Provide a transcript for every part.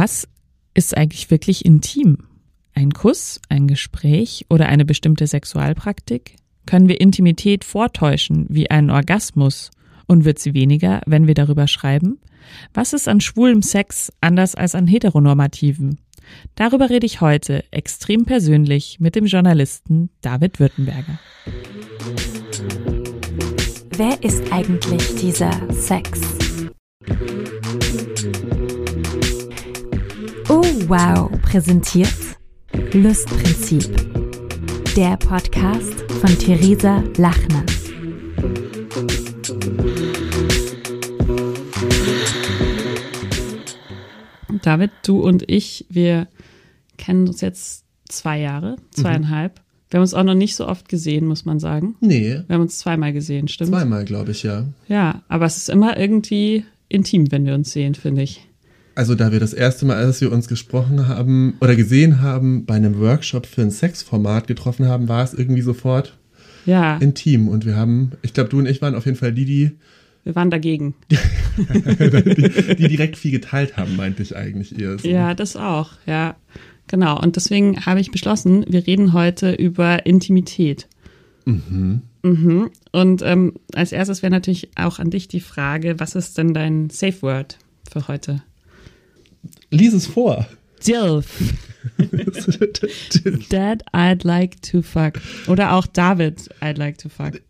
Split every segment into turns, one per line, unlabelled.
Was ist eigentlich wirklich intim? Ein Kuss, ein Gespräch oder eine bestimmte Sexualpraktik? Können wir Intimität vortäuschen wie einen Orgasmus und wird sie weniger, wenn wir darüber schreiben? Was ist an schwulem Sex anders als an heteronormativen? Darüber rede ich heute extrem persönlich mit dem Journalisten David Württemberger.
Wer ist eigentlich dieser Sex? Wow, präsentiert Lustprinzip. Der Podcast von Theresa Lachner.
David, du und ich, wir kennen uns jetzt zwei Jahre, zweieinhalb. Mhm. Wir haben uns auch noch nicht so oft gesehen, muss man sagen.
Nee.
Wir haben uns zweimal gesehen, stimmt?
Zweimal, glaube ich, ja.
Ja, aber es ist immer irgendwie intim, wenn wir uns sehen, finde ich.
Also da wir das erste Mal, als wir uns gesprochen haben oder gesehen haben, bei einem Workshop für ein Sexformat getroffen haben, war es irgendwie sofort
ja.
intim. Und wir haben, ich glaube, du und ich waren auf jeden Fall die, die
wir waren dagegen.
die, die, direkt viel geteilt haben, meinte ich eigentlich eher so.
Ja, das auch, ja. Genau. Und deswegen habe ich beschlossen, wir reden heute über Intimität.
Mhm.
Mhm. Und ähm, als erstes wäre natürlich auch an dich die Frage, was ist denn dein Safe Word für heute?
Lies es vor.
Dilf. Dad, I'd like to fuck. Oder auch David, I'd like to fuck.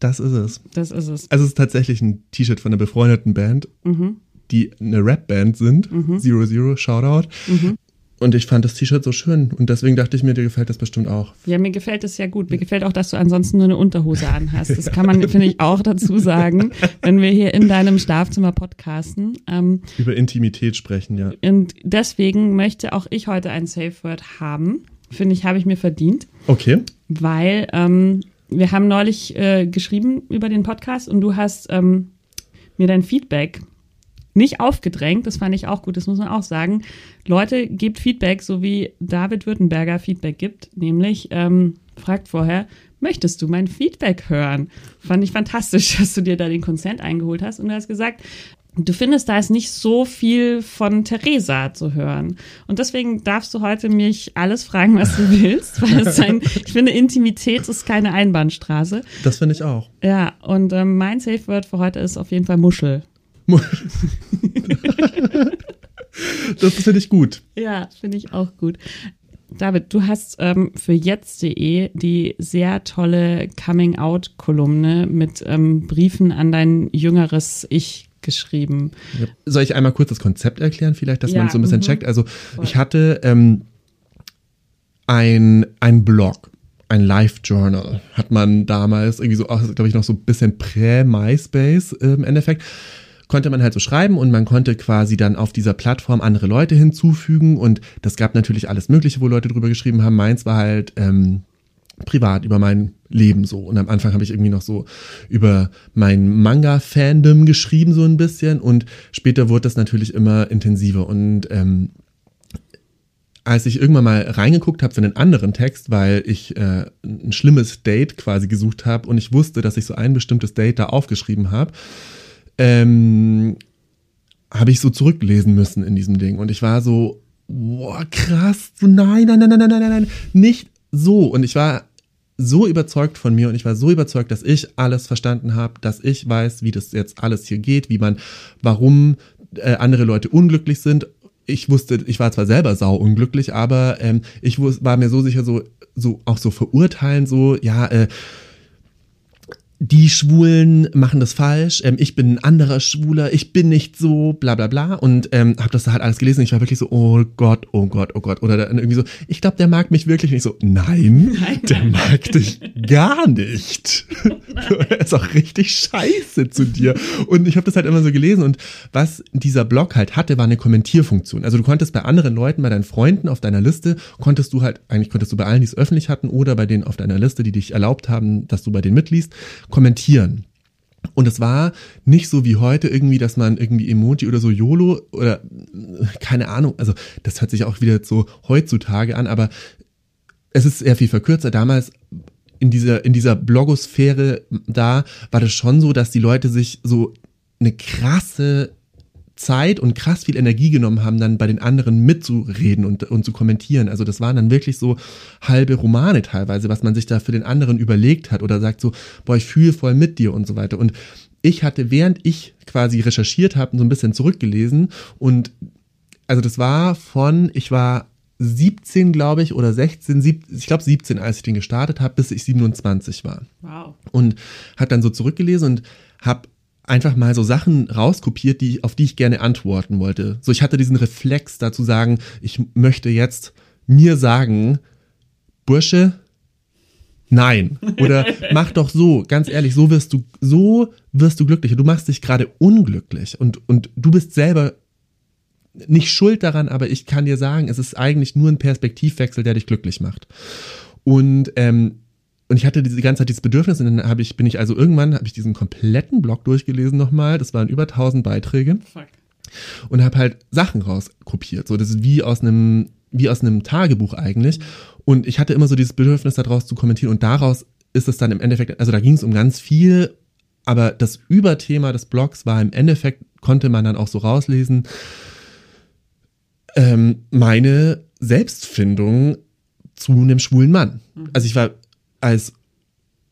Das ist es.
Das ist es.
Also es ist tatsächlich ein T-Shirt von einer befreundeten Band,
mhm.
die eine Rap-Band sind. Mhm. Zero Zero, Shoutout.
Mhm.
Und ich fand das T-Shirt so schön und deswegen dachte ich mir, dir gefällt das bestimmt auch.
Ja, mir gefällt es sehr gut. Mir gefällt auch, dass du ansonsten nur eine Unterhose anhast. Das kann man, finde ich, auch dazu sagen, wenn wir hier in deinem Schlafzimmer podcasten.
Ähm, Über Intimität sprechen, ja.
Und deswegen möchte auch ich heute ein Safe Word haben. Finde ich, habe ich mir verdient.
Okay.
Weil ähm, wir haben neulich äh, geschrieben über den Podcast und du hast ähm, mir dein Feedback nicht aufgedrängt, das fand ich auch gut, das muss man auch sagen. Leute, gebt Feedback, so wie David Württemberger Feedback gibt, nämlich ähm, fragt vorher, möchtest du mein Feedback hören? Fand ich fantastisch, dass du dir da den Consent eingeholt hast und du hast gesagt, Du findest, da ist nicht so viel von Theresa zu hören. Und deswegen darfst du heute mich alles fragen, was du willst, weil es ein, ich finde, Intimität ist keine Einbahnstraße.
Das finde ich auch.
Ja, und ähm, mein Safe Word für heute ist auf jeden Fall Muschel.
Das finde ich gut.
Ja, finde ich auch gut. David, du hast ähm, für jetzt.de die sehr tolle Coming-out-Kolumne mit ähm, Briefen an dein jüngeres Ich geschrieben.
Soll ich einmal kurz das Konzept erklären, vielleicht, dass ja, man so ein bisschen -hmm. checkt? Also Voll. ich hatte ähm, ein, ein Blog, ein Live-Journal, hat man damals irgendwie so, glaube ich, noch so ein bisschen prä-MySpace äh, im Endeffekt konnte man halt so schreiben und man konnte quasi dann auf dieser Plattform andere Leute hinzufügen und das gab natürlich alles Mögliche, wo Leute drüber geschrieben haben. Meins war halt ähm, privat über mein Leben so. Und am Anfang habe ich irgendwie noch so über mein Manga-Fandom geschrieben, so ein bisschen. Und später wurde das natürlich immer intensiver. Und ähm, als ich irgendwann mal reingeguckt habe für einen anderen Text, weil ich äh, ein schlimmes Date quasi gesucht habe und ich wusste, dass ich so ein bestimmtes Date da aufgeschrieben habe, ähm, habe ich so zurücklesen müssen in diesem Ding. Und ich war so, boah, krass, nein, nein, nein, nein, nein, nein, nein, nicht so. Und ich war so überzeugt von mir und ich war so überzeugt, dass ich alles verstanden habe, dass ich weiß, wie das jetzt alles hier geht, wie man, warum äh, andere Leute unglücklich sind. Ich wusste, ich war zwar selber sau unglücklich, aber ähm, ich war mir so sicher, so, so auch so verurteilen, so, ja, äh, die Schwulen machen das falsch, ähm, ich bin ein anderer Schwuler, ich bin nicht so, bla bla bla. Und ähm, habe das halt alles gelesen. Ich war wirklich so, oh Gott, oh Gott, oh Gott. Oder dann irgendwie so, ich glaube, der mag mich wirklich nicht so. Nein, nein der mag dich gar nicht. er ist auch richtig scheiße zu dir. Und ich habe das halt immer so gelesen. Und was dieser Blog halt hatte, war eine Kommentierfunktion. Also du konntest bei anderen Leuten, bei deinen Freunden auf deiner Liste, konntest du halt, eigentlich konntest du bei allen, die es öffentlich hatten, oder bei denen auf deiner Liste, die dich erlaubt haben, dass du bei denen mitliest, kommentieren. Und es war nicht so wie heute irgendwie, dass man irgendwie Emoji oder so YOLO oder keine Ahnung, also das hört sich auch wieder so heutzutage an, aber es ist sehr viel verkürzer. Damals in dieser, in dieser Blogosphäre da war das schon so, dass die Leute sich so eine krasse Zeit und krass viel Energie genommen haben, dann bei den anderen mitzureden und, und zu kommentieren. Also das waren dann wirklich so halbe Romane teilweise, was man sich da für den anderen überlegt hat oder sagt so, boah, ich fühle voll mit dir und so weiter. Und ich hatte, während ich quasi recherchiert habe, so ein bisschen zurückgelesen und also das war von, ich war 17, glaube ich, oder 16, 17, ich glaube 17, als ich den gestartet habe, bis ich 27 war. Wow. Und habe dann so zurückgelesen und habe einfach mal so Sachen rauskopiert, die, auf die ich gerne antworten wollte. So, ich hatte diesen Reflex dazu sagen, ich möchte jetzt mir sagen, Bursche, nein. Oder mach doch so, ganz ehrlich, so wirst du, so wirst du glücklich. Du machst dich gerade unglücklich und, und du bist selber nicht schuld daran, aber ich kann dir sagen, es ist eigentlich nur ein Perspektivwechsel, der dich glücklich macht. Und ähm, und ich hatte diese ganze Zeit dieses Bedürfnis und dann habe ich, bin ich also irgendwann, habe ich diesen kompletten Blog durchgelesen nochmal. Das waren über 1000 Beiträge. Fuck. Und habe halt Sachen rauskopiert. So, das ist wie aus einem, wie aus einem Tagebuch eigentlich. Mhm. Und ich hatte immer so dieses Bedürfnis, daraus zu kommentieren. Und daraus ist es dann im Endeffekt, also da ging es um ganz viel, aber das Überthema des Blogs war im Endeffekt, konnte man dann auch so rauslesen, ähm, meine Selbstfindung zu einem schwulen Mann. Mhm. Also ich war als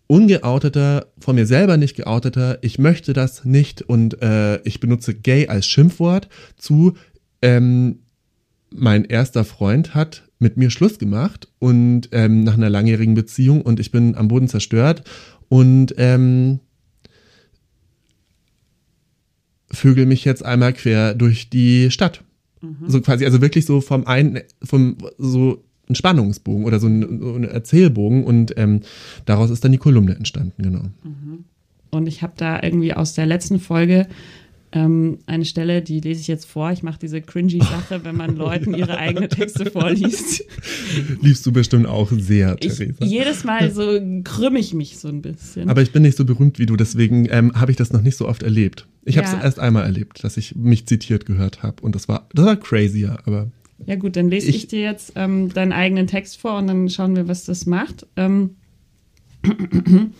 ungeouteter, von mir selber nicht geouteter, ich möchte das nicht und äh, ich benutze gay als Schimpfwort zu, ähm, mein erster Freund hat mit mir Schluss gemacht und ähm, nach einer langjährigen Beziehung und ich bin am Boden zerstört und ähm, vögel mich jetzt einmal quer durch die Stadt. Mhm. So quasi, also wirklich so vom einen, vom so ein Spannungsbogen oder so ein, so ein Erzählbogen und ähm, daraus ist dann die Kolumne entstanden, genau.
Mhm. Und ich habe da irgendwie aus der letzten Folge ähm, eine Stelle, die lese ich jetzt vor. Ich mache diese cringy Sache, wenn man Leuten ihre eigenen Texte vorliest.
Liebst du bestimmt auch sehr, Theresa.
Ich, jedes Mal so krümme ich mich so ein bisschen.
Aber ich bin nicht so berühmt wie du, deswegen ähm, habe ich das noch nicht so oft erlebt. Ich habe es erst einmal erlebt, dass ich mich zitiert gehört habe und das war, das war crazier, aber
ja gut, dann lese ich, ich dir jetzt ähm, deinen eigenen Text vor und dann schauen wir, was das macht. Ähm,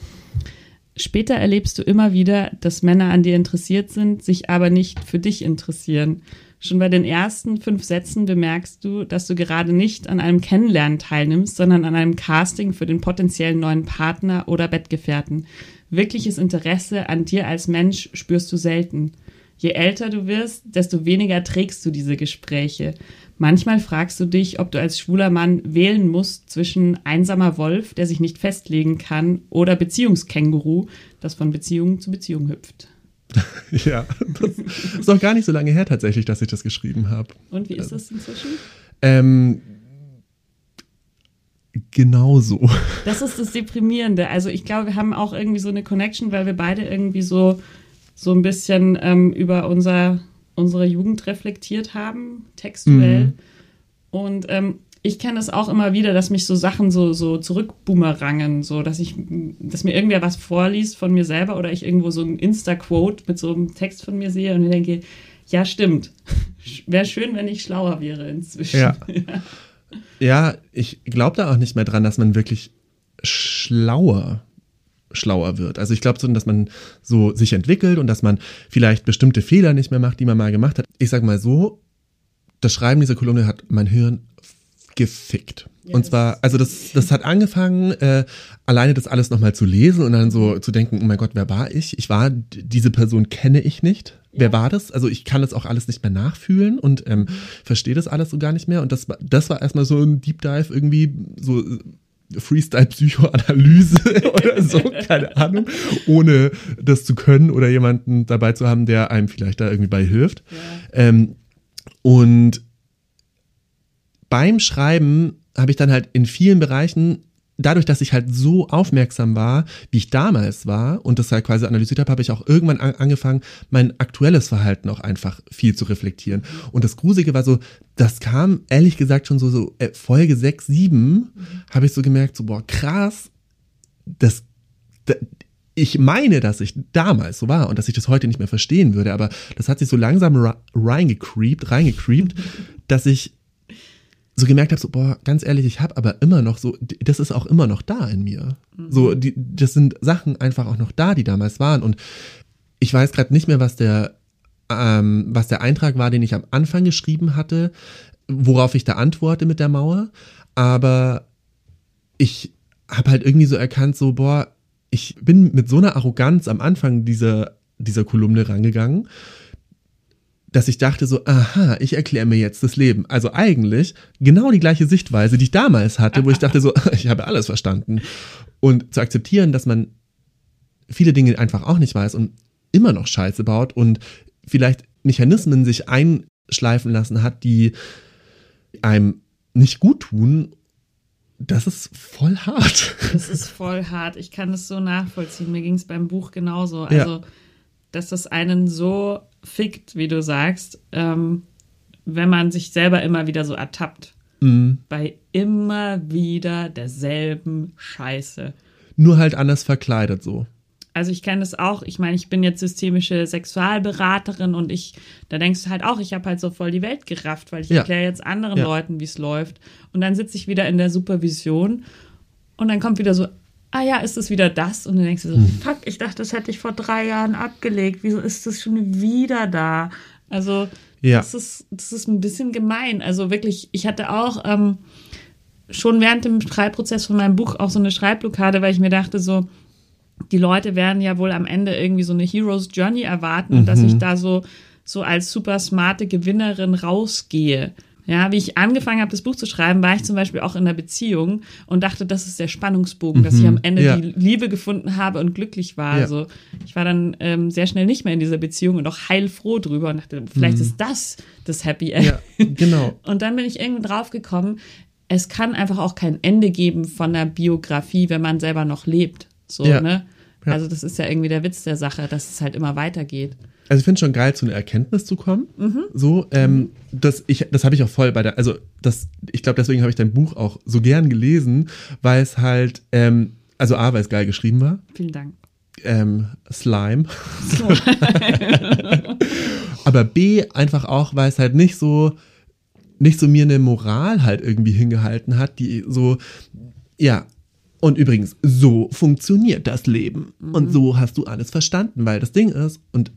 Später erlebst du immer wieder, dass Männer an dir interessiert sind, sich aber nicht für dich interessieren. Schon bei den ersten fünf Sätzen bemerkst du, dass du gerade nicht an einem Kennenlernen teilnimmst, sondern an einem Casting für den potenziellen neuen Partner oder Bettgefährten. Wirkliches Interesse an dir als Mensch spürst du selten. Je älter du wirst, desto weniger trägst du diese Gespräche. Manchmal fragst du dich, ob du als schwuler Mann wählen musst zwischen einsamer Wolf, der sich nicht festlegen kann, oder Beziehungskänguru, das von Beziehung zu Beziehung hüpft.
ja, das ist noch gar nicht so lange her tatsächlich, dass ich das geschrieben habe.
Und wie ist das inzwischen?
Ähm, genauso.
Das ist das Deprimierende. Also ich glaube, wir haben auch irgendwie so eine Connection, weil wir beide irgendwie so, so ein bisschen ähm, über unser unsere Jugend reflektiert haben, textuell. Mhm. Und ähm, ich kenne das auch immer wieder, dass mich so Sachen so, so zurückboomerangen, so dass ich, dass mir irgendwer was vorliest von mir selber oder ich irgendwo so ein Insta-Quote mit so einem Text von mir sehe und denke, ja, stimmt. Wäre schön, wenn ich schlauer wäre inzwischen.
Ja. ja, ich glaube da auch nicht mehr dran, dass man wirklich schlauer schlauer wird. Also ich glaube so, dass man so sich entwickelt und dass man vielleicht bestimmte Fehler nicht mehr macht, die man mal gemacht hat. Ich sag mal so, das Schreiben dieser Kolumne hat mein Hirn gefickt. Ja, und zwar, also das, das hat angefangen, äh, alleine das alles nochmal zu lesen und dann so zu denken, oh mein Gott, wer war ich? Ich war, diese Person kenne ich nicht. Ja. Wer war das? Also ich kann das auch alles nicht mehr nachfühlen und ähm, mhm. verstehe das alles so gar nicht mehr. Und das, das war erstmal so ein Deep Dive irgendwie, so Freestyle-Psychoanalyse oder so, keine Ahnung, ohne das zu können oder jemanden dabei zu haben, der einem vielleicht da irgendwie bei hilft. Ja. Ähm, und beim Schreiben habe ich dann halt in vielen Bereichen dadurch, dass ich halt so aufmerksam war, wie ich damals war und das halt quasi analysiert habe, habe ich auch irgendwann an, angefangen, mein aktuelles Verhalten auch einfach viel zu reflektieren. Und das Gruselige war so, das kam ehrlich gesagt schon so, so äh, Folge 6, 7, mhm. habe ich so gemerkt, so, boah, krass, das, das ich meine, dass ich damals so war und dass ich das heute nicht mehr verstehen würde, aber das hat sich so langsam reingecreept, reingecreept, dass ich so gemerkt habe, so, boah, ganz ehrlich, ich habe aber immer noch so, das ist auch immer noch da in mir. Mhm. So, die, das sind Sachen einfach auch noch da, die damals waren. Und ich weiß gerade nicht mehr, was der ähm, was der Eintrag war, den ich am Anfang geschrieben hatte, worauf ich da antworte mit der Mauer. Aber ich habe halt irgendwie so erkannt, so, boah, ich bin mit so einer Arroganz am Anfang dieser, dieser Kolumne rangegangen, dass ich dachte so, aha, ich erkläre mir jetzt das Leben. Also eigentlich genau die gleiche Sichtweise, die ich damals hatte, wo ich dachte so, ich habe alles verstanden. Und zu akzeptieren, dass man viele Dinge einfach auch nicht weiß und immer noch Scheiße baut und vielleicht Mechanismen sich einschleifen lassen hat, die einem nicht gut tun das ist voll hart.
Das ist voll hart. Ich kann es so nachvollziehen. Mir ging es beim Buch genauso. Also, ja. dass das einen so fickt, wie du sagst, ähm, wenn man sich selber immer wieder so ertappt. Mhm. Bei immer wieder derselben Scheiße.
Nur halt anders verkleidet so
also ich kenne das auch, ich meine, ich bin jetzt systemische Sexualberaterin und ich, da denkst du halt auch, ich habe halt so voll die Welt gerafft, weil ich ja. erkläre jetzt anderen ja. Leuten, wie es läuft. Und dann sitze ich wieder in der Supervision und dann kommt wieder so, ah ja, ist es wieder das? Und dann denkst du so, hm. fuck, ich dachte, das hätte ich vor drei Jahren abgelegt. Wieso ist das schon wieder da? Also, ja. das, ist, das ist ein bisschen gemein. Also wirklich, ich hatte auch ähm, schon während dem Schreibprozess von meinem Buch auch so eine Schreibblockade, weil ich mir dachte so, die Leute werden ja wohl am Ende irgendwie so eine Hero's Journey erwarten mhm. und dass ich da so, so als super smarte Gewinnerin rausgehe. Ja, wie ich angefangen habe, das Buch zu schreiben, war ich zum Beispiel auch in einer Beziehung und dachte, das ist der Spannungsbogen, mhm. dass ich am Ende ja. die Liebe gefunden habe und glücklich war. Ja. Also ich war dann ähm, sehr schnell nicht mehr in dieser Beziehung und auch heilfroh drüber und dachte, vielleicht mhm. ist das das Happy End. Ja,
genau.
Und dann bin ich irgendwie draufgekommen, es kann einfach auch kein Ende geben von der Biografie, wenn man selber noch lebt. So, ne? Also das ist ja irgendwie der Witz der Sache, dass es halt immer weitergeht.
Also ich finde schon geil, zu einer Erkenntnis zu kommen. Mhm. So, ähm, das, ich, das habe ich auch voll bei der, also das, ich glaube, deswegen habe ich dein Buch auch so gern gelesen, weil es halt, ähm, also A, weil es geil geschrieben war.
Vielen Dank.
Ähm, Slime. Aber B, einfach auch, weil es halt nicht so, nicht so mir eine Moral halt irgendwie hingehalten hat, die so, ja, und übrigens, so funktioniert das Leben. Mhm. Und so hast du alles verstanden, weil das Ding ist, und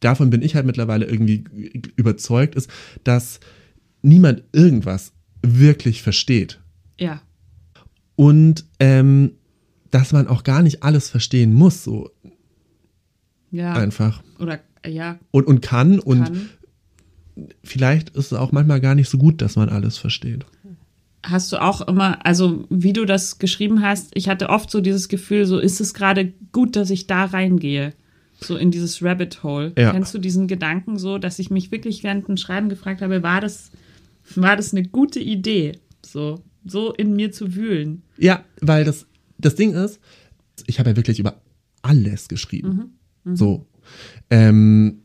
davon bin ich halt mittlerweile irgendwie überzeugt, ist, dass niemand irgendwas wirklich versteht.
Ja.
Und ähm, dass man auch gar nicht alles verstehen muss, so.
Ja.
Einfach.
Oder ja.
Und, und kann. kann. Und vielleicht ist es auch manchmal gar nicht so gut, dass man alles versteht
hast du auch immer, also wie du das geschrieben hast, ich hatte oft so dieses Gefühl, so ist es gerade gut, dass ich da reingehe, so in dieses Rabbit Hole. Ja. Kennst du diesen Gedanken so, dass ich mich wirklich während dem Schreiben gefragt habe, war das, war das eine gute Idee, so, so in mir zu wühlen?
Ja, weil das, das Ding ist, ich habe ja wirklich über alles geschrieben. Mhm. Mhm. So. Ähm,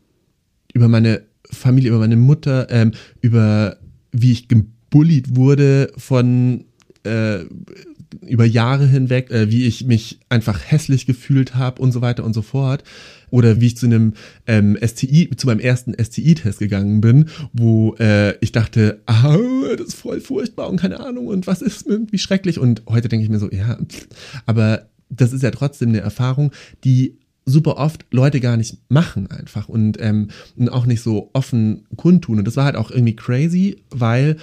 über meine Familie, über meine Mutter, ähm, über wie ich geboren gebullied wurde von äh, über Jahre hinweg, äh, wie ich mich einfach hässlich gefühlt habe und so weiter und so fort. Oder wie ich zu einem ähm, STI, zu meinem ersten STI-Test gegangen bin, wo äh, ich dachte, ah, das ist voll furchtbar und keine Ahnung und was ist mit, wie schrecklich. Und heute denke ich mir so, ja, aber das ist ja trotzdem eine Erfahrung, die super oft Leute gar nicht machen einfach und, ähm, und auch nicht so offen kundtun. Und das war halt auch irgendwie crazy, weil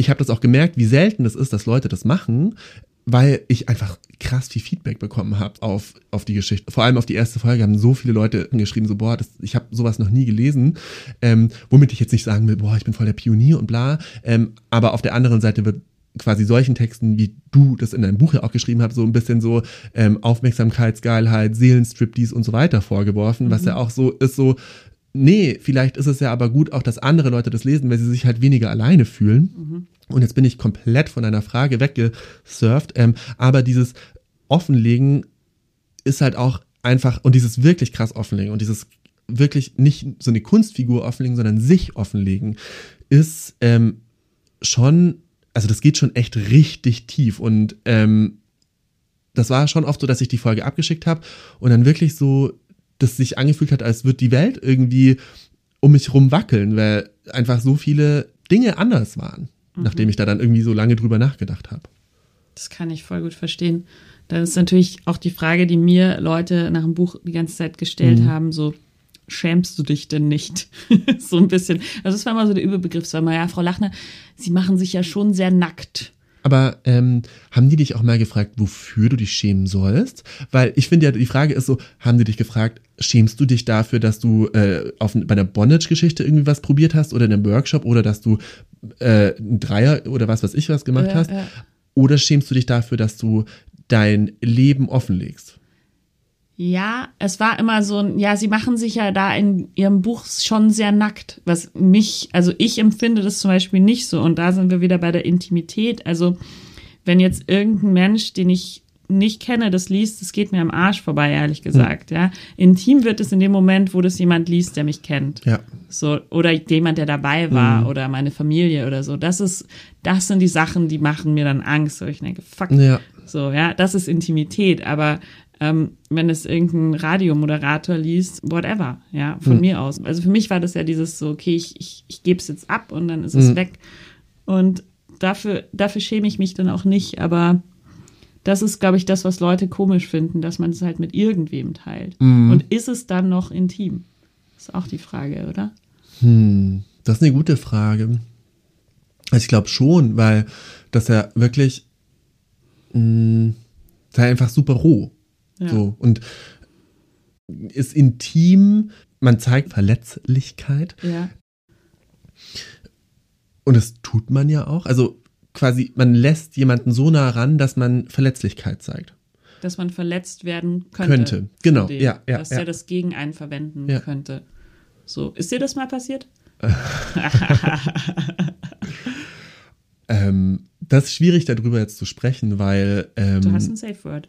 ich habe das auch gemerkt, wie selten es das ist, dass Leute das machen, weil ich einfach krass viel Feedback bekommen habe auf, auf die Geschichte. Vor allem auf die erste Folge haben so viele Leute geschrieben, so, boah, das, ich habe sowas noch nie gelesen. Ähm, womit ich jetzt nicht sagen will, boah, ich bin voll der Pionier und bla. Ähm, aber auf der anderen Seite wird quasi solchen Texten, wie du das in deinem Buch ja auch geschrieben hast, so ein bisschen so ähm, Aufmerksamkeitsgeilheit, Seelenstriptease und so weiter vorgeworfen, mhm. was ja auch so ist, so, nee, vielleicht ist es ja aber gut auch, dass andere Leute das lesen, weil sie sich halt weniger alleine fühlen. Mhm. Und jetzt bin ich komplett von deiner Frage weggesurft. Ähm, aber dieses Offenlegen ist halt auch einfach, und dieses wirklich krass Offenlegen und dieses wirklich nicht so eine Kunstfigur offenlegen, sondern sich offenlegen, ist ähm, schon, also das geht schon echt richtig tief. Und ähm, das war schon oft so, dass ich die Folge abgeschickt habe und dann wirklich so das sich angefühlt hat, als würde die Welt irgendwie um mich rum wackeln, weil einfach so viele Dinge anders waren, mhm. nachdem ich da dann irgendwie so lange drüber nachgedacht habe.
Das kann ich voll gut verstehen. Das ist natürlich auch die Frage, die mir Leute nach dem Buch die ganze Zeit gestellt mhm. haben, so schämst du dich denn nicht? so ein bisschen. Also das war immer so der Überbegriff. Es war immer, ja, Frau Lachner, Sie machen sich ja schon sehr nackt.
Aber ähm, haben die dich auch mal gefragt, wofür du dich schämen sollst? Weil ich finde ja, die Frage ist so, haben die dich gefragt, schämst du dich dafür, dass du äh, auf, bei der Bondage-Geschichte irgendwie was probiert hast oder in einem Workshop oder dass du äh, ein Dreier oder was weiß ich was gemacht
Ja,
hast?
ja.
Oder schämst du dich dafür, dass du dein Leben offenlegst?
Ja, es war immer so ein, ja, sie machen sich ja da in ihrem Buch schon sehr nackt, was mich, also ich empfinde das zum Beispiel nicht so. Und da sind wir wieder bei der Intimität. Also, wenn jetzt irgendein Mensch, den ich nicht kenne, das liest, das geht mir am Arsch vorbei, ehrlich gesagt, ja. Intim wird es in dem Moment, wo das jemand liest, der mich kennt.
Ja.
So, oder jemand, der dabei war, oder meine Familie oder so. Das ist, das sind die Sachen, die machen mir dann Angst. wo ich denke, fuck,
Ja.
so, ja, das ist Intimität, aber ähm, wenn es irgendein Radiomoderator liest, whatever, ja, von mir aus. Also für mich war das ja dieses so, okay, ich, ich, ich gebe es jetzt ab und dann ist es weg. Und dafür, dafür schäme ich mich dann auch nicht, aber das ist, glaube ich, das, was Leute komisch finden, dass man es halt mit irgendwem teilt. Und ist es dann noch intim? Ist auch die Frage, oder?
Hm, das ist eine gute Frage. Ich glaube schon, weil das ja wirklich mh, sei einfach super roh.
Ja.
So und ist intim, man zeigt Verletzlichkeit
Ja.
und das tut man ja auch. Also quasi, man lässt jemanden so nah ran, dass man Verletzlichkeit zeigt.
Dass man verletzt werden könnte.
Könnte, genau,
dem,
ja, ja,
Dass
ja.
der das gegen einen verwenden
Ja.
könnte. So, ist dir das mal passiert?
Ähm, das ist schwierig, darüber jetzt zu sprechen, weil ähm,
Du hast ein Safe Word.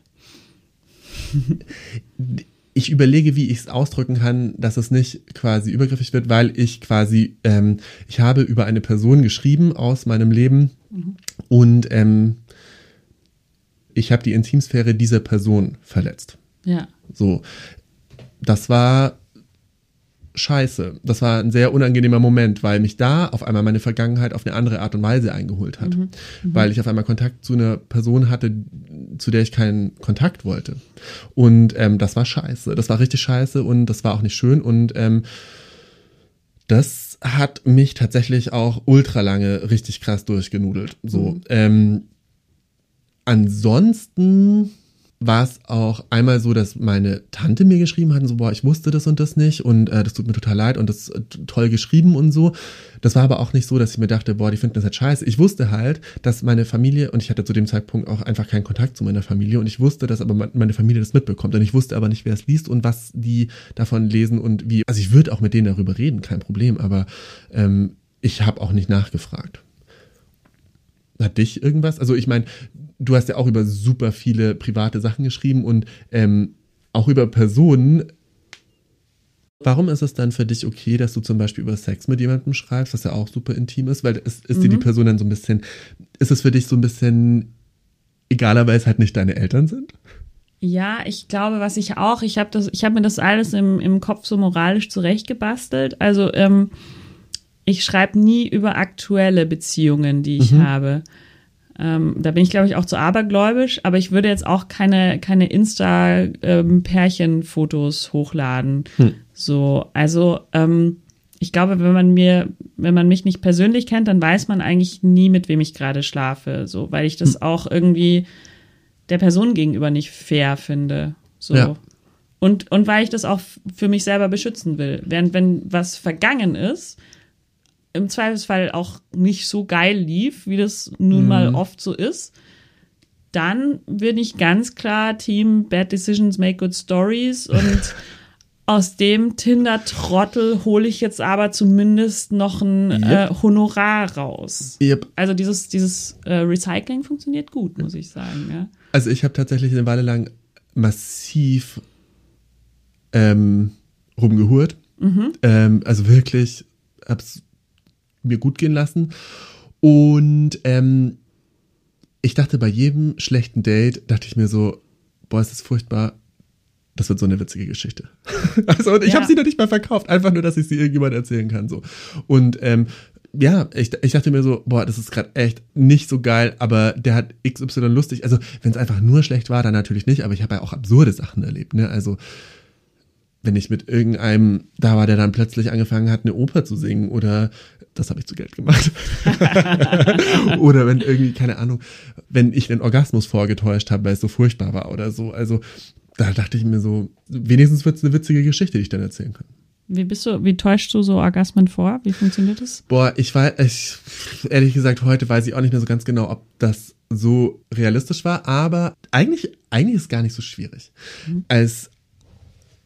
ich überlege, wie ich es ausdrücken kann, dass es nicht quasi übergriffig wird, weil ich quasi, ähm, ich habe über eine Person geschrieben aus meinem Leben und ähm, ich habe die Intimsphäre dieser Person verletzt.
Ja.
So, das war scheiße. Das war ein sehr unangenehmer Moment, weil mich da auf einmal meine Vergangenheit auf eine andere Art und Weise eingeholt hat. Weil ich auf einmal Kontakt zu einer Person hatte, zu der ich keinen Kontakt wollte. Und ähm, das war scheiße. Das war richtig scheiße und das war auch nicht schön. Und ähm, das hat mich tatsächlich auch ultra lange richtig krass durchgenudelt. So. Ähm, ansonsten war es auch einmal so, dass meine Tante mir geschrieben hat, so, boah, ich wusste das und das nicht und äh, das tut mir total leid und das äh, toll geschrieben und so. Das war aber auch nicht so, dass ich mir dachte, boah, die finden das halt scheiße. Ich wusste halt, dass meine Familie, und ich hatte zu dem Zeitpunkt auch einfach keinen Kontakt zu meiner Familie und ich wusste, dass aber meine Familie das mitbekommt und ich wusste aber nicht, wer es liest und was die davon lesen und wie. Also ich würde auch mit denen darüber reden, kein Problem, aber ähm, ich habe auch nicht nachgefragt. Hat dich irgendwas? Also ich meine, du hast ja auch über super viele private Sachen geschrieben und ähm, auch über Personen. Warum ist es dann für dich okay, dass du zum Beispiel über Sex mit jemandem schreibst, was ja auch super intim ist? Weil ist, ist dir die Person dann so ein bisschen, ist es für dich so ein bisschen egaler, weil es halt nicht deine Eltern sind?
Ja, ich glaube, was ich auch, ich habe habe mir das alles im, im Kopf so moralisch zurechtgebastelt. Also ähm, ich schreibe nie über aktuelle Beziehungen, die ich habe. Ähm, da bin ich, glaube ich, auch zu abergläubisch, aber ich würde jetzt auch keine, keine Insta-Pärchen-Fotos hochladen. So, also ähm, ich glaube, wenn man mir, wenn man mich nicht persönlich kennt, dann weiß man eigentlich nie, mit wem ich gerade schlafe. So, weil ich das auch irgendwie der Person gegenüber nicht fair finde. So.
Ja.
Und, und weil ich das auch für mich selber beschützen will. Während wenn was vergangen ist, im Zweifelsfall auch nicht so geil lief, wie das nun mal oft so ist, dann bin ich ganz klar Team Bad Decisions Make Good Stories und aus dem Tinder-Trottel hole ich jetzt aber zumindest noch ein äh, Honorar raus.
Yep.
Also dieses, dieses äh, Recycling funktioniert gut, muss ich sagen. Ja.
Also ich habe tatsächlich eine Weile lang massiv ähm, rumgehurt. Ähm, also wirklich, hab's mir gut gehen lassen. Und ähm, ich dachte bei jedem schlechten Date, dachte ich mir so, boah, ist das furchtbar. Das wird so eine witzige Geschichte. also und ich
Ja.
habe sie noch nicht mal verkauft, einfach nur, dass ich sie irgendjemand erzählen kann. So. Und ähm, ja, ich, ich dachte mir so, boah, das ist gerade echt nicht so geil, aber der hat XY lustig. Also, wenn es einfach nur schlecht war, dann natürlich nicht, aber ich habe ja auch absurde Sachen erlebt, ne? Also, wenn ich mit irgendeinem da war, der dann plötzlich angefangen hat, eine Oper zu singen oder das habe ich zu Geld gemacht. oder wenn irgendwie, keine Ahnung, wenn ich den Orgasmus vorgetäuscht habe, weil es so furchtbar war oder so. Also da dachte ich mir so, wenigstens wird es eine witzige Geschichte, die ich dann erzählen kann.
Wie bist du, wie täuschst du so Orgasmen vor? Wie funktioniert das?
Boah, ich weiß, ich, ehrlich gesagt, heute weiß ich auch nicht mehr so ganz genau, ob das so realistisch war, aber eigentlich, eigentlich ist es gar nicht so schwierig. Mhm. Als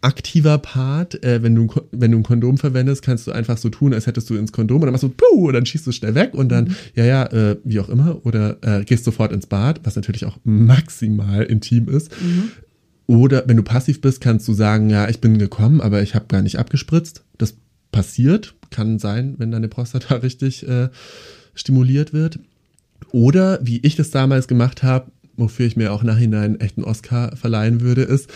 aktiver Part, äh, wenn, du, wenn du ein Kondom verwendest, kannst du einfach so tun, als hättest du ins Kondom und dann machst du puh und dann schießt du schnell weg und dann, mhm. ja, ja, äh, wie auch immer, oder äh, gehst sofort ins Bad, was natürlich auch maximal intim ist. Mhm. Oder wenn du passiv bist, kannst du sagen, ja, ich bin gekommen, aber ich habe gar nicht abgespritzt. Das passiert, kann sein, wenn deine Prostata richtig äh, stimuliert wird. Oder wie ich das damals gemacht habe, wofür ich mir auch nachhinein echt einen Oscar verleihen würde, ist,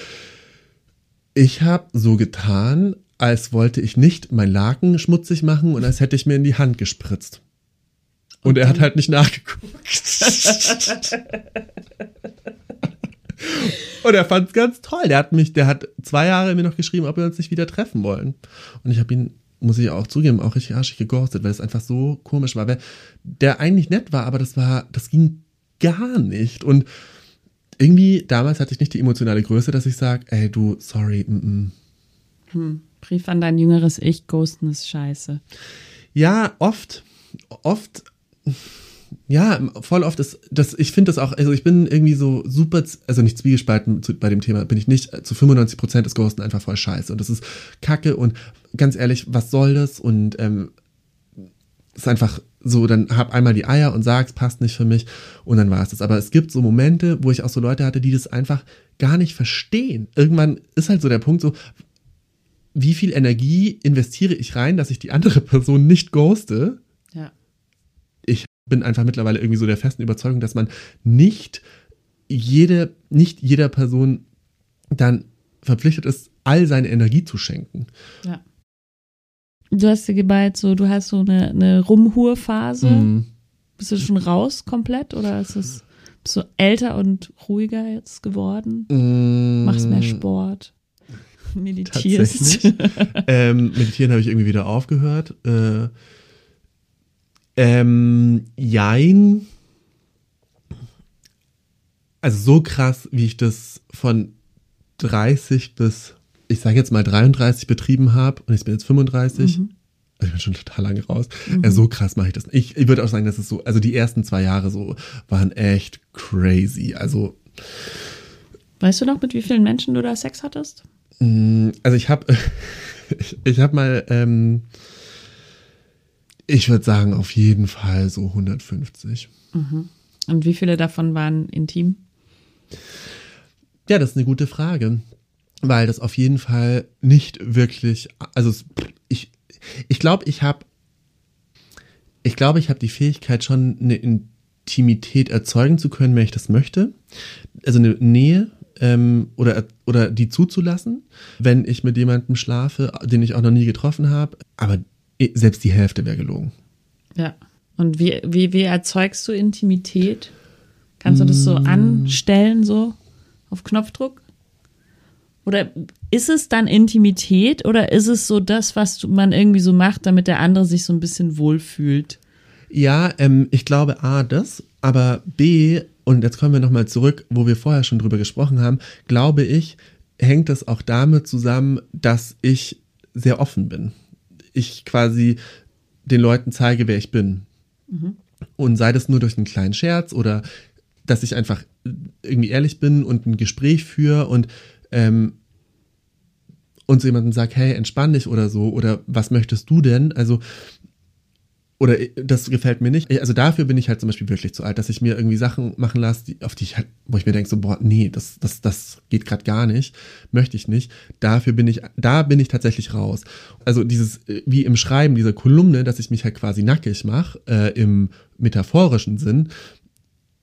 ich habe so getan, als wollte ich nicht mein Laken schmutzig machen und als hätte ich mir in die Hand gespritzt. Und, und er hat halt nicht nachgeguckt. Und er fand es ganz toll. Der hat mich, der hat zwei Jahre mir noch geschrieben, ob wir uns nicht wieder treffen wollen. Und ich habe ihn, muss ich auch zugeben, auch richtig arschig geghostet, weil es einfach so komisch war. Weil der eigentlich nett war, aber das war, das ging gar nicht. Und irgendwie, damals hatte ich nicht die emotionale Größe, dass ich sage, ey, du, sorry, mm, mm.
Hm. Brief an dein jüngeres Ich, ghosten ist scheiße.
Ja, oft, oft ja, voll oft ist das, ich finde das auch, also ich bin irgendwie so super, also nicht zwiegespalten zu, bei dem Thema, bin ich nicht, zu 95 Prozent ist Ghosten einfach voll scheiße und das ist kacke und ganz ehrlich, was soll das und ähm, ist einfach so, dann hab einmal die Eier und sag's, passt nicht für mich und dann war es das. Aber es gibt so Momente, wo ich auch so Leute hatte, die das einfach gar nicht verstehen. Irgendwann ist halt so der Punkt so, wie viel Energie investiere ich rein, dass ich die andere Person nicht ghoste?
Ja
bin einfach mittlerweile irgendwie so der festen Überzeugung, dass man nicht jede, nicht jeder Person dann verpflichtet ist, all seine Energie zu schenken.
Ja. Du hast dir geballt, so, du hast so eine, eine Rumhurphase. Mm. Bist du schon raus komplett oder ist es, bist du älter und ruhiger jetzt geworden? Mm. Machst mehr Sport? Meditierst?
ähm, meditieren habe ich irgendwie wieder aufgehört. Äh, ähm, jein. Also so krass, wie ich das von 30 bis, ich sage jetzt mal 33 betrieben habe und ich bin jetzt 35. Mhm. Also ich bin schon total lange raus. Mhm. Also so krass mache ich das. Ich, ich würde auch sagen, dass es so, also die ersten zwei Jahre so waren echt crazy. Also.
Weißt du noch, mit wie vielen Menschen du da Sex hattest?
Mm, also ich habe, ich, ich habe mal, ähm, ich würde sagen, auf jeden Fall so 150.
Mhm. Und wie viele davon waren intim?
Ja, das ist eine gute Frage, weil das auf jeden Fall nicht wirklich, also ich, ich glaube, ich habe, ich glaube, ich habe die Fähigkeit schon eine Intimität erzeugen zu können, wenn ich das möchte. Also eine Nähe ähm, oder, oder die zuzulassen, wenn ich mit jemandem schlafe, den ich auch noch nie getroffen habe. Aber selbst die Hälfte wäre gelogen.
Ja. Und wie, wie, wie erzeugst du Intimität? Kannst du das so mm. anstellen, so auf Knopfdruck? Oder ist es dann Intimität oder ist es so das, was man irgendwie so macht, damit der andere sich so ein bisschen wohlfühlt?
Ja, ähm, ich glaube A, das, aber B, und jetzt kommen wir nochmal zurück, wo wir vorher schon drüber gesprochen haben, glaube ich, hängt das auch damit zusammen, dass ich sehr offen bin ich quasi den Leuten zeige, wer ich bin. Mhm. Und sei das nur durch einen kleinen Scherz oder dass ich einfach irgendwie ehrlich bin und ein Gespräch führe und ähm, und zu jemandem sage, hey, entspann dich oder so, oder was möchtest du denn? Also oder das gefällt mir nicht. Also dafür bin ich halt zum Beispiel wirklich zu alt, dass ich mir irgendwie Sachen machen lasse, die, auf die ich halt, wo ich mir denke, so, boah, nee, das, das, das geht gerade gar nicht, möchte ich nicht. Dafür bin ich, da bin ich tatsächlich raus. Also dieses, wie im Schreiben dieser Kolumne, dass ich mich halt quasi nackig mache, äh, im metaphorischen Sinn,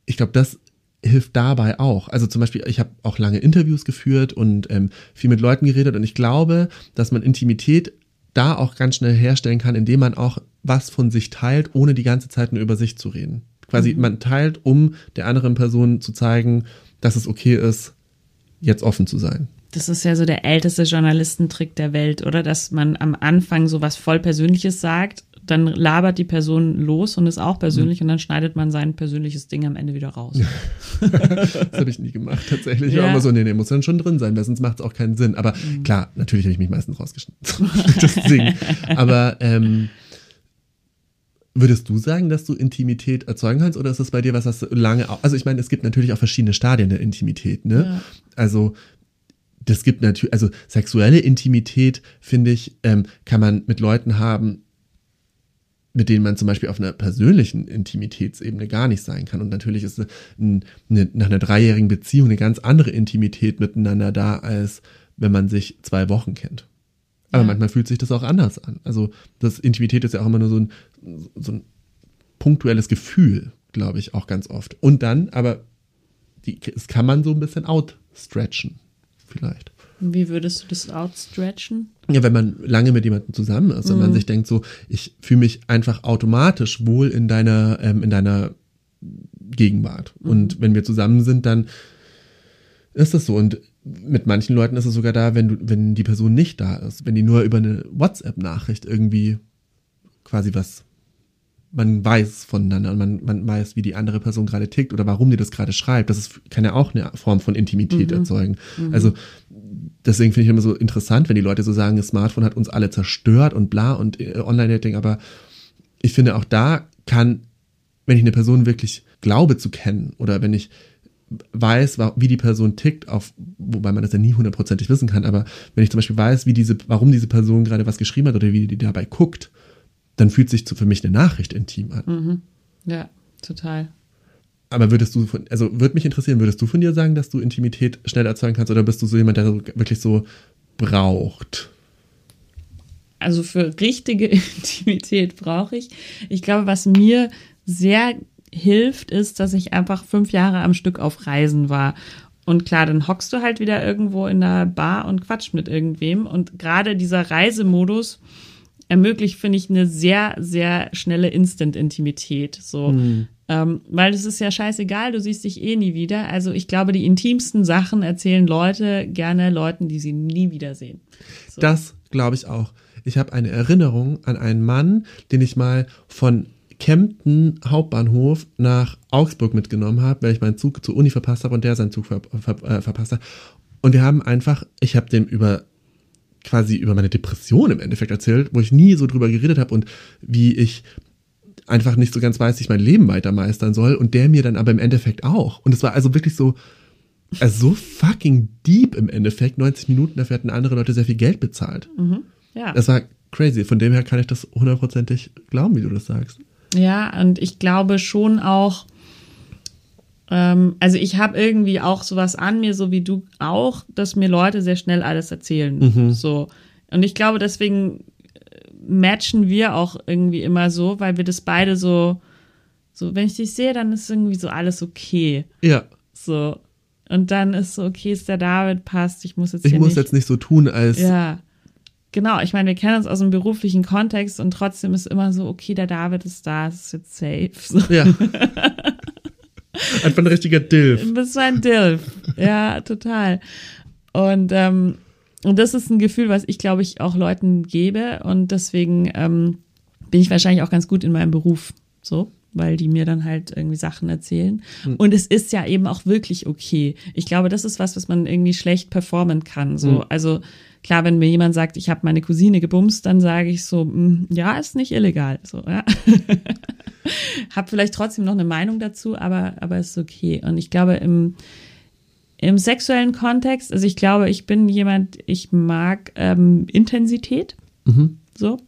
ich glaube, das hilft dabei auch. Also zum Beispiel, ich habe auch lange Interviews geführt und ähm, viel mit Leuten geredet und ich glaube, dass man Intimität da auch ganz schnell herstellen kann, indem man auch was von sich teilt, ohne die ganze Zeit nur über sich zu reden. Quasi, mhm. man teilt, um der anderen Person zu zeigen, dass es okay ist, jetzt offen zu sein.
das ist ja so der älteste Journalistentrick der Welt, oder? Dass man am Anfang so was voll Persönliches sagt, dann labert die Person los und ist auch persönlich mhm. und dann schneidet man sein persönliches Ding am Ende wieder raus.
das habe ich nie gemacht, tatsächlich. Ja. Aber so, nee, nee, muss dann schon drin sein, weil sonst macht es auch keinen Sinn. Aber mhm. klar, natürlich habe ich mich meistens rausgeschnitten. Deswegen. Aber ähm, Würdest du sagen, dass du Intimität erzeugen kannst oder ist das bei dir was, was lange, also ich meine, es gibt natürlich auch verschiedene Stadien der Intimität, ne? Ja. Also das gibt natürlich, also sexuelle Intimität, finde ich, ähm, kann man mit Leuten haben, mit denen man zum Beispiel auf einer persönlichen Intimitätsebene gar nicht sein kann. Und natürlich ist eine, eine, nach einer dreijährigen Beziehung eine ganz andere Intimität miteinander da, als wenn man sich zwei Wochen kennt. Aber ja. manchmal fühlt sich das auch anders an. Also das Intimität ist ja auch immer nur so ein, so ein punktuelles Gefühl, glaube ich, auch ganz oft. Und dann, aber die, das kann man so ein bisschen outstretchen vielleicht.
Wie würdest du das outstretchen?
Ja, wenn man lange mit jemandem zusammen ist und man mhm. sich denkt so, ich fühle mich einfach automatisch wohl in deiner, ähm, in deiner Gegenwart. Mhm. Und wenn wir zusammen sind, dann ist das so. Und mit manchen Leuten ist es sogar da, wenn du, wenn die Person nicht da ist, wenn die nur über eine WhatsApp-Nachricht irgendwie quasi was man weiß voneinander und man, man weiß, wie die andere Person gerade tickt oder warum die das gerade schreibt. Das ist, kann ja auch eine Form von Intimität mhm. erzeugen. Mhm. Also deswegen finde ich immer so interessant, wenn die Leute so sagen, das Smartphone hat uns alle zerstört und bla und äh, Online-Dating, aber ich finde auch da kann, wenn ich eine Person wirklich glaube zu kennen oder wenn ich weiß, wie die Person tickt, auf, wobei man das ja nie hundertprozentig wissen kann, aber wenn ich zum Beispiel weiß, wie diese, warum diese Person gerade was geschrieben hat oder wie die dabei guckt, dann fühlt sich für mich eine Nachricht intim an.
Mhm. Ja, total.
Aber würdest du von, also würde mich interessieren, würdest du von dir sagen, dass du Intimität schnell erzeugen kannst oder bist du so jemand, der so, wirklich so braucht?
Also für richtige Intimität brauche ich. Ich glaube, was mir sehr hilft, ist, dass ich einfach fünf Jahre am Stück auf Reisen war. Und klar, dann hockst du halt wieder irgendwo in der Bar und quatscht mit irgendwem. Und gerade dieser Reisemodus, ermöglicht, finde ich, eine sehr, sehr schnelle Instant-Intimität. So. Mhm. Ähm, weil es ist ja scheißegal, du siehst dich eh nie wieder. Also ich glaube, die intimsten Sachen erzählen Leute gerne Leuten, die sie nie wiedersehen.
So. Das glaube ich auch. Ich habe eine Erinnerung an einen Mann, den ich mal von Kempten Hauptbahnhof nach Augsburg mitgenommen habe, weil ich meinen Zug zur Uni verpasst habe und der seinen Zug ver ver äh, verpasst hat. Und wir haben einfach, ich habe dem über quasi über meine Depression im Endeffekt erzählt, wo ich nie so drüber geredet habe und wie ich einfach nicht so ganz weiß, wie ich mein Leben weiter meistern soll und der mir dann aber im Endeffekt auch. Und es war also wirklich so, also so fucking deep im Endeffekt. 90 Minuten, dafür hatten andere Leute sehr viel Geld bezahlt. Mhm, ja. Das war crazy. Von dem her kann ich das hundertprozentig glauben, wie du das sagst.
Ja, und ich glaube schon auch, ähm, also ich habe irgendwie auch sowas an mir, so wie du auch, dass mir Leute sehr schnell alles erzählen. Mhm. So. Und ich glaube, deswegen äh, matchen wir auch irgendwie immer so, weil wir das beide so, so, wenn ich dich sehe, dann ist irgendwie so alles okay.
Ja.
So. Und dann ist so, okay, ist der David, passt, ich muss jetzt
Ich muss nicht, jetzt nicht so tun, als.
Ja. Genau, ich meine, wir kennen uns aus dem beruflichen Kontext und trotzdem ist immer so, okay, der David ist da, es ist jetzt safe. So.
Ja. Einfach ein richtiger Dilf.
Du bist ein Dilf. Ja, total. Und, ähm, und das ist ein Gefühl, was ich, glaube ich, auch Leuten gebe. Und deswegen ähm, bin ich wahrscheinlich auch ganz gut in meinem Beruf. So weil die mir dann halt irgendwie Sachen erzählen. Mhm. Und es ist ja eben auch wirklich okay. Ich glaube, das ist was, was man irgendwie schlecht performen kann. So, mhm. also klar, wenn mir jemand sagt, ich habe meine Cousine gebumst, dann sage ich so, hm, ja, ist nicht illegal. So, ja. hab vielleicht trotzdem noch eine Meinung dazu, aber aber ist okay. Und ich glaube im im sexuellen Kontext, also ich glaube, ich bin jemand, ich mag ähm, Intensität. Mhm. So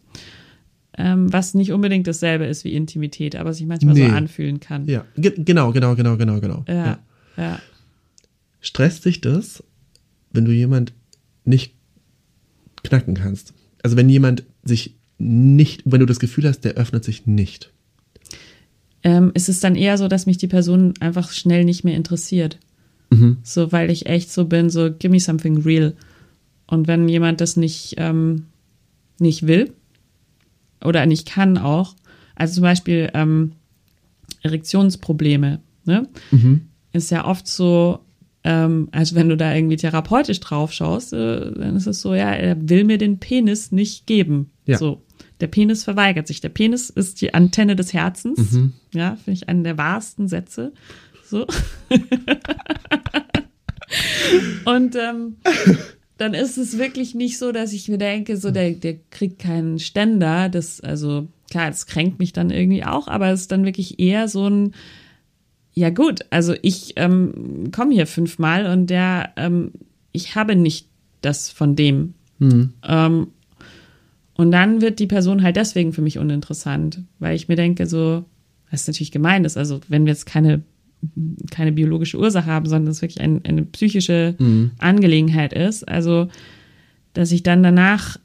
ähm, was nicht unbedingt dasselbe ist wie Intimität, aber sich manchmal nee. so anfühlen kann.
Ja, Ge genau, genau, genau, genau, genau.
Ja, ja. ja.
Stresst dich das, wenn du jemand nicht knacken kannst? Also wenn jemand sich nicht, wenn du das Gefühl hast, der öffnet sich nicht.
Ähm, ist es dann eher so, dass mich die Person einfach schnell nicht mehr interessiert. Mhm. So, weil ich echt so bin, so, give me something real. Und wenn jemand das nicht, ähm, nicht will, oder nicht kann auch. Also zum Beispiel ähm, Erektionsprobleme. Ne? Mhm. Ist ja oft so, ähm, also wenn du da irgendwie therapeutisch drauf schaust, äh, dann ist es so, ja, er will mir den Penis nicht geben.
Ja.
So. Der Penis verweigert sich. Der Penis ist die Antenne des Herzens.
Mhm.
Ja, finde ich einen der wahrsten Sätze. So. Und ähm, dann ist es wirklich nicht so, dass ich mir denke, so der, der kriegt keinen Ständer. Das, also klar, das kränkt mich dann irgendwie auch, aber es ist dann wirklich eher so ein, ja gut, also ich ähm, komme hier fünfmal und der, ähm, ich habe nicht das von dem.
Mhm.
Ähm, und dann wird die Person halt deswegen für mich uninteressant, weil ich mir denke, so, was natürlich gemein ist, also wenn wir jetzt keine, keine biologische Ursache haben, sondern es wirklich ein, eine psychische
Mhm.
Angelegenheit ist, also dass ich dann danach,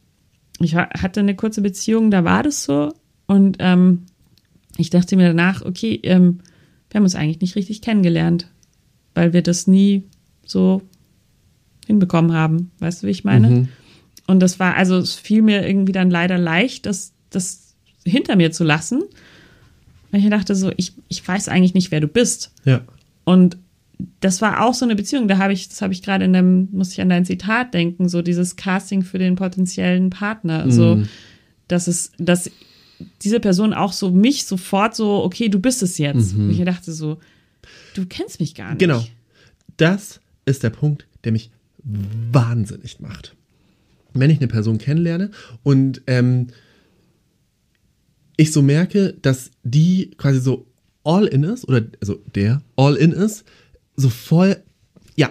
ich ha- hatte eine kurze Beziehung, da war das so und ähm, ich dachte mir danach, okay, ähm, wir haben uns eigentlich nicht richtig kennengelernt, weil wir das nie so hinbekommen haben. Weißt du, wie ich meine?
Mhm.
Und das war, also es fiel mir irgendwie dann leider leicht, das, das hinter mir zu lassen. Weil ich dachte so, ich, ich weiß eigentlich nicht, wer du bist.
Ja.
Und das war auch so eine Beziehung, da habe ich, das habe ich gerade in dem, muss ich an dein Zitat denken, so dieses Casting für den potenziellen Partner. So,
Mhm.
dass es, dass diese Person auch so mich sofort so, okay, du bist es jetzt. Und ich dachte so, du kennst mich gar nicht.
Genau. Das ist der Punkt, der mich wahnsinnig macht. Wenn ich eine Person kennenlerne und ähm, ich so merke, dass die quasi so all in ist, oder also der all in ist, so voll, ja,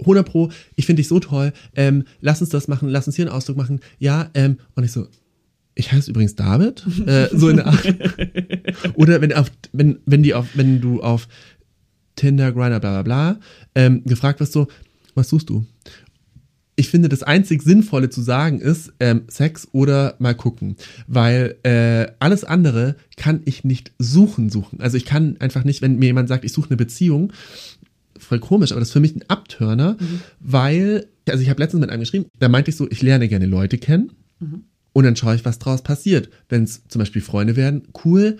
100 Pro, ich finde dich so toll, ähm, lass uns das machen, lass uns hier einen Ausdruck machen, ja, ähm, und ich so, ich heiße übrigens David, äh, so in der Art. Oder wenn auf, wenn, wenn die auf, wenn du auf Tinder, Grindr, bla bla bla, ähm, gefragt wirst so, was suchst du? Ich finde, das einzig Sinnvolle zu sagen ist ähm, Sex oder mal gucken, weil äh, alles andere kann ich nicht suchen suchen. Also ich kann einfach nicht, wenn mir jemand sagt, ich suche eine Beziehung, voll komisch, aber das ist für mich ein Abturner, weil, also ich habe letztens mit einem geschrieben, da meinte ich so, ich lerne gerne Leute kennen und dann schaue ich, was draus passiert. Wenn es zum Beispiel Freunde werden, cool.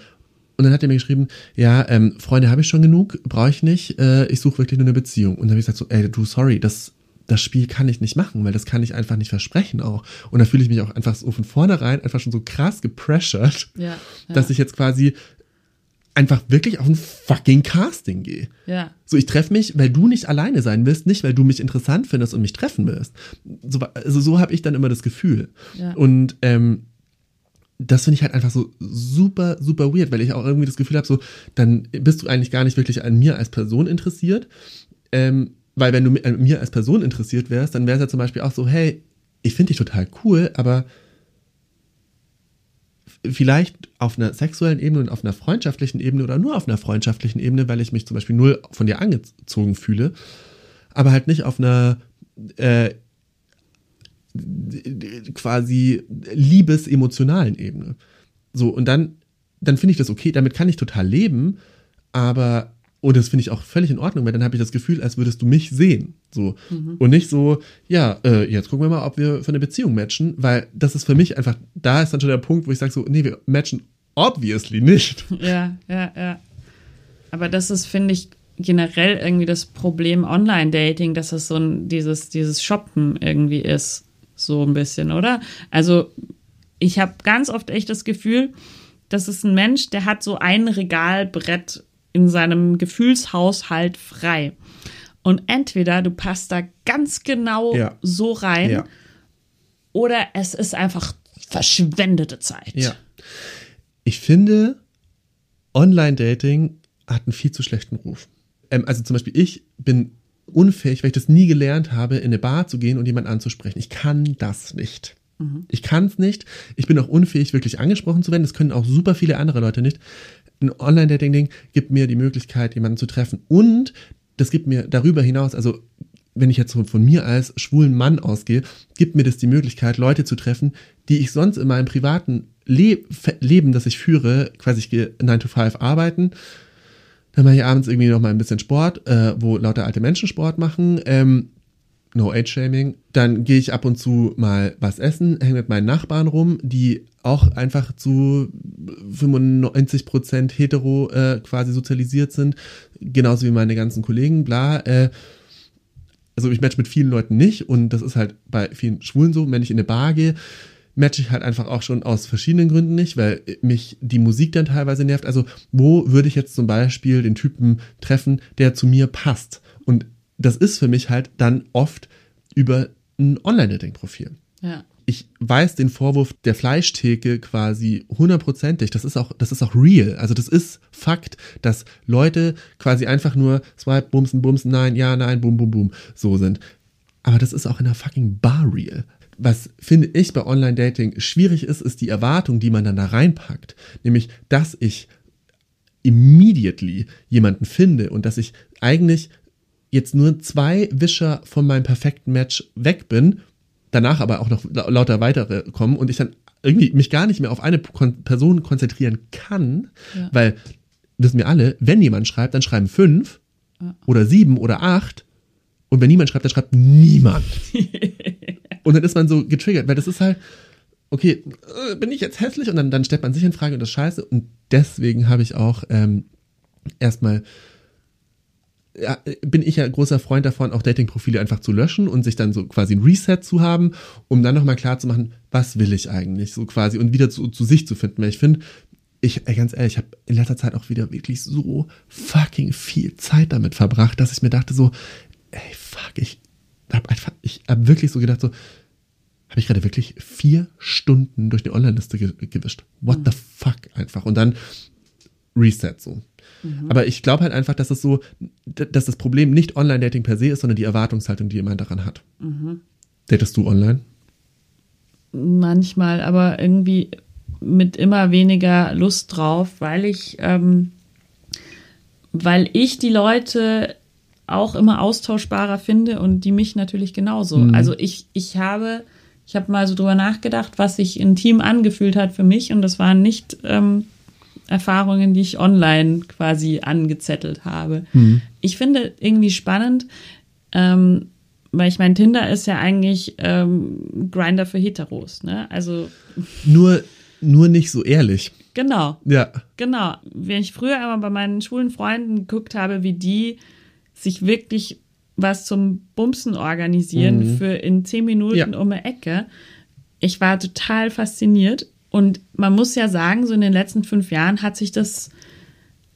Und dann hat er mir geschrieben, ja, ähm, Freunde habe ich schon genug, brauche ich nicht, äh, ich suche wirklich nur eine Beziehung. Und dann habe ich gesagt so, ey, du, sorry, das, das Spiel kann ich nicht machen, weil das kann ich einfach nicht versprechen auch. Und da fühle ich mich auch einfach so von vornherein einfach schon so krass gepressured,
Ja. ja.
dass ich jetzt quasi einfach wirklich auf ein fucking Casting gehe.
ja.
So, ich treffe mich, weil du nicht alleine sein willst, nicht weil du mich interessant findest und mich treffen willst. So, also so habe ich dann immer das Gefühl.
Ja.
Und ähm, das finde ich halt einfach so super, super weird, weil ich auch irgendwie das Gefühl habe, so, dann bist du eigentlich gar nicht wirklich an mir als Person interessiert. Ähm, weil wenn du mi- an mir als Person interessiert wärst, dann wäre es ja zum Beispiel auch so, hey, ich finde dich total cool, aber vielleicht auf einer sexuellen Ebene und auf einer freundschaftlichen Ebene oder nur auf einer freundschaftlichen Ebene, weil ich mich zum Beispiel null von dir angezogen fühle, aber halt nicht auf einer äh, quasi liebesemotionalen Ebene. So, und dann, dann finde ich das okay, damit kann ich total leben, aber, und das finde ich auch völlig in Ordnung, weil dann habe ich das Gefühl, als würdest du mich sehen. So. Und nicht so, ja, äh, jetzt gucken wir mal, ob wir für eine Beziehung matchen, weil das ist für mich einfach, da ist dann schon der Punkt, wo ich sage so, nee, wir matchen obviously nicht.
Ja, ja, ja. Aber das ist, finde ich, generell irgendwie das Problem Online-Dating, dass es so ein, dieses, dieses Shoppen irgendwie ist. So ein bisschen, oder? Also, ich habe ganz oft echt das Gefühl, das ist ein Mensch, der hat so ein Regalbrett in seinem Gefühlshaushalt frei. Und entweder du passt da ganz genau
Ja.
so rein,
Ja.
oder es ist einfach verschwendete Zeit.
Ja. Ich finde, Online-Dating hat einen viel zu schlechten Ruf. Ähm, also zum Beispiel, ich bin unfähig, weil ich das nie gelernt habe, in eine Bar zu gehen und jemanden anzusprechen. Ich kann das nicht. Ich kann es nicht. Ich bin auch unfähig, wirklich angesprochen zu werden. Das können auch super viele andere Leute nicht. Ein Online-Dating-Ding gibt mir die Möglichkeit, jemanden zu treffen. Und das gibt mir darüber hinaus, also wenn ich jetzt von mir als schwulen Mann ausgehe, gibt mir das die Möglichkeit, Leute zu treffen, die ich sonst in meinem privaten Le Leben, das ich führe, quasi ich gehe 9 to 5 arbeiten, dann mache ich abends irgendwie noch mal ein bisschen Sport, äh, wo lauter alte Menschen Sport machen, ähm, no age shaming. Dann gehe ich ab und zu mal was essen, hänge mit meinen Nachbarn rum, die auch einfach zu 95 Prozent hetero äh, quasi sozialisiert sind, genauso wie meine ganzen Kollegen, bla. Äh, also ich match mit vielen Leuten nicht und das ist halt bei vielen Schwulen so, wenn ich in eine Bar gehe, match ich halt einfach auch schon aus verschiedenen Gründen nicht, weil mich die Musik dann teilweise nervt. Also wo würde ich jetzt zum Beispiel den Typen treffen, der zu mir passt? Und das ist für mich halt dann oft über ein Online-Dating-Profil.
Ja.
Ich weiß den Vorwurf der Fleischtheke quasi hundertprozentig. Das ist auch, das ist auch real. Also das ist Fakt, dass Leute quasi einfach nur swipe, bumsen, bumsen, nein, ja, nein, bum, bum, bum, so sind. Aber das ist auch in der fucking Bar real was finde ich bei Online-Dating schwierig ist, ist die Erwartung, die man dann da reinpackt. Nämlich, dass ich immediately jemanden finde und dass ich eigentlich jetzt nur zwei Wischer von meinem perfekten Match weg bin, danach aber auch noch lauter weitere kommen und ich dann irgendwie mich gar nicht mehr auf eine Person konzentrieren kann, ja. weil wissen wir alle, wenn jemand schreibt, dann schreiben fünf ja. oder sieben oder acht und wenn niemand schreibt, dann schreibt niemand. Und dann ist man so getriggert, weil das ist halt, okay, äh, bin ich jetzt hässlich? Und dann, dann stellt man sich in Frage und das ist scheiße. Und deswegen habe ich auch ähm, erstmal, ja, bin ich ja großer Freund davon, auch Dating-Profile einfach zu löschen und sich dann so quasi ein Reset zu haben, um dann nochmal klar zu machen, was will ich eigentlich so quasi und wieder zu, zu sich zu finden. Weil ich finde, ich, ey, ganz ehrlich, ich habe in letzter Zeit auch wieder wirklich so fucking viel Zeit damit verbracht, dass ich mir dachte so, ey, fuck, ich, habe einfach, ich habe wirklich so gedacht, so, habe ich gerade wirklich vier Stunden durch die Online-Liste ge gewischt. What mhm. the fuck einfach. Und dann Reset so. Mhm. Aber ich glaube halt einfach, dass es so, dass das Problem nicht Online-Dating per se ist, sondern die Erwartungshaltung, die jemand daran hat. Mhm. Datest du online?
Manchmal, aber irgendwie mit immer weniger Lust drauf, weil ich, ähm, weil ich die Leute auch immer austauschbarer finde und die mich natürlich genauso. Mhm. Also ich, ich habe, ich habe mal so drüber nachgedacht, was sich intim angefühlt hat für mich und das waren nicht ähm, Erfahrungen, die ich online quasi angezettelt habe. Mhm. Ich finde irgendwie spannend, ähm, weil ich meine, Tinder ist ja eigentlich ähm, Grinder für Heteros, ne? Also
nur nur nicht so ehrlich.
Genau.
Ja.
Genau. Wenn ich früher immer bei meinen schwulen Freunden geguckt habe, wie die sich wirklich was zum Bumsen organisieren mhm. für in zehn Minuten ja. um eine Ecke. Ich war total fasziniert. Und man muss ja sagen, so in den letzten fünf Jahren hat sich das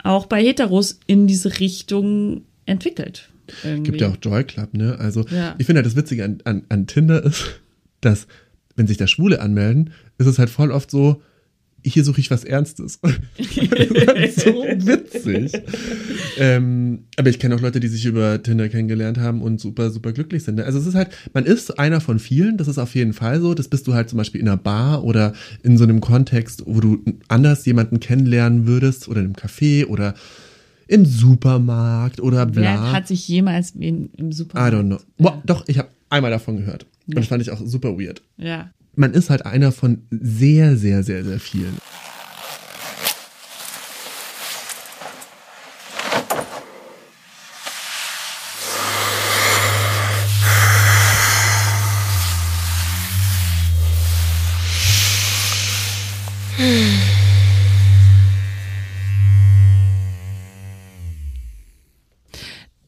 auch bei Heteros in diese Richtung entwickelt.
Es Gibt ja auch Joy Club, ne? Also ja. ich finde halt das Witzige an, an, an Tinder ist, dass wenn sich da Schwule anmelden, ist es halt voll oft so, hier suche ich was Ernstes. so witzig. ähm, aber ich kenne auch Leute, die sich über Tinder kennengelernt haben und super, super glücklich sind. Also es ist halt, man ist einer von vielen, das ist auf jeden Fall so. Das bist du halt zum Beispiel in einer Bar oder in so einem Kontext, wo du anders jemanden kennenlernen würdest oder in einem Café oder im Supermarkt oder bla.
Wer hat sich jemals im Supermarkt?
I don't know. Ja. Doch, ich habe einmal davon gehört. Und das fand ich auch super weird.
Ja
man ist halt einer von sehr, sehr, sehr, sehr vielen.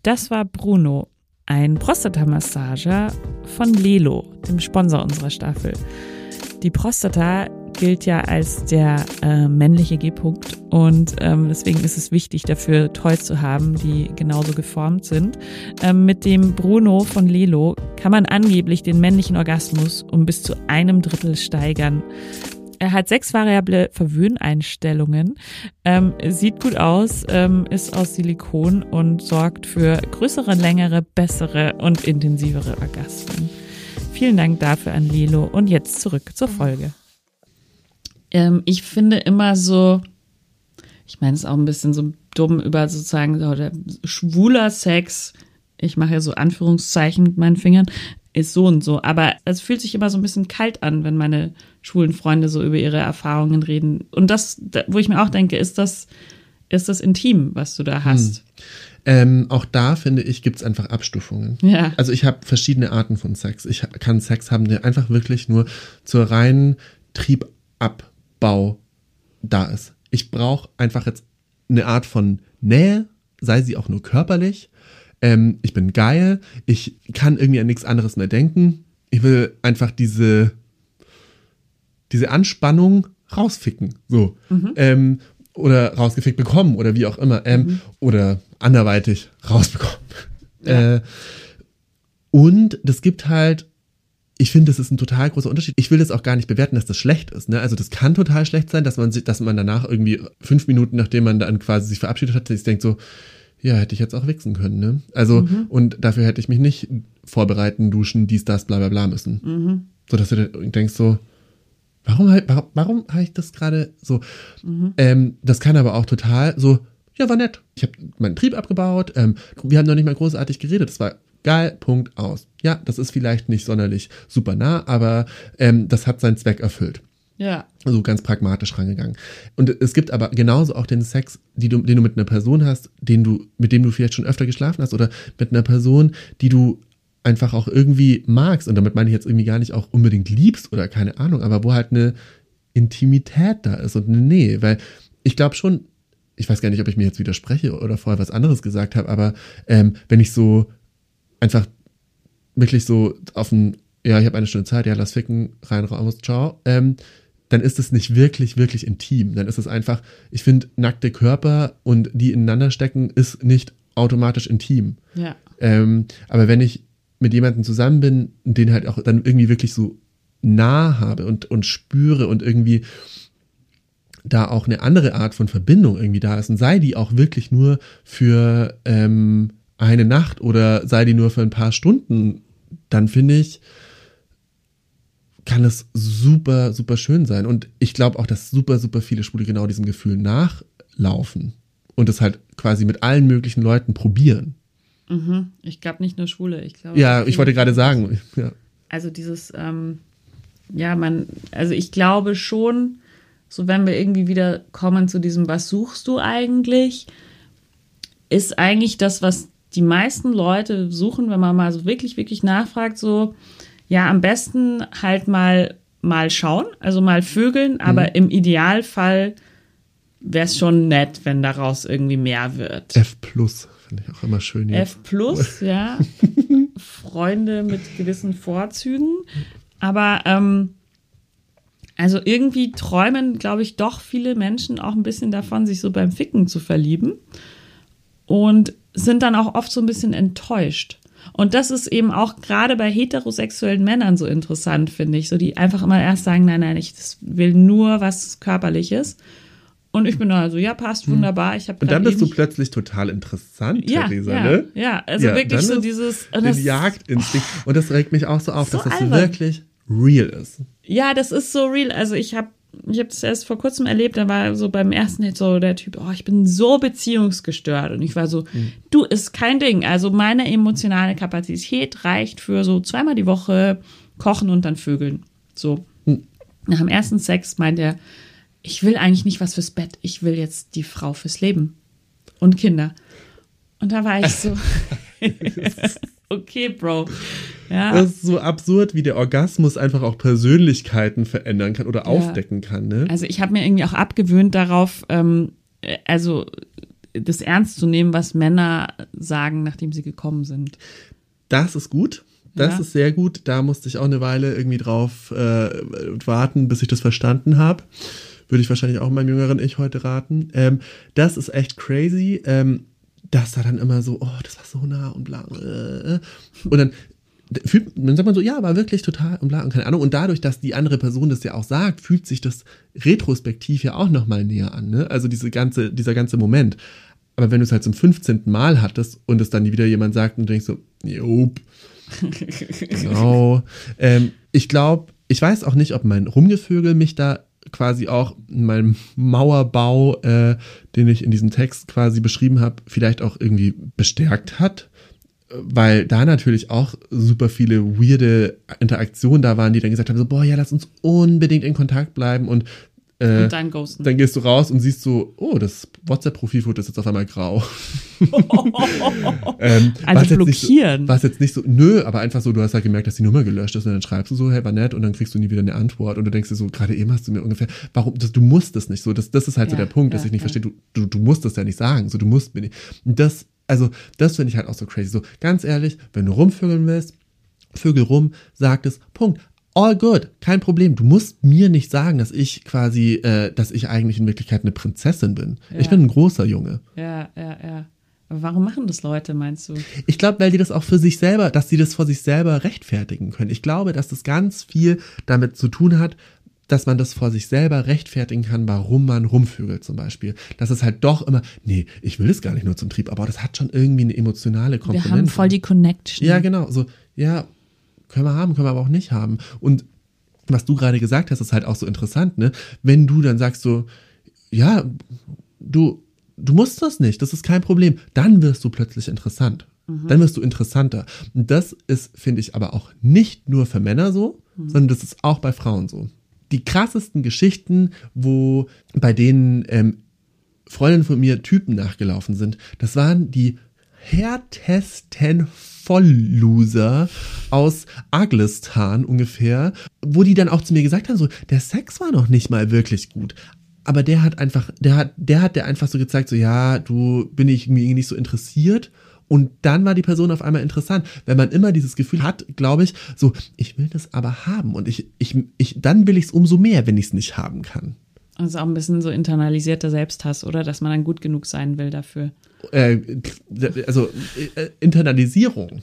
Das war Bruno ein Prostatamassager von Lelo, dem Sponsor unserer Staffel. Die Prostata gilt ja als der äh, männliche G-Punkt und ähm, deswegen ist es wichtig, dafür Toys zu haben, die genauso geformt sind. Ähm, mit dem Bruno von Lelo kann man angeblich den männlichen Orgasmus um bis zu einem Drittel steigern. Er hat sechs variable Verwöhneinstellungen, ähm, sieht gut aus, ähm, ist aus Silikon und sorgt für größere, längere, bessere und intensivere Orgasmen. Vielen Dank dafür an Lilo und jetzt zurück zur Folge. Ähm, ich finde immer so, ich meine, es ist auch ein bisschen so dumm über sozusagen so schwuler Sex. Ich mache ja so Anführungszeichen mit meinen Fingern ist so und so. Aber es fühlt sich immer so ein bisschen kalt an, wenn meine schwulen Freunde so über ihre Erfahrungen reden. Und das, wo ich mir auch denke, ist das, ist das intim, was du da hm. hast? Hm.
Ähm, auch da finde ich, gibt es einfach Abstufungen.
Ja.
Also ich habe verschiedene Arten von Sex. Ich kann Sex haben, der einfach wirklich nur zur reinen Triebabbau da ist. Ich brauche einfach jetzt eine Art von Nähe, sei sie auch nur körperlich ähm, ich bin geil, ich kann irgendwie an nichts anderes mehr denken. Ich will einfach diese, diese Anspannung rausficken. So. Mhm. Ähm, oder rausgefickt bekommen oder wie auch immer. Ähm, mhm. Oder anderweitig rausbekommen. Ja. Äh, und das gibt halt ich finde, das ist ein total großer Unterschied. Ich will das auch gar nicht bewerten, dass das schlecht ist. Ne? Also das kann total schlecht sein, dass man, dass man danach irgendwie fünf Minuten, nachdem man dann quasi sich verabschiedet hat, sich denkt so, ja, hätte ich jetzt auch wichsen können. Ne? Also mhm. und dafür hätte ich mich nicht vorbereiten, duschen, dies, das, bla bla bla müssen. Mhm. So dass du denkst so, warum, warum, warum habe ich das gerade so? Mhm. Ähm, das kann aber auch total so, ja, war nett. Ich habe meinen Trieb abgebaut. Ähm, wir haben noch nicht mal großartig geredet. Das war Geil, Punkt aus. Ja, das ist vielleicht nicht sonderlich super nah, aber ähm, das hat seinen Zweck erfüllt.
Ja.
So ganz pragmatisch rangegangen. Und es gibt aber genauso auch den Sex, die du, den du mit einer Person hast, den du, mit dem du vielleicht schon öfter geschlafen hast, oder mit einer Person, die du einfach auch irgendwie magst. Und damit meine ich jetzt irgendwie gar nicht auch unbedingt liebst oder keine Ahnung, aber wo halt eine Intimität da ist und eine Nähe. Weil ich glaube schon, ich weiß gar nicht, ob ich mir jetzt widerspreche oder vorher was anderes gesagt habe, aber ähm, wenn ich so einfach wirklich so auf ein, ja, ich habe eine Stunde Zeit, ja, lass ficken, rein, raus, ciao, ähm, dann ist es nicht wirklich, wirklich intim. Dann ist es einfach, ich finde, nackte Körper und die ineinander stecken, ist nicht automatisch intim.
Ja.
Ähm, aber wenn ich mit jemandem zusammen bin, den halt auch dann irgendwie wirklich so nah habe und, und spüre und irgendwie da auch eine andere Art von Verbindung irgendwie da ist und sei die auch wirklich nur für ähm, eine Nacht oder sei die nur für ein paar Stunden, dann finde ich, kann es super, super schön sein. Und ich glaube auch, dass super, super viele Schwule genau diesem Gefühl nachlaufen und es halt quasi mit allen möglichen Leuten probieren.
Mhm. Ich glaube nicht nur Schwule, ich glaube.
Ja, ich wollte gerade sagen. Ja.
Also dieses, ähm, ja, man, also ich glaube schon, so wenn wir irgendwie wieder kommen zu diesem, was suchst du eigentlich, ist eigentlich das, was die meisten Leute suchen, wenn man mal so wirklich, wirklich nachfragt, so, ja, am besten halt mal, mal schauen, also mal vögeln, mhm. aber im Idealfall wäre es schon nett, wenn daraus irgendwie mehr wird.
F plus, finde ich auch immer schön.
Jetzt. F plus, ja. Freunde mit gewissen Vorzügen. Aber ähm, also irgendwie träumen, glaube ich, doch viele Menschen auch ein bisschen davon, sich so beim Ficken zu verlieben. Und sind dann auch oft so ein bisschen enttäuscht. Und das ist eben auch gerade bei heterosexuellen Männern so interessant, finde ich. So, die einfach immer erst sagen, nein, nein, ich will nur was Körperliches. Und ich bin da so, ja, passt hm. wunderbar. Ich
und dann bist du plötzlich total interessant,
ja,
Theresa,
ja,
ne?
Ja, also ja, wirklich so dieses.
Den Jagdinstinkt. Und das regt mich auch so auf, so dass das albern. wirklich real ist.
Ja, das ist so real. Also ich habe ich habe das erst vor kurzem erlebt, da war so beim ersten Hit so der Typ, oh, ich bin so beziehungsgestört. Und ich war so, mhm. du, ist kein Ding. Also meine emotionale Kapazität reicht für so zweimal die Woche kochen und dann vögeln. So. Mhm. Nach dem ersten Sex meint er, ich will eigentlich nicht was fürs Bett, ich will jetzt die Frau fürs Leben und Kinder. Und da war ich so, okay, Bro.
Ja. Das ist so absurd, wie der Orgasmus einfach auch Persönlichkeiten verändern kann oder ja. aufdecken kann. Ne?
Also ich habe mir irgendwie auch abgewöhnt darauf, ähm, äh, also das ernst zu nehmen, was Männer sagen, nachdem sie gekommen sind.
Das ist gut. Das ja. ist sehr gut. Da musste ich auch eine Weile irgendwie drauf äh, warten, bis ich das verstanden habe. Würde ich wahrscheinlich auch meinem jüngeren Ich heute raten. Ähm, das ist echt crazy. Ähm, dass da dann immer so, oh, das war so nah und bla. Äh. Und dann fühlt, dann sagt man so, ja, war wirklich total und bla und keine Ahnung. Und dadurch, dass die andere Person das ja auch sagt, fühlt sich das retrospektiv ja auch nochmal näher an. Ne? Also diese ganze, dieser ganze Moment. Aber wenn du es halt zum 15. Mal hattest und es dann wieder jemand sagt und du denkst so, jop, genau. Ähm, ich glaube, ich weiß auch nicht, ob mein Rumgevögel mich da quasi auch in meinem Mauerbau, äh, den ich in diesem Text quasi beschrieben habe, vielleicht auch irgendwie bestärkt hat weil da natürlich auch super viele weirde Interaktionen da waren, die dann gesagt haben, so, boah, ja, lass uns unbedingt in Kontakt bleiben und
äh, und dann ghosten.
Dann gehst du raus und siehst so, oh, das WhatsApp-Profilfoto ist jetzt auf einmal grau.
ähm, also blockieren.
So, war es jetzt nicht so, nö, aber einfach so, du hast halt gemerkt, dass die Nummer gelöscht ist und dann schreibst du so, hey, war nett und dann kriegst du nie wieder eine Antwort und du denkst dir so, gerade eben hast du mir ungefähr, warum, das, du musst das nicht so, das, das ist halt ja, so der Punkt, dass ja, ich nicht ja. verstehe, du, du, du musst das ja nicht sagen, so, du musst mir nicht. Das also das finde ich halt auch so crazy. So, ganz ehrlich, wenn du rumvögeln willst, Vögel rum, sagt es, Punkt. All good, kein Problem. Du musst mir nicht sagen, dass ich quasi, äh, dass ich eigentlich in Wirklichkeit eine Prinzessin bin. Ja. Ich bin ein großer Junge.
Ja, ja, ja. Aber warum machen das Leute, meinst du?
Ich glaube, weil die das auch für sich selber, dass sie das vor sich selber rechtfertigen können. Ich glaube, dass das ganz viel damit zu tun hat, dass man das vor sich selber rechtfertigen kann, warum man rumvögelt zum Beispiel. Dass es halt doch immer, nee, ich will das gar nicht nur zum Trieb, aber das hat schon irgendwie eine emotionale Komponente.
Wir haben voll die Connection.
Ja, genau. So, ja, können wir haben, können wir aber auch nicht haben. Und was du gerade gesagt hast, ist halt auch so interessant, ne? Wenn du dann sagst so, ja, du, du musst das nicht, das ist kein Problem, dann wirst du plötzlich interessant. Mhm. Dann wirst du interessanter. Und das ist, finde ich, aber auch nicht nur für Männer so, mhm. sondern das ist auch bei Frauen so die krassesten Geschichten, wo bei denen ähm, Freundinnen von mir Typen nachgelaufen sind, das waren die härtesten Vollloser aus Aglistan ungefähr, wo die dann auch zu mir gesagt haben, so, der Sex war noch nicht mal wirklich gut. Aber der hat einfach, der hat, der hat der einfach so gezeigt, so, ja, du bin ich irgendwie nicht so interessiert und dann war die Person auf einmal interessant. Wenn man immer dieses Gefühl hat, glaube ich, so, ich will das aber haben und ich, ich, ich, dann will ich es umso mehr, wenn ich es nicht haben kann.
Also auch ein bisschen so internalisierter Selbsthass, oder? Dass man dann gut genug sein will dafür.
Äh, also äh, Internalisierung.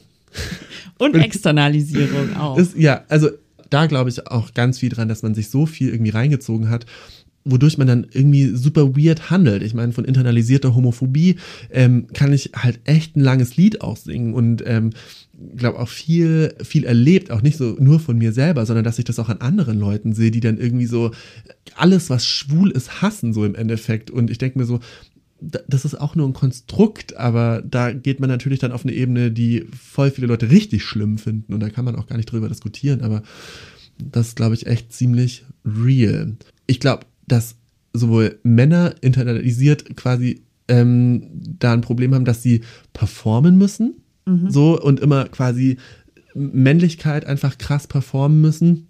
Und Externalisierung auch.
Ist, ja, also da glaube ich auch ganz viel dran, dass man sich so viel irgendwie reingezogen hat wodurch man dann irgendwie super weird handelt. Ich meine, von internalisierter Homophobie ähm, kann ich halt echt ein langes Lied aussingen und ähm, glaube auch viel, viel erlebt, auch nicht so nur von mir selber, sondern dass ich das auch an anderen Leuten sehe, die dann irgendwie so alles, was schwul ist, hassen, so im Endeffekt. Und ich denke mir so, das ist auch nur ein Konstrukt, aber da geht man natürlich dann auf eine Ebene, die voll viele Leute richtig schlimm finden und da kann man auch gar nicht drüber diskutieren, aber das ist, glaube ich, echt ziemlich real. Ich glaube, dass sowohl Männer internalisiert quasi ähm, da ein Problem haben, dass sie performen müssen, mhm. so und immer quasi Männlichkeit einfach krass performen müssen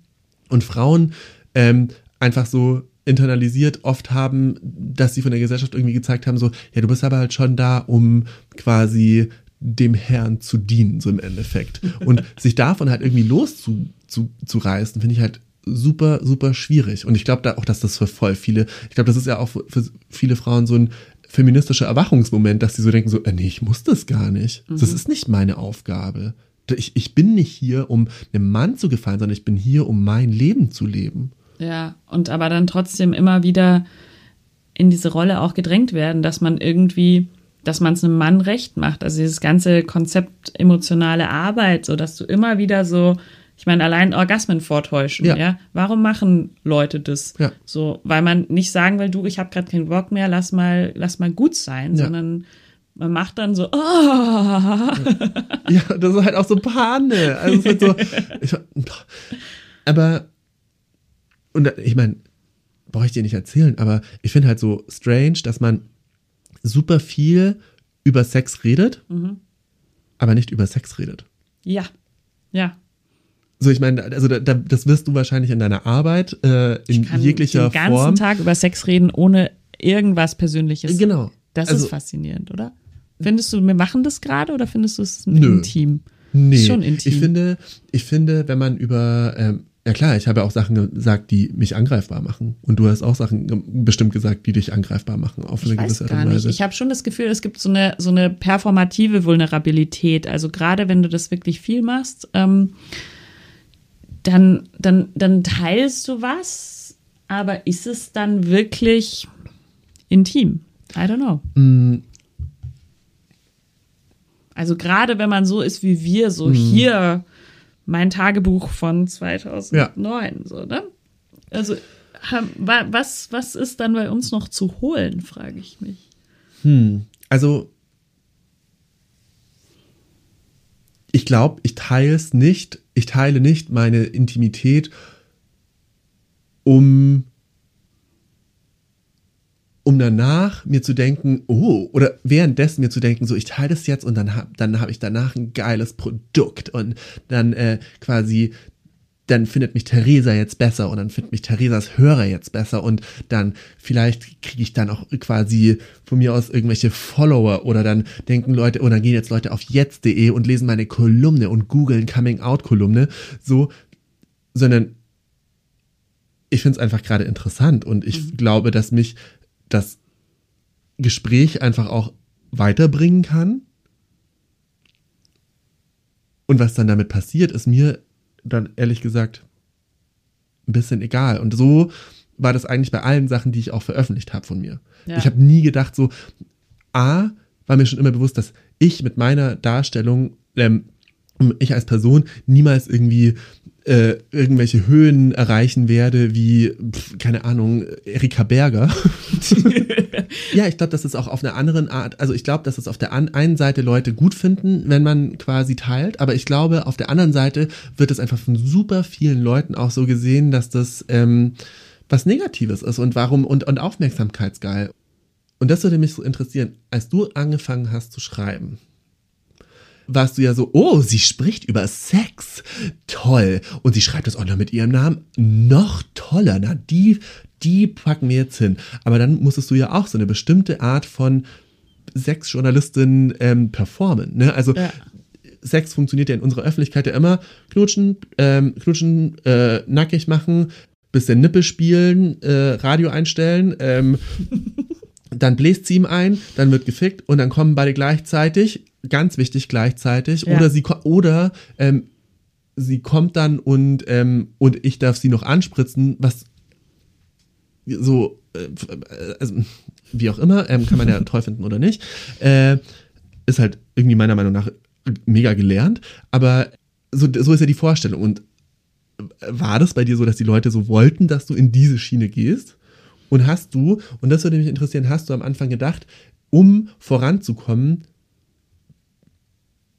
und Frauen ähm, einfach so internalisiert oft haben, dass sie von der Gesellschaft irgendwie gezeigt haben, so, ja, du bist aber halt schon da, um quasi dem Herrn zu dienen, so im Endeffekt. Und sich davon halt irgendwie loszureißen, finde ich halt super, super schwierig. Und ich glaube da auch, dass das für voll viele, ich glaube, das ist ja auch für viele Frauen so ein feministischer Erwachungsmoment, dass sie so denken, so, äh, nee, ich muss das gar nicht. Mhm. Das ist nicht meine Aufgabe. Ich, ich bin nicht hier, um einem Mann zu gefallen, sondern ich bin hier, um mein Leben zu leben.
Ja, und aber dann trotzdem immer wieder in diese Rolle auch gedrängt werden, dass man irgendwie, dass man es einem Mann recht macht. Also dieses ganze Konzept emotionale Arbeit, so dass du immer wieder so ich meine, allein Orgasmen vortäuschen, ja. ja? Warum machen Leute das? Ja. So, weil man nicht sagen will, du, ich habe gerade keinen Bock mehr, lass mal, lass mal gut sein, ja. sondern man macht dann so, oh.
Ja, das ist halt auch so Panne. Also es ist halt so, ich, aber, und ich meine, brauche ich dir nicht erzählen, aber ich finde halt so strange, dass man super viel über Sex redet, mhm. aber nicht über Sex redet.
Ja, ja.
So, ich meine, also da, das wirst du wahrscheinlich in deiner Arbeit äh, in ich kann jeglicher
den ganzen
Form.
Tag über Sex reden, ohne irgendwas Persönliches.
Genau.
Das also, ist faszinierend, oder? Findest du, wir machen das gerade oder findest du es intim?
Nee, schon intim. Ich finde, ich finde, wenn man über, ähm, ja klar, ich habe ja auch Sachen gesagt, die mich angreifbar machen. Und du hast auch Sachen bestimmt gesagt, die dich angreifbar machen, auf eine
ich gewisse Art und Weise. Nicht. Ich habe schon das Gefühl, es gibt so eine, so eine performative Vulnerabilität. Also gerade wenn du das wirklich viel machst, ähm, dann, dann, dann teilst du was, aber ist es dann wirklich intim? I don't know. Mm. Also gerade wenn man so ist wie wir, so mm. hier mein Tagebuch von 2009, ja. so, ne? Also was, was ist dann bei uns noch zu holen, frage ich mich.
Hm. Also ich glaube, ich teile es nicht, ich teile nicht meine Intimität, um, um danach mir zu denken, oh, oder währenddessen mir zu denken, so, ich teile das jetzt und dann habe dann hab ich danach ein geiles Produkt und dann äh, quasi dann findet mich Theresa jetzt besser und dann findet mich Theresas Hörer jetzt besser und dann vielleicht kriege ich dann auch quasi von mir aus irgendwelche Follower oder dann denken Leute, oder oh, gehen jetzt Leute auf jetzt.de und lesen meine Kolumne und googeln Coming Out Kolumne, so, sondern ich finde es einfach gerade interessant und ich mhm. glaube, dass mich das Gespräch einfach auch weiterbringen kann. Und was dann damit passiert, ist mir dann ehrlich gesagt ein bisschen egal. Und so war das eigentlich bei allen Sachen, die ich auch veröffentlicht habe von mir. Ja. Ich habe nie gedacht, so, A, war mir schon immer bewusst, dass ich mit meiner Darstellung, ähm, ich als Person niemals irgendwie äh, irgendwelche Höhen erreichen werde, wie, pf, keine Ahnung, Erika Berger. ja, ich glaube, dass es auch auf einer anderen Art, also ich glaube, dass es auf der an, einen Seite Leute gut finden, wenn man quasi teilt, aber ich glaube, auf der anderen Seite wird es einfach von super vielen Leuten auch so gesehen, dass das ähm, was Negatives ist und warum und, und aufmerksamkeitsgeil. Und das würde mich so interessieren, als du angefangen hast zu schreiben, warst du ja so, oh, sie spricht über Sex. Toll. Und sie schreibt das auch noch mit ihrem Namen. Noch toller. Na, die, die packen wir jetzt hin. Aber dann musstest du ja auch so eine bestimmte Art von Sexjournalistin ähm, performen. Ne? Also ja. Sex funktioniert ja in unserer Öffentlichkeit ja immer. Knutschen, ähm, knutschen, äh, nackig machen, bisschen Nippel spielen, äh, Radio einstellen, ähm, dann bläst sie ihm ein, dann wird gefickt und dann kommen beide gleichzeitig ganz wichtig gleichzeitig. Ja. Oder sie oder ähm, sie kommt dann und ähm, und ich darf sie noch anspritzen, was so äh, also, wie auch immer ähm, kann man ja toll finden oder nicht, äh, ist halt irgendwie meiner Meinung nach mega gelernt. Aber so so ist ja die Vorstellung und war das bei dir so, dass die Leute so wollten, dass du in diese Schiene gehst? Und hast du, und das würde mich interessieren, hast du am Anfang gedacht, um voranzukommen,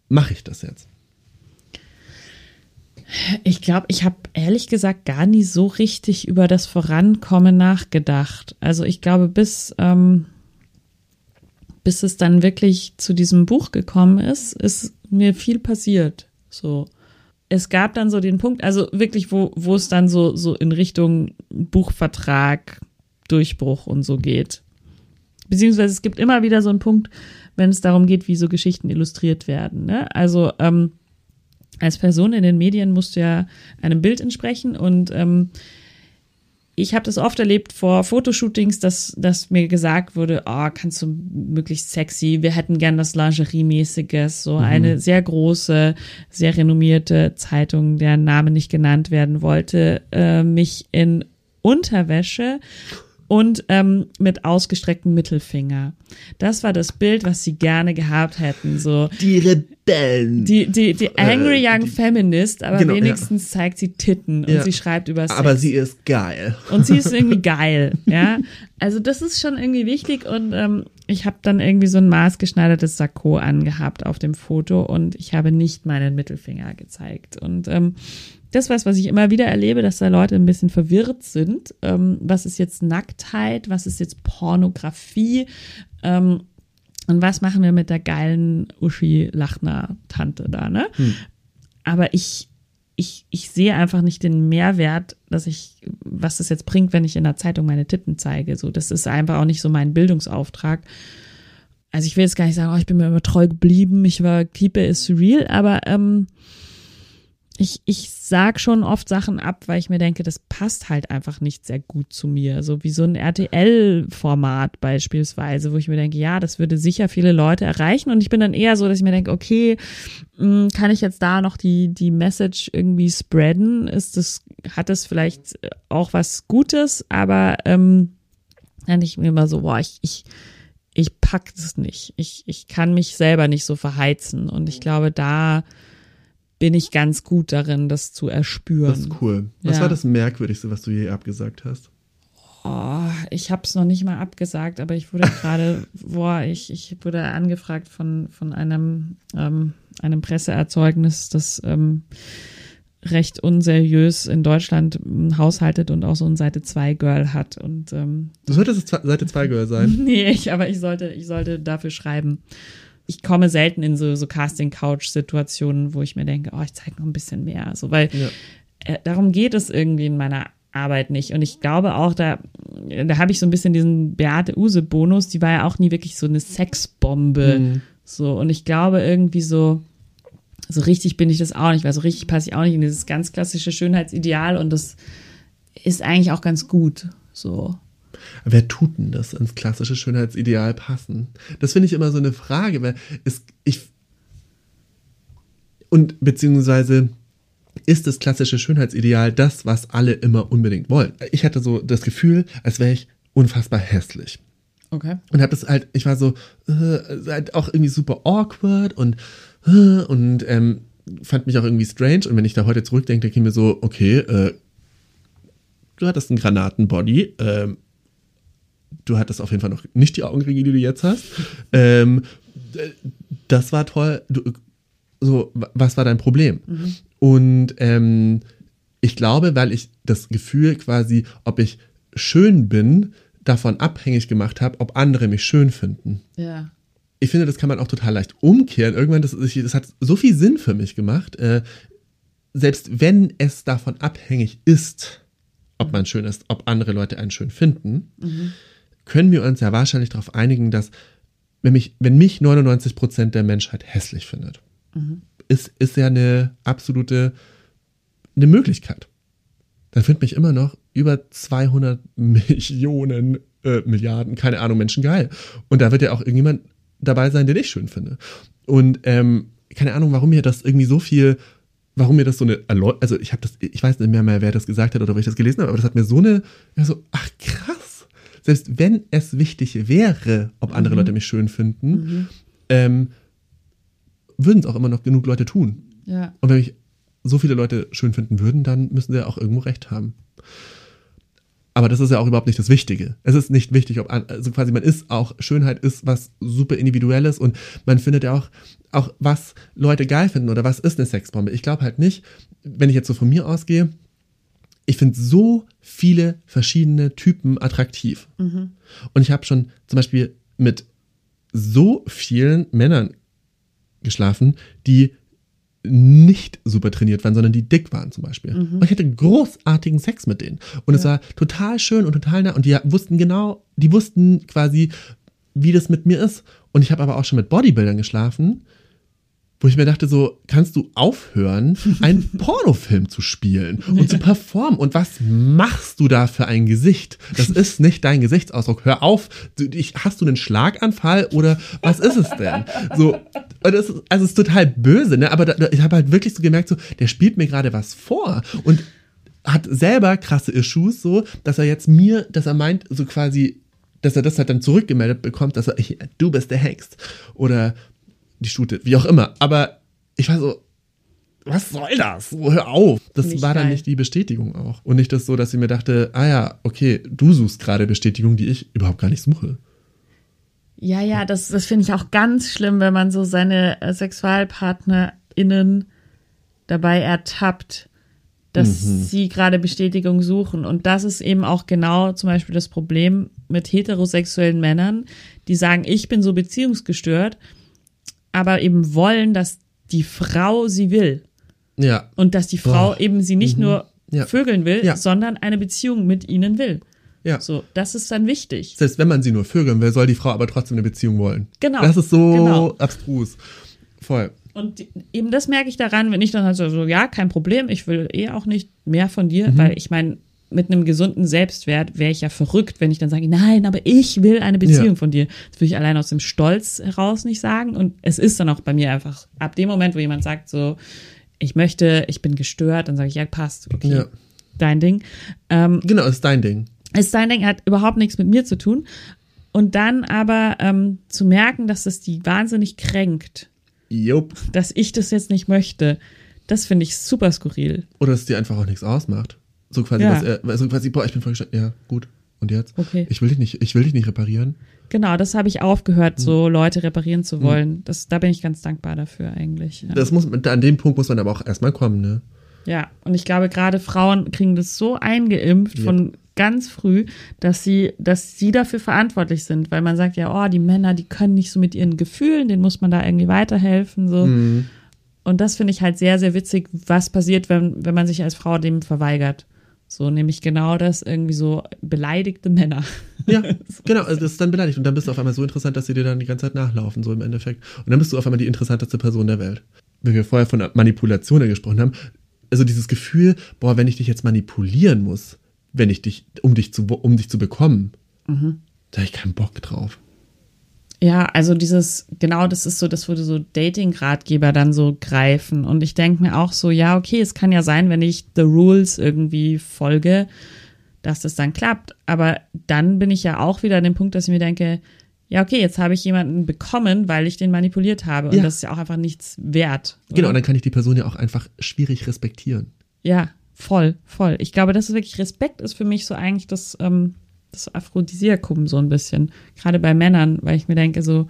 mache ich das jetzt?
Ich glaube, ich habe ehrlich gesagt gar nie so richtig über das Vorankommen nachgedacht. Also ich glaube, bis, ähm, bis es dann wirklich zu diesem Buch gekommen ist, ist mir viel passiert. So. Es gab dann so den Punkt, also wirklich, wo, wo es dann so, so in Richtung Buchvertrag, Durchbruch und so geht. Beziehungsweise es gibt immer wieder so einen Punkt, wenn es darum geht, wie so Geschichten illustriert werden. Ne? Also ähm, als Person in den Medien musst du ja einem Bild entsprechen und ähm, ich habe das oft erlebt vor Fotoshootings, dass, dass mir gesagt wurde, oh, kannst du möglichst sexy, wir hätten gern das Lingerie-mäßiges, so mhm. eine sehr große, sehr renommierte Zeitung, deren Name nicht genannt werden wollte, äh, mich in Unterwäsche und ähm, mit ausgestrecktem Mittelfinger. Das war das Bild, was sie gerne gehabt hätten. So
die Rebellen.
Die, die, die äh, Angry äh, Young die, Feminist, aber genau, wenigstens ja. zeigt sie Titten und ja. sie schreibt über Sex.
Aber sie ist geil.
Und sie ist irgendwie geil, ja. Also das ist schon irgendwie wichtig und ähm, ich habe dann irgendwie so ein maßgeschneidertes Sakko angehabt auf dem Foto und ich habe nicht meinen Mittelfinger gezeigt. Und ähm, das was, was ich immer wieder erlebe, dass da Leute ein bisschen verwirrt sind. Ähm, was ist jetzt Nacktheit? Was ist jetzt Pornografie? Ähm, und was machen wir mit der geilen Uschi-Lachner-Tante da, ne? Hm. Aber ich, ich, ich sehe einfach nicht den Mehrwert, dass ich, was das jetzt bringt, wenn ich in der Zeitung meine Titten zeige. So, das ist einfach auch nicht so mein Bildungsauftrag. Also ich will jetzt gar nicht sagen, oh, ich bin mir immer treu geblieben, ich war Keeper is real, aber ähm, ich, ich sag schon oft Sachen ab, weil ich mir denke, das passt halt einfach nicht sehr gut zu mir. So wie so ein RTL-Format beispielsweise, wo ich mir denke, ja, das würde sicher viele Leute erreichen. Und ich bin dann eher so, dass ich mir denke, okay, hm, kann ich jetzt da noch die, die Message irgendwie spreaden? Ist das, hat das vielleicht auch was Gutes? Aber ähm, dann ich mir immer so, boah, ich, ich, ich pack das nicht. Ich, ich kann mich selber nicht so verheizen. Und ich glaube, da bin ich ganz gut darin, das zu erspüren. Das
ist cool. Was ja. war das Merkwürdigste, was du je abgesagt hast?
Oh, ich habe es noch nicht mal abgesagt, aber ich wurde gerade, boah, ich, ich wurde angefragt von, von einem, ähm, einem Presseerzeugnis, das ähm, recht unseriös in Deutschland haushaltet und auch so ein Seite 2 Girl hat. Und, ähm,
du solltest Seite 2 Girl sein.
nee, ich, aber ich sollte, ich sollte dafür schreiben ich komme selten in so, so Casting-Couch-Situationen, wo ich mir denke, oh, ich zeige noch ein bisschen mehr. So, weil ja. äh, darum geht es irgendwie in meiner Arbeit nicht. Und ich glaube auch, da, da habe ich so ein bisschen diesen Beate Use-Bonus, die war ja auch nie wirklich so eine Sexbombe. Mhm. So, und ich glaube irgendwie so, so richtig bin ich das auch nicht, weil so richtig passe ich auch nicht in dieses ganz klassische Schönheitsideal und das ist eigentlich auch ganz gut. So.
Wer tut denn das ins klassische Schönheitsideal passen? Das finde ich immer so eine Frage, weil es, ich, und beziehungsweise ist das klassische Schönheitsideal das, was alle immer unbedingt wollen. Ich hatte so das Gefühl, als wäre ich unfassbar hässlich.
Okay.
Und habe das halt, ich war so, äh, halt auch irgendwie super awkward und, äh, und ähm, fand mich auch irgendwie strange. Und wenn ich da heute zurückdenke, denke ich mir so, okay, äh, du hattest einen Granatenbody, ähm, du hattest auf jeden Fall noch nicht die Augenringe, die du jetzt hast. Ähm, das war toll. Du, so, was war dein Problem? Mhm. Und ähm, ich glaube, weil ich das Gefühl quasi, ob ich schön bin, davon abhängig gemacht habe, ob andere mich schön finden.
Ja.
Ich finde, das kann man auch total leicht umkehren. Irgendwann, das, das hat so viel Sinn für mich gemacht. Äh, selbst wenn es davon abhängig ist, ob man schön ist, ob andere Leute einen schön finden, mhm. Können wir uns ja wahrscheinlich darauf einigen, dass wenn mich, wenn mich 99 Prozent der Menschheit hässlich findet, mhm. ist, ist ja eine absolute eine Möglichkeit. Dann findet mich immer noch über 200 Millionen, äh, Milliarden, keine Ahnung, Menschen geil. Und da wird ja auch irgendjemand dabei sein, den ich schön finde. Und ähm, keine Ahnung, warum mir das irgendwie so viel, warum mir das so eine, also ich habe das, ich weiß nicht mehr, mehr, wer das gesagt hat oder ob ich das gelesen habe, aber das hat mir so eine, ja so, ach krass. Selbst wenn es wichtig wäre, ob andere mhm. Leute mich schön finden, mhm. ähm, würden es auch immer noch genug Leute tun.
Ja.
Und wenn mich so viele Leute schön finden würden, dann müssen sie ja auch irgendwo recht haben. Aber das ist ja auch überhaupt nicht das Wichtige. Es ist nicht wichtig, ob, also quasi man ist auch, Schönheit ist was super Individuelles und man findet ja auch, auch was Leute geil finden oder was ist eine Sexbombe. Ich glaube halt nicht, wenn ich jetzt so von mir ausgehe, ich finde so viele verschiedene Typen attraktiv. Mhm. Und ich habe schon zum Beispiel mit so vielen Männern geschlafen, die nicht super trainiert waren, sondern die dick waren zum Beispiel. Mhm. Und ich hatte großartigen Sex mit denen. Und ja. es war total schön und total nah. Und die wussten genau, die wussten quasi, wie das mit mir ist. Und ich habe aber auch schon mit Bodybuildern geschlafen, wo ich mir dachte, so, kannst du aufhören, einen Pornofilm zu spielen und zu performen? Und was machst du da für ein Gesicht? Das ist nicht dein Gesichtsausdruck. Hör auf. Ich, hast du einen Schlaganfall oder was ist es denn? So, das ist, also es ist total böse, ne? Aber da, da, ich habe halt wirklich so gemerkt, so, der spielt mir gerade was vor und hat selber krasse Issues, so, dass er jetzt mir, dass er meint, so quasi, dass er das halt dann zurückgemeldet bekommt, dass er, du bist der Hengst. Oder die Stute, wie auch immer. Aber ich war so, was soll das? Hör auf. Das nicht war dann geil. nicht die Bestätigung auch. Und nicht das so, dass sie mir dachte, ah ja, okay, du suchst gerade Bestätigung, die ich überhaupt gar nicht suche.
Ja, ja, das, das finde ich auch ganz schlimm, wenn man so seine äh, SexualpartnerInnen dabei ertappt, dass mhm. sie gerade Bestätigung suchen. Und das ist eben auch genau zum Beispiel das Problem mit heterosexuellen Männern, die sagen, ich bin so beziehungsgestört aber eben wollen, dass die Frau sie will.
Ja.
Und dass die Frau Boah. eben sie nicht mhm. nur ja. vögeln will, ja. sondern eine Beziehung mit ihnen will. Ja. So, das ist dann wichtig.
Selbst wenn man sie nur vögeln will, soll die Frau aber trotzdem eine Beziehung wollen.
Genau.
Das ist so genau. abstrus. Voll.
Und eben das merke ich daran, wenn ich dann halt so, so ja, kein Problem, ich will eh auch nicht mehr von dir, mhm. weil ich meine, mit einem gesunden Selbstwert wäre ich ja verrückt, wenn ich dann sage, nein, aber ich will eine Beziehung ja. von dir. Das würde ich allein aus dem Stolz heraus nicht sagen. Und es ist dann auch bei mir einfach, ab dem Moment, wo jemand sagt, so, ich möchte, ich bin gestört, dann sage ich, ja, passt, okay, ja. dein Ding. Ähm,
genau, ist dein Ding.
Ist dein Ding, hat überhaupt nichts mit mir zu tun. Und dann aber ähm, zu merken, dass das die wahnsinnig kränkt.
Jupp.
Dass ich das jetzt nicht möchte, das finde ich super skurril.
Oder dass es dir einfach auch nichts ausmacht. So quasi, ja. was er, also quasi, boah, ich bin voll gestanden. Ja, gut. Und jetzt?
Okay.
Ich will dich nicht, ich will dich nicht reparieren.
Genau, das habe ich aufgehört, hm. so Leute reparieren zu hm. wollen. Hm. Das, da bin ich ganz dankbar dafür eigentlich. Ja.
Das muss, an dem Punkt muss man aber auch erstmal kommen, ne?
Ja, und ich glaube, gerade Frauen kriegen das so eingeimpft yep. von ganz früh, dass sie, dass sie dafür verantwortlich sind, weil man sagt ja, oh, die Männer, die können nicht so mit ihren Gefühlen, denen muss man da irgendwie weiterhelfen, so. Mhm. Und das finde ich halt sehr, sehr witzig, was passiert, wenn, wenn man sich als Frau dem verweigert. So, nämlich genau das, irgendwie so beleidigte Männer.
Ja, genau, also das ist dann beleidigt. Und dann bist du auf einmal so interessant, dass sie dir dann die ganze Zeit nachlaufen, so im Endeffekt. Und dann bist du auf einmal die interessanteste Person der Welt. Wenn wir vorher von Manipulationen gesprochen haben, also dieses Gefühl, boah, wenn ich dich jetzt manipulieren muss, wenn ich dich, um dich zu, um dich zu bekommen, mhm. da habe ich keinen Bock drauf.
Ja, also dieses, genau das ist so, das würde so Dating-Ratgeber dann so greifen. Und ich denke mir auch so, ja, okay, es kann ja sein, wenn ich The Rules irgendwie folge, dass das dann klappt. Aber dann bin ich ja auch wieder an dem Punkt, dass ich mir denke, ja, okay, jetzt habe ich jemanden bekommen, weil ich den manipuliert habe. Und ja. das ist ja auch einfach nichts wert.
Oder? Genau, und dann kann ich die Person ja auch einfach schwierig respektieren.
Ja, voll, voll. Ich glaube, das ist wirklich, Respekt ist für mich so eigentlich das, ähm, das Aphrodisiakum so ein bisschen. Gerade bei Männern, weil ich mir denke, so,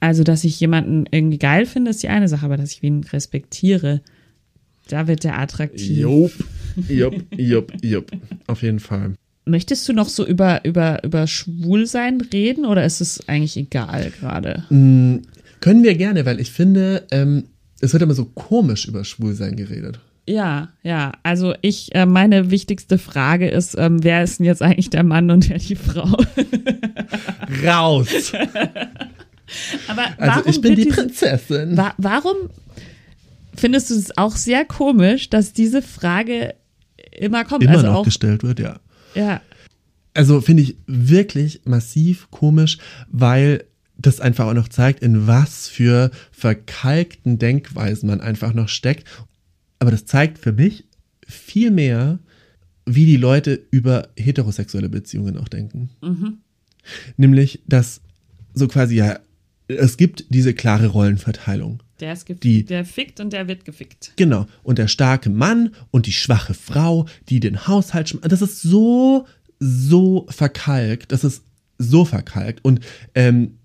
also, dass ich jemanden irgendwie geil finde, ist die eine Sache, aber dass ich ihn respektiere, da wird der attraktiv.
Jupp, jupp, jupp, jupp. Auf jeden Fall.
Möchtest du noch so über, über, über Schwulsein reden oder ist es eigentlich egal gerade?
Mm, können wir gerne, weil ich finde, ähm, es wird immer so komisch über Schwulsein geredet.
Ja, ja. Also ich, äh, meine wichtigste Frage ist, ähm, wer ist denn jetzt eigentlich der Mann und wer die Frau?
Raus!
Aber
also ich bin die Prinzessin.
Wa warum findest du es auch sehr komisch, dass diese Frage immer kommt?
Immer
also
noch auch, gestellt wird, ja.
Ja.
Also finde ich wirklich massiv komisch, weil das einfach auch noch zeigt, in was für verkalkten Denkweisen man einfach noch steckt aber das zeigt für mich viel mehr, wie die Leute über heterosexuelle Beziehungen auch denken. Mhm. Nämlich, dass so quasi ja, es gibt diese klare Rollenverteilung.
Der ist gefickt, die, der fickt und der wird gefickt.
Genau. Und der starke Mann und die schwache Frau, die den Haushalt Das ist so, so verkalkt. Das ist so verkalkt. Und ähm,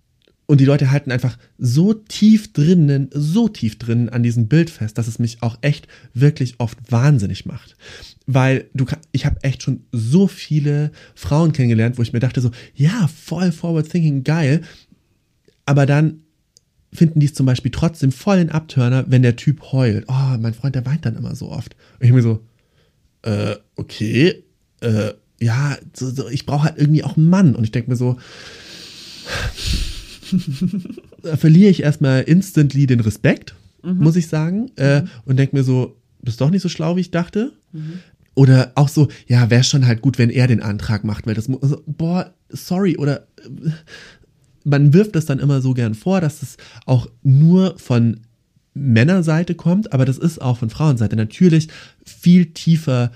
und die Leute halten einfach so tief drinnen, so tief drinnen an diesem Bild fest, dass es mich auch echt wirklich oft wahnsinnig macht. Weil du, ich habe echt schon so viele Frauen kennengelernt, wo ich mir dachte so, ja, voll forward thinking, geil. Aber dann finden die es zum Beispiel trotzdem voll in Abtörner, wenn der Typ heult. Oh, mein Freund, der weint dann immer so oft. Und ich mir so, äh, okay, äh, ja, so, so, ich brauche halt irgendwie auch einen Mann. Und ich denke mir so, da verliere ich erstmal instantly den Respekt, mhm. muss ich sagen, äh, mhm. und denke mir so, bist doch nicht so schlau, wie ich dachte. Mhm. Oder auch so, ja, wäre schon halt gut, wenn er den Antrag macht, weil das, muss, also, boah, sorry, oder äh, man wirft das dann immer so gern vor, dass es auch nur von Männerseite kommt, aber das ist auch von Frauenseite natürlich viel tiefer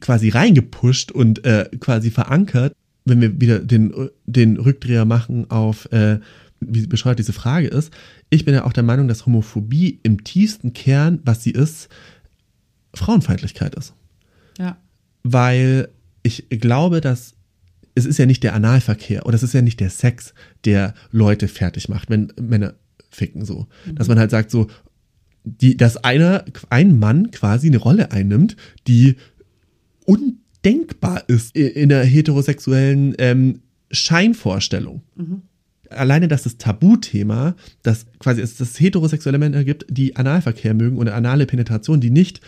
quasi reingepusht und äh, quasi verankert, wenn wir wieder den, den Rückdreher machen auf äh, wie bescheuert diese Frage ist. Ich bin ja auch der Meinung, dass Homophobie im tiefsten Kern, was sie ist, Frauenfeindlichkeit ist.
Ja. Weil
ich glaube, dass es ist ja nicht der Analverkehr oder es ist ja nicht der Sex, der Leute fertig macht, wenn Männer ficken so. Mhm. Dass man halt sagt so, die, dass einer, ein Mann quasi eine Rolle einnimmt, die undenkbar ist in der heterosexuellen ähm, Scheinvorstellung. Mhm alleine, dass das Tabuthema, dass quasi es das heterosexuelle Männer gibt, die Analverkehr mögen oder anale Penetration, die nicht,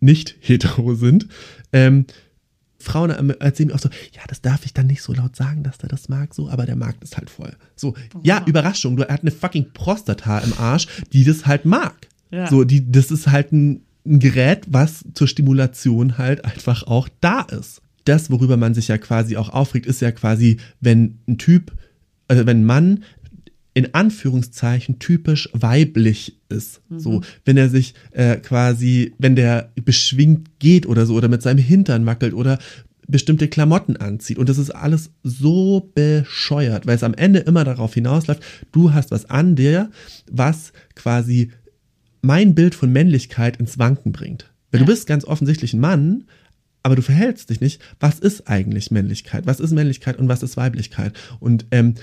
nicht hetero sind, ähm, Frauen erzählen mir auch so, ja, das darf ich dann nicht so laut sagen, dass der das mag, so, aber der mag das halt voll. So, oh. ja, Überraschung, du, er hat eine fucking Prostata im Arsch, die das halt mag. Ja. So, die, das ist halt ein, ein Gerät, was zur Stimulation halt einfach auch da ist. Das, worüber man sich ja quasi auch aufregt, ist ja quasi, wenn ein Typ also wenn Mann in Anführungszeichen typisch weiblich ist. Mhm. So, wenn er sich äh, quasi, wenn der beschwingt geht oder so oder mit seinem Hintern wackelt oder bestimmte Klamotten anzieht. Und das ist alles so bescheuert, weil es am Ende immer darauf hinausläuft, du hast was an dir, was quasi mein Bild von Männlichkeit ins Wanken bringt. Weil ja. du bist ganz offensichtlich ein Mann, aber du verhältst dich nicht. Was ist eigentlich Männlichkeit? Was ist Männlichkeit und was ist Weiblichkeit? Und ähm,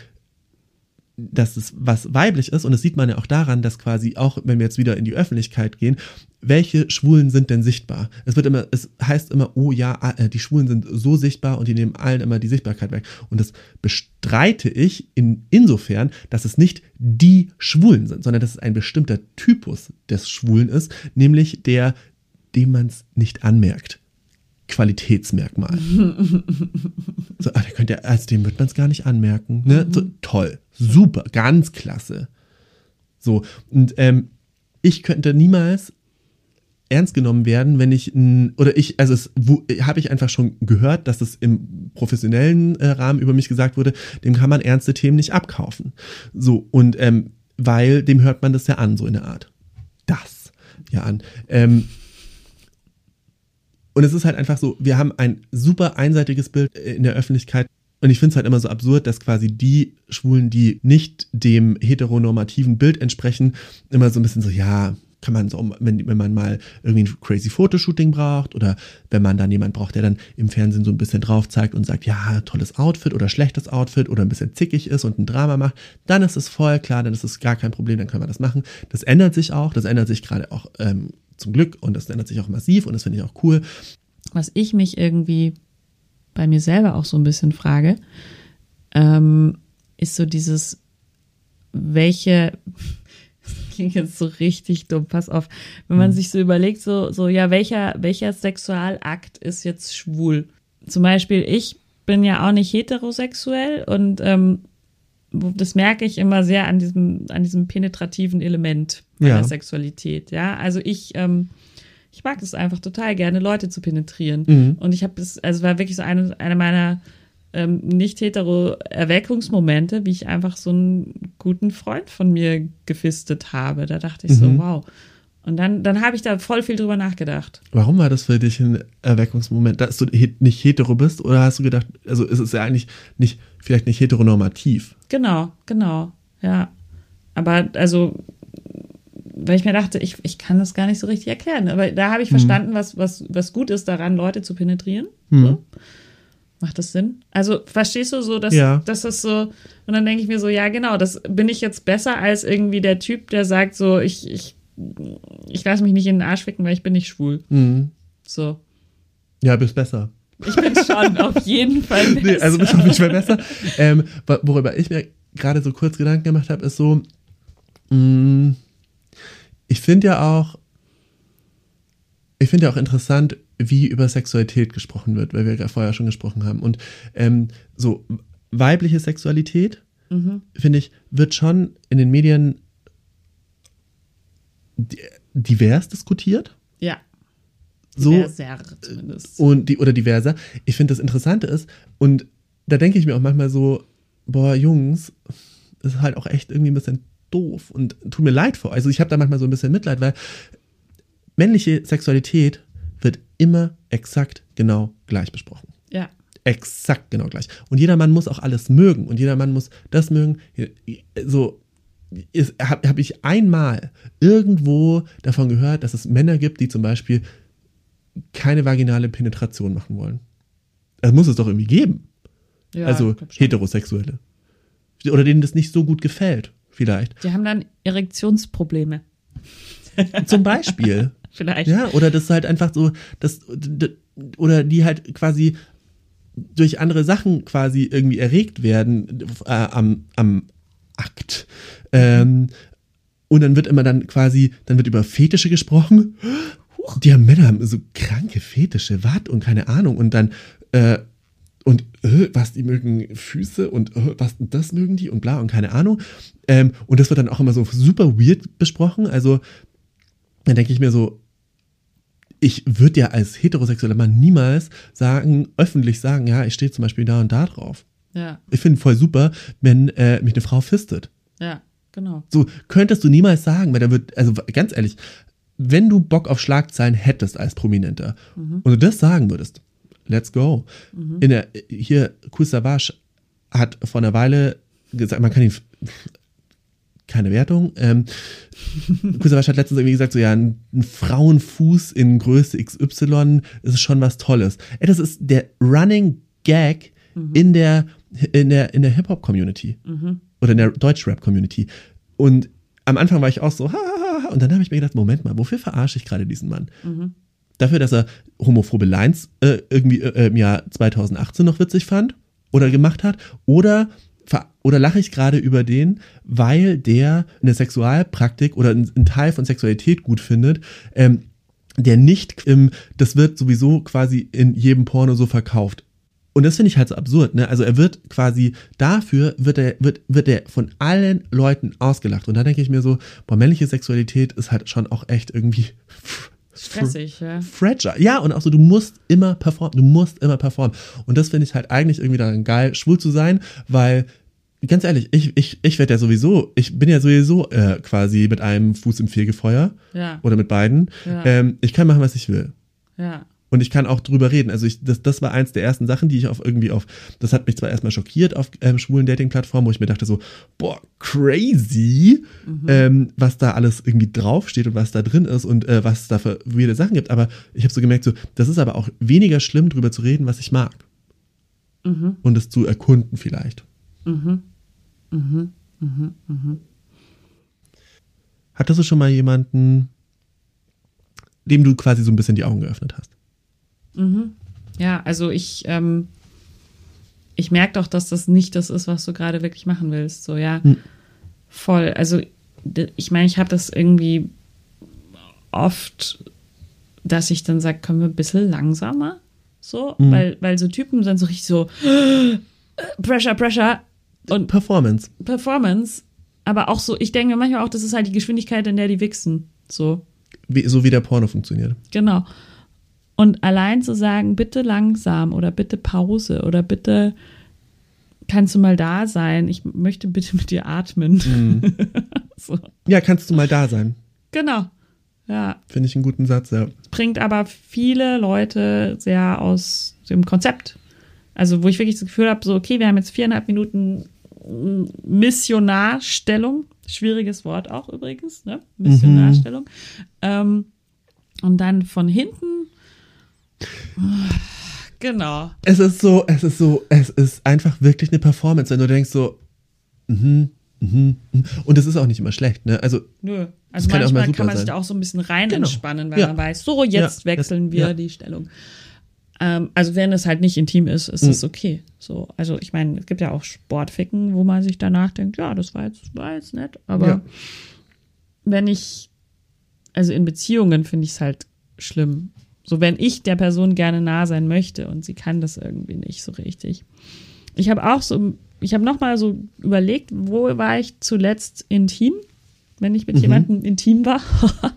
dass es was weiblich ist und das sieht man ja auch daran, dass quasi auch, wenn wir jetzt wieder in die Öffentlichkeit gehen, welche Schwulen sind denn sichtbar? Es wird immer, es heißt immer, oh ja, ah, äh, die Schwulen sind so sichtbar und die nehmen allen immer die Sichtbarkeit weg. Und das bestreite ich in, insofern, dass es nicht die Schwulen sind, sondern dass es ein bestimmter Typus des Schwulen ist, nämlich der, dem man es nicht anmerkt. Qualitätsmerkmal. so, ah, der könnte, als dem wird man es gar nicht anmerken. Ne? So, toll, super, ganz klasse. So, und ähm, ich könnte niemals ernst genommen werden, wenn ich oder ich also es habe ich einfach schon gehört, dass es im professionellen äh, Rahmen über mich gesagt wurde, dem kann man ernste Themen nicht abkaufen. So und ähm, weil dem hört man das ja an so in der Art. Das ja an. Ähm, und es ist halt einfach so, wir haben ein super einseitiges Bild äh, in der Öffentlichkeit. Und ich finde es halt immer so absurd, dass quasi die Schwulen, die nicht dem heteronormativen Bild entsprechen, immer so ein bisschen so, ja, kann man so, wenn, wenn man mal irgendwie ein crazy Fotoshooting braucht oder wenn man dann jemand braucht, der dann im Fernsehen so ein bisschen drauf zeigt und sagt, ja, tolles Outfit oder schlechtes Outfit oder ein bisschen zickig ist und ein Drama macht, dann ist es voll klar, dann ist es gar kein Problem, dann können wir das machen. Das ändert sich auch, das ändert sich gerade auch ähm, zum Glück und das ändert sich auch massiv und das finde ich auch cool.
Was ich mich irgendwie bei mir selber auch so ein bisschen frage, ähm, ist so dieses, welche, klingt jetzt so richtig dumm, pass auf, wenn man mhm. sich so überlegt, so, so, ja, welcher, welcher Sexualakt ist jetzt schwul? Zum Beispiel, ich bin ja auch nicht heterosexuell und ähm, das merke ich immer sehr an diesem, an diesem penetrativen Element meiner ja. Sexualität. Ja, also ich, ähm, ich mag es einfach total gerne, Leute zu penetrieren. Mhm. Und ich habe es, also war wirklich so eine, eine meiner ähm, nicht hetero Erweckungsmomente, wie ich einfach so einen guten Freund von mir gefistet habe. Da dachte ich mhm. so, wow. Und dann, dann habe ich da voll viel drüber nachgedacht.
Warum war das für dich ein Erweckungsmoment, dass du nicht hetero bist? Oder hast du gedacht, also ist es ja eigentlich nicht, vielleicht nicht heteronormativ?
Genau, genau, ja. Aber also, weil ich mir dachte, ich, ich kann das gar nicht so richtig erklären. Aber da habe ich mhm. verstanden, was, was, was gut ist daran, Leute zu penetrieren. Mhm. So. Macht das Sinn? Also verstehst du so, dass, ja. dass das so, und dann denke ich mir so, ja genau, das bin ich jetzt besser als irgendwie der Typ, der sagt so, ich, ich, ich lasse mich nicht in den Arsch ficken, weil ich bin nicht schwul. Mhm. So.
Ja, bist besser.
Ich bin schon auf jeden Fall besser. Nee,
also bist auf jeden Fall besser. Ähm, worüber ich mir gerade so kurz Gedanken gemacht habe, ist so, mh, mm, ich finde ja auch, ich finde ja auch interessant, wie über Sexualität gesprochen wird, weil wir ja vorher schon gesprochen haben. Und ähm, so weibliche Sexualität, mhm. finde ich, wird schon in den Medien divers diskutiert.
Ja.
So, diverser zumindest. Und die, oder diverser. Ich finde das Interessante ist, und da denke ich mir auch manchmal so, boah, Jungs, ist halt auch echt irgendwie ein bisschen doof und tut mir leid vor. Also ich habe da manchmal so ein bisschen Mitleid, weil männliche Sexualität wird immer exakt genau gleich besprochen.
Ja.
Exakt genau gleich. Und jeder Mann muss auch alles mögen und jeder Mann muss das mögen. So habe hab ich einmal irgendwo davon gehört, dass es Männer gibt, die zum Beispiel keine vaginale Penetration machen wollen. Das muss es doch irgendwie geben. Ja, also Heterosexuelle. Oder denen das nicht so gut gefällt, vielleicht.
Die haben dann Erektionsprobleme.
Zum Beispiel.
Vielleicht.
Ja, oder das halt einfach so, das, oder die halt quasi durch andere Sachen quasi irgendwie erregt werden äh, am, am Akt. Ähm, und dann wird immer dann quasi, dann wird über Fetische gesprochen. Die haben Männer haben so kranke Fetische, was und keine Ahnung. Und dann, äh, und äh, was, die mögen Füße und äh, was, das mögen die und bla und keine Ahnung. Ähm, und das wird dann auch immer so super weird besprochen. Also dann denke ich mir so, ich würde ja als heterosexueller Mann niemals sagen, öffentlich sagen, ja, ich stehe zum Beispiel da und da drauf.
Ja.
Ich finde voll super, wenn äh, mich eine Frau fistet.
Ja, genau.
So könntest du niemals sagen, weil da wird, also ganz ehrlich, wenn du Bock auf Schlagzeilen hättest als Prominenter mhm. und du das sagen würdest, let's go. Mhm. In der, hier, Kusavash hat vor einer Weile gesagt, man kann ihn keine Wertung. Ähm, Kusawasch hat letztens irgendwie gesagt, so ja, ein, ein, Frauenfuß in Größe XY ist schon was Tolles. Ey, das ist der Running Gag mhm. in der in der in der Hip Hop Community. Mhm. Oder in der Deutsch-Rap-Community. Und am Anfang war ich auch so, ha, ha, ha, und dann habe ich mir gedacht, Moment mal, wofür verarsche ich gerade diesen Mann? Mhm. Dafür, dass er homophobe Lines äh, irgendwie äh, im Jahr 2018 noch witzig fand oder gemacht hat, oder oder lache ich gerade über den, weil der eine Sexualpraktik oder einen Teil von Sexualität gut findet, ähm, der nicht, ähm, das wird sowieso quasi in jedem Porno so verkauft. Und das finde ich halt so absurd, ne? Also er wird quasi dafür wird er wird wird er von allen Leuten ausgelacht und da denke ich mir so, boah, männliche Sexualität ist halt schon auch echt irgendwie
stressig, ja.
Fragile. Ja, und auch so du musst immer performen, du musst immer performen und das finde ich halt eigentlich irgendwie dann geil schwul zu sein, weil ganz ehrlich, ich, ich, ich werde ja sowieso, ich bin ja sowieso äh, quasi mit einem Fuß im Fegefeuer.
Ja.
Oder mit beiden. Ja. Ähm, ich kann machen, was ich will.
Ja.
Und ich kann auch drüber reden. Also ich, das, das war eins der ersten Sachen, die ich auf irgendwie auf, das hat mich zwar erstmal schockiert auf ähm, schwulen Dating-Plattformen, wo ich mir dachte so, boah, crazy, mhm. ähm, was da alles irgendwie draufsteht und was da drin ist und äh, was es da für weirde Sachen gibt. Aber ich habe so gemerkt, so, das ist aber auch weniger schlimm, drüber zu reden, was ich mag. Mhm. Und es zu erkunden vielleicht.
Mhm. Mhm. Mhm. Mhm.
Hattest du schon mal jemanden, dem du quasi so ein bisschen die Augen geöffnet hast?
Mhm. Ja, also ich, ähm, ich merke doch, dass das nicht das ist, was du gerade wirklich machen willst. So, ja. Mhm. Voll. Also, ich meine, ich habe das irgendwie oft, dass ich dann sage, können wir ein bisschen langsamer? So, mhm. weil, weil so Typen sind so richtig so Pressure, Pressure.
Und Performance.
Performance. Aber auch so, ich denke manchmal auch, das ist halt die Geschwindigkeit, in der die wichsen. So.
Wie, so wie der Porno funktioniert.
Genau. Und allein zu sagen, bitte langsam oder bitte Pause oder bitte kannst du mal da sein, ich möchte bitte mit dir atmen. Mhm.
so. Ja, kannst du mal da sein.
Genau. Ja.
Finde ich einen guten Satz, ja.
Bringt aber viele Leute sehr aus dem Konzept. Also, wo ich wirklich das Gefühl habe, so, okay, wir haben jetzt viereinhalb Minuten Missionarstellung. Schwieriges Wort auch übrigens, ne? Missionarstellung. Mhm. Ähm, und dann von hinten. Genau.
Es ist so, es ist so, es ist einfach wirklich eine Performance, wenn du denkst so, mhm, mhm, mhm. und es ist auch nicht immer schlecht, ne? Also,
Nö. Also kann manchmal kann man sich da auch so ein bisschen rein genau. entspannen, weil ja. man weiß, so, jetzt ja. wechseln wir ja. die Stellung. Ähm, also wenn es halt nicht intim ist, ist es mhm. okay. So, also ich meine, es gibt ja auch Sportficken, wo man sich danach denkt, ja, das war jetzt, war jetzt nett. Aber wenn ich, also in Beziehungen finde ich es halt schlimm. So, wenn ich der Person gerne nah sein möchte und sie kann das irgendwie nicht so richtig. Ich habe auch so, ich habe nochmal so überlegt, wo war ich zuletzt intim, wenn ich mit mhm. jemandem intim war.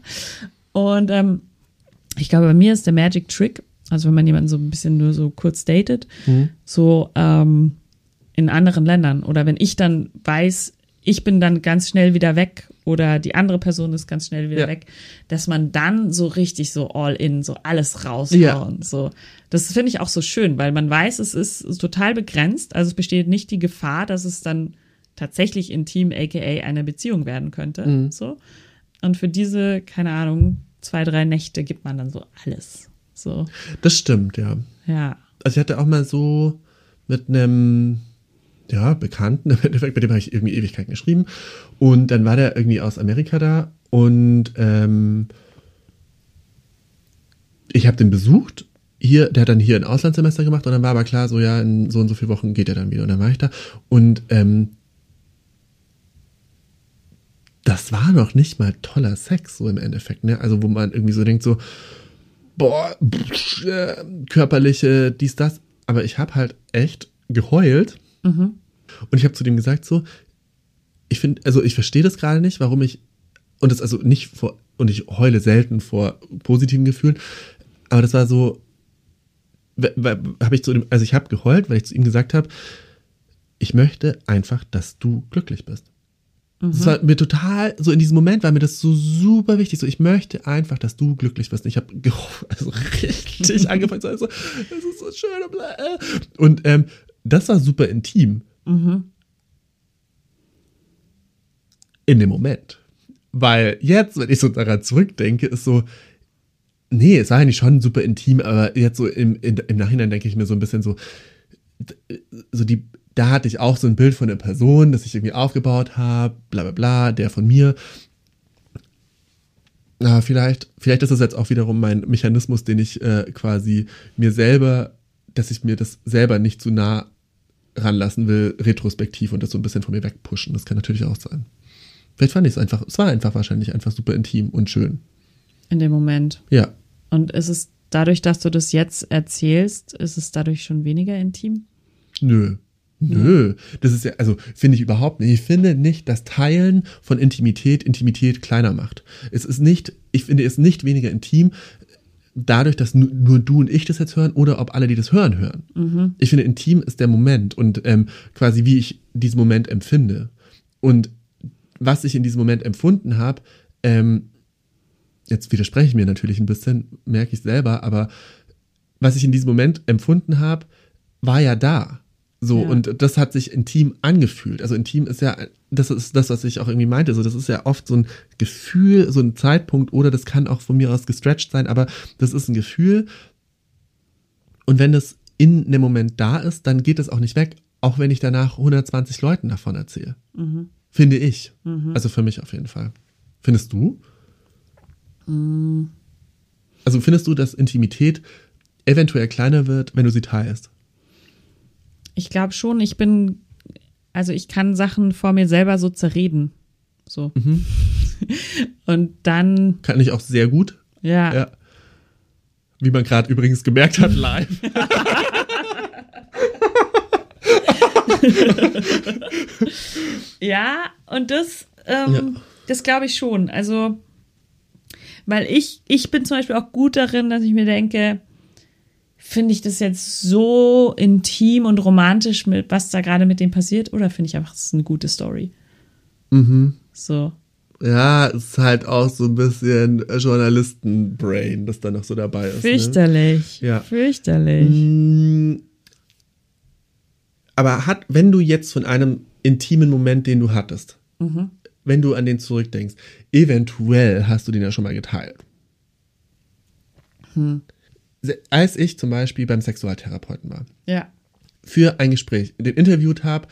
und ähm, ich glaube, bei mir ist der Magic Trick, also wenn man jemanden so ein bisschen nur so kurz datet, mhm. so ähm, in anderen Ländern. Oder wenn ich dann weiß, ich bin dann ganz schnell wieder weg oder die andere Person ist ganz schnell wieder ja. weg, dass man dann so richtig so all in, so alles raushauen. Ja. So. Das finde ich auch so schön, weil man weiß, es ist total begrenzt. Also es besteht nicht die Gefahr, dass es dann tatsächlich intim, aka eine Beziehung werden könnte. Mhm. So. Und für diese, keine Ahnung, zwei, drei Nächte gibt man dann so alles. So.
Das stimmt, ja.
Ja.
Also ich hatte auch mal so mit einem ja, Bekannten, im Endeffekt, mit dem habe ich irgendwie Ewigkeiten geschrieben. Und dann war der irgendwie aus Amerika da und ähm, ich habe den besucht. Hier, der hat dann hier ein Auslandssemester gemacht und dann war aber klar, so ja, in so und so vielen Wochen geht er dann wieder. Und dann war ich da. Und ähm, das war noch nicht mal toller Sex, so im Endeffekt, ne? Also, wo man irgendwie so denkt, so, boah, pff, äh, körperliche, dies, das. Aber ich habe halt echt geheult. Mhm. Und ich habe zu dem gesagt, so, ich finde, also ich verstehe das gerade nicht, warum ich, und das also nicht vor, und ich heule selten vor positiven Gefühlen, aber das war so, habe ich zu dem, also ich habe geheult, weil ich zu ihm gesagt habe, ich möchte einfach, dass du glücklich bist. Es mhm. war mir total, so in diesem Moment war mir das so super wichtig. So, ich möchte einfach, dass du glücklich wirst. Ich habe also richtig angefangen zu sagen, so, das ist so schön. Und, äh. und ähm, das war super intim. Mhm. In dem Moment. Weil jetzt, wenn ich so daran zurückdenke, ist so, nee, es war eigentlich schon super intim, aber jetzt so im, in, im Nachhinein denke ich mir so ein bisschen so, so die da hatte ich auch so ein Bild von der Person, das ich irgendwie aufgebaut habe, bla bla bla, der von mir. Na, vielleicht, vielleicht ist das jetzt auch wiederum mein Mechanismus, den ich äh, quasi mir selber, dass ich mir das selber nicht zu nah ranlassen will, retrospektiv und das so ein bisschen von mir wegpushen. Das kann natürlich auch sein. Vielleicht fand ich es einfach, es war einfach wahrscheinlich einfach super intim und schön.
In dem Moment.
Ja.
Und ist es dadurch, dass du das jetzt erzählst, ist es dadurch schon weniger intim?
Nö. Nö, das ist ja, also finde ich überhaupt nicht. Ich finde nicht, dass Teilen von Intimität Intimität kleiner macht. Es ist nicht, ich finde es nicht weniger intim, dadurch, dass nur, du und ich das jetzt hören oder ob alle, die das hören, hören.
Mhm.
Ich finde, intim ist der Moment und ähm, quasi wie ich diesen Moment empfinde. Und was ich in diesem Moment empfunden habe, ähm, jetzt widerspreche ich mir natürlich ein bisschen, merke ich selber, aber was ich in diesem Moment empfunden habe, war ja da. So,
Ja.
und das hat sich intim angefühlt. Also intim ist ja, das ist das, was ich auch irgendwie meinte. So, das ist ja oft so ein Gefühl, so ein Zeitpunkt, oder das kann auch von mir aus gestretched sein, aber das ist ein Gefühl. Und wenn das in dem Moment da ist, dann geht es auch nicht weg, auch wenn ich danach 120 Leuten davon erzähle.
Mhm.
Finde ich. Also für mich auf jeden Fall. Findest du?
Mhm.
Also findest du, dass Intimität eventuell kleiner wird, wenn du sie teilst?
Ich glaube schon, ich bin, also ich kann Sachen vor mir selber so zerreden. So.
Mhm.
Und dann,
Kann ich auch sehr gut.
ja,
Ja. Wie man gerade übrigens gemerkt hat, live.
Ja, und das, ähm,
Ja.
das glaube ich schon. Also, weil ich, ich bin zum Beispiel auch gut darin, dass ich mir denke, finde ich das jetzt so intim und romantisch mit, was da gerade mit dem passiert, oder finde ich einfach, das ist eine gute Story.
Mhm.
So.
Ja, ist halt auch so ein bisschen Journalisten-Brain, das da noch so dabei ist. Ne?
Fürchterlich.
Ja.
Fürchterlich.
Mm, Aber hat, wenn du jetzt von einem intimen Moment, den du hattest,
Mhm.
wenn du an den zurückdenkst, eventuell hast du den ja schon mal geteilt.
Hm.
Als ich zum Beispiel beim Sexualtherapeuten war,
Ja.
für ein Gespräch, den interviewt habe,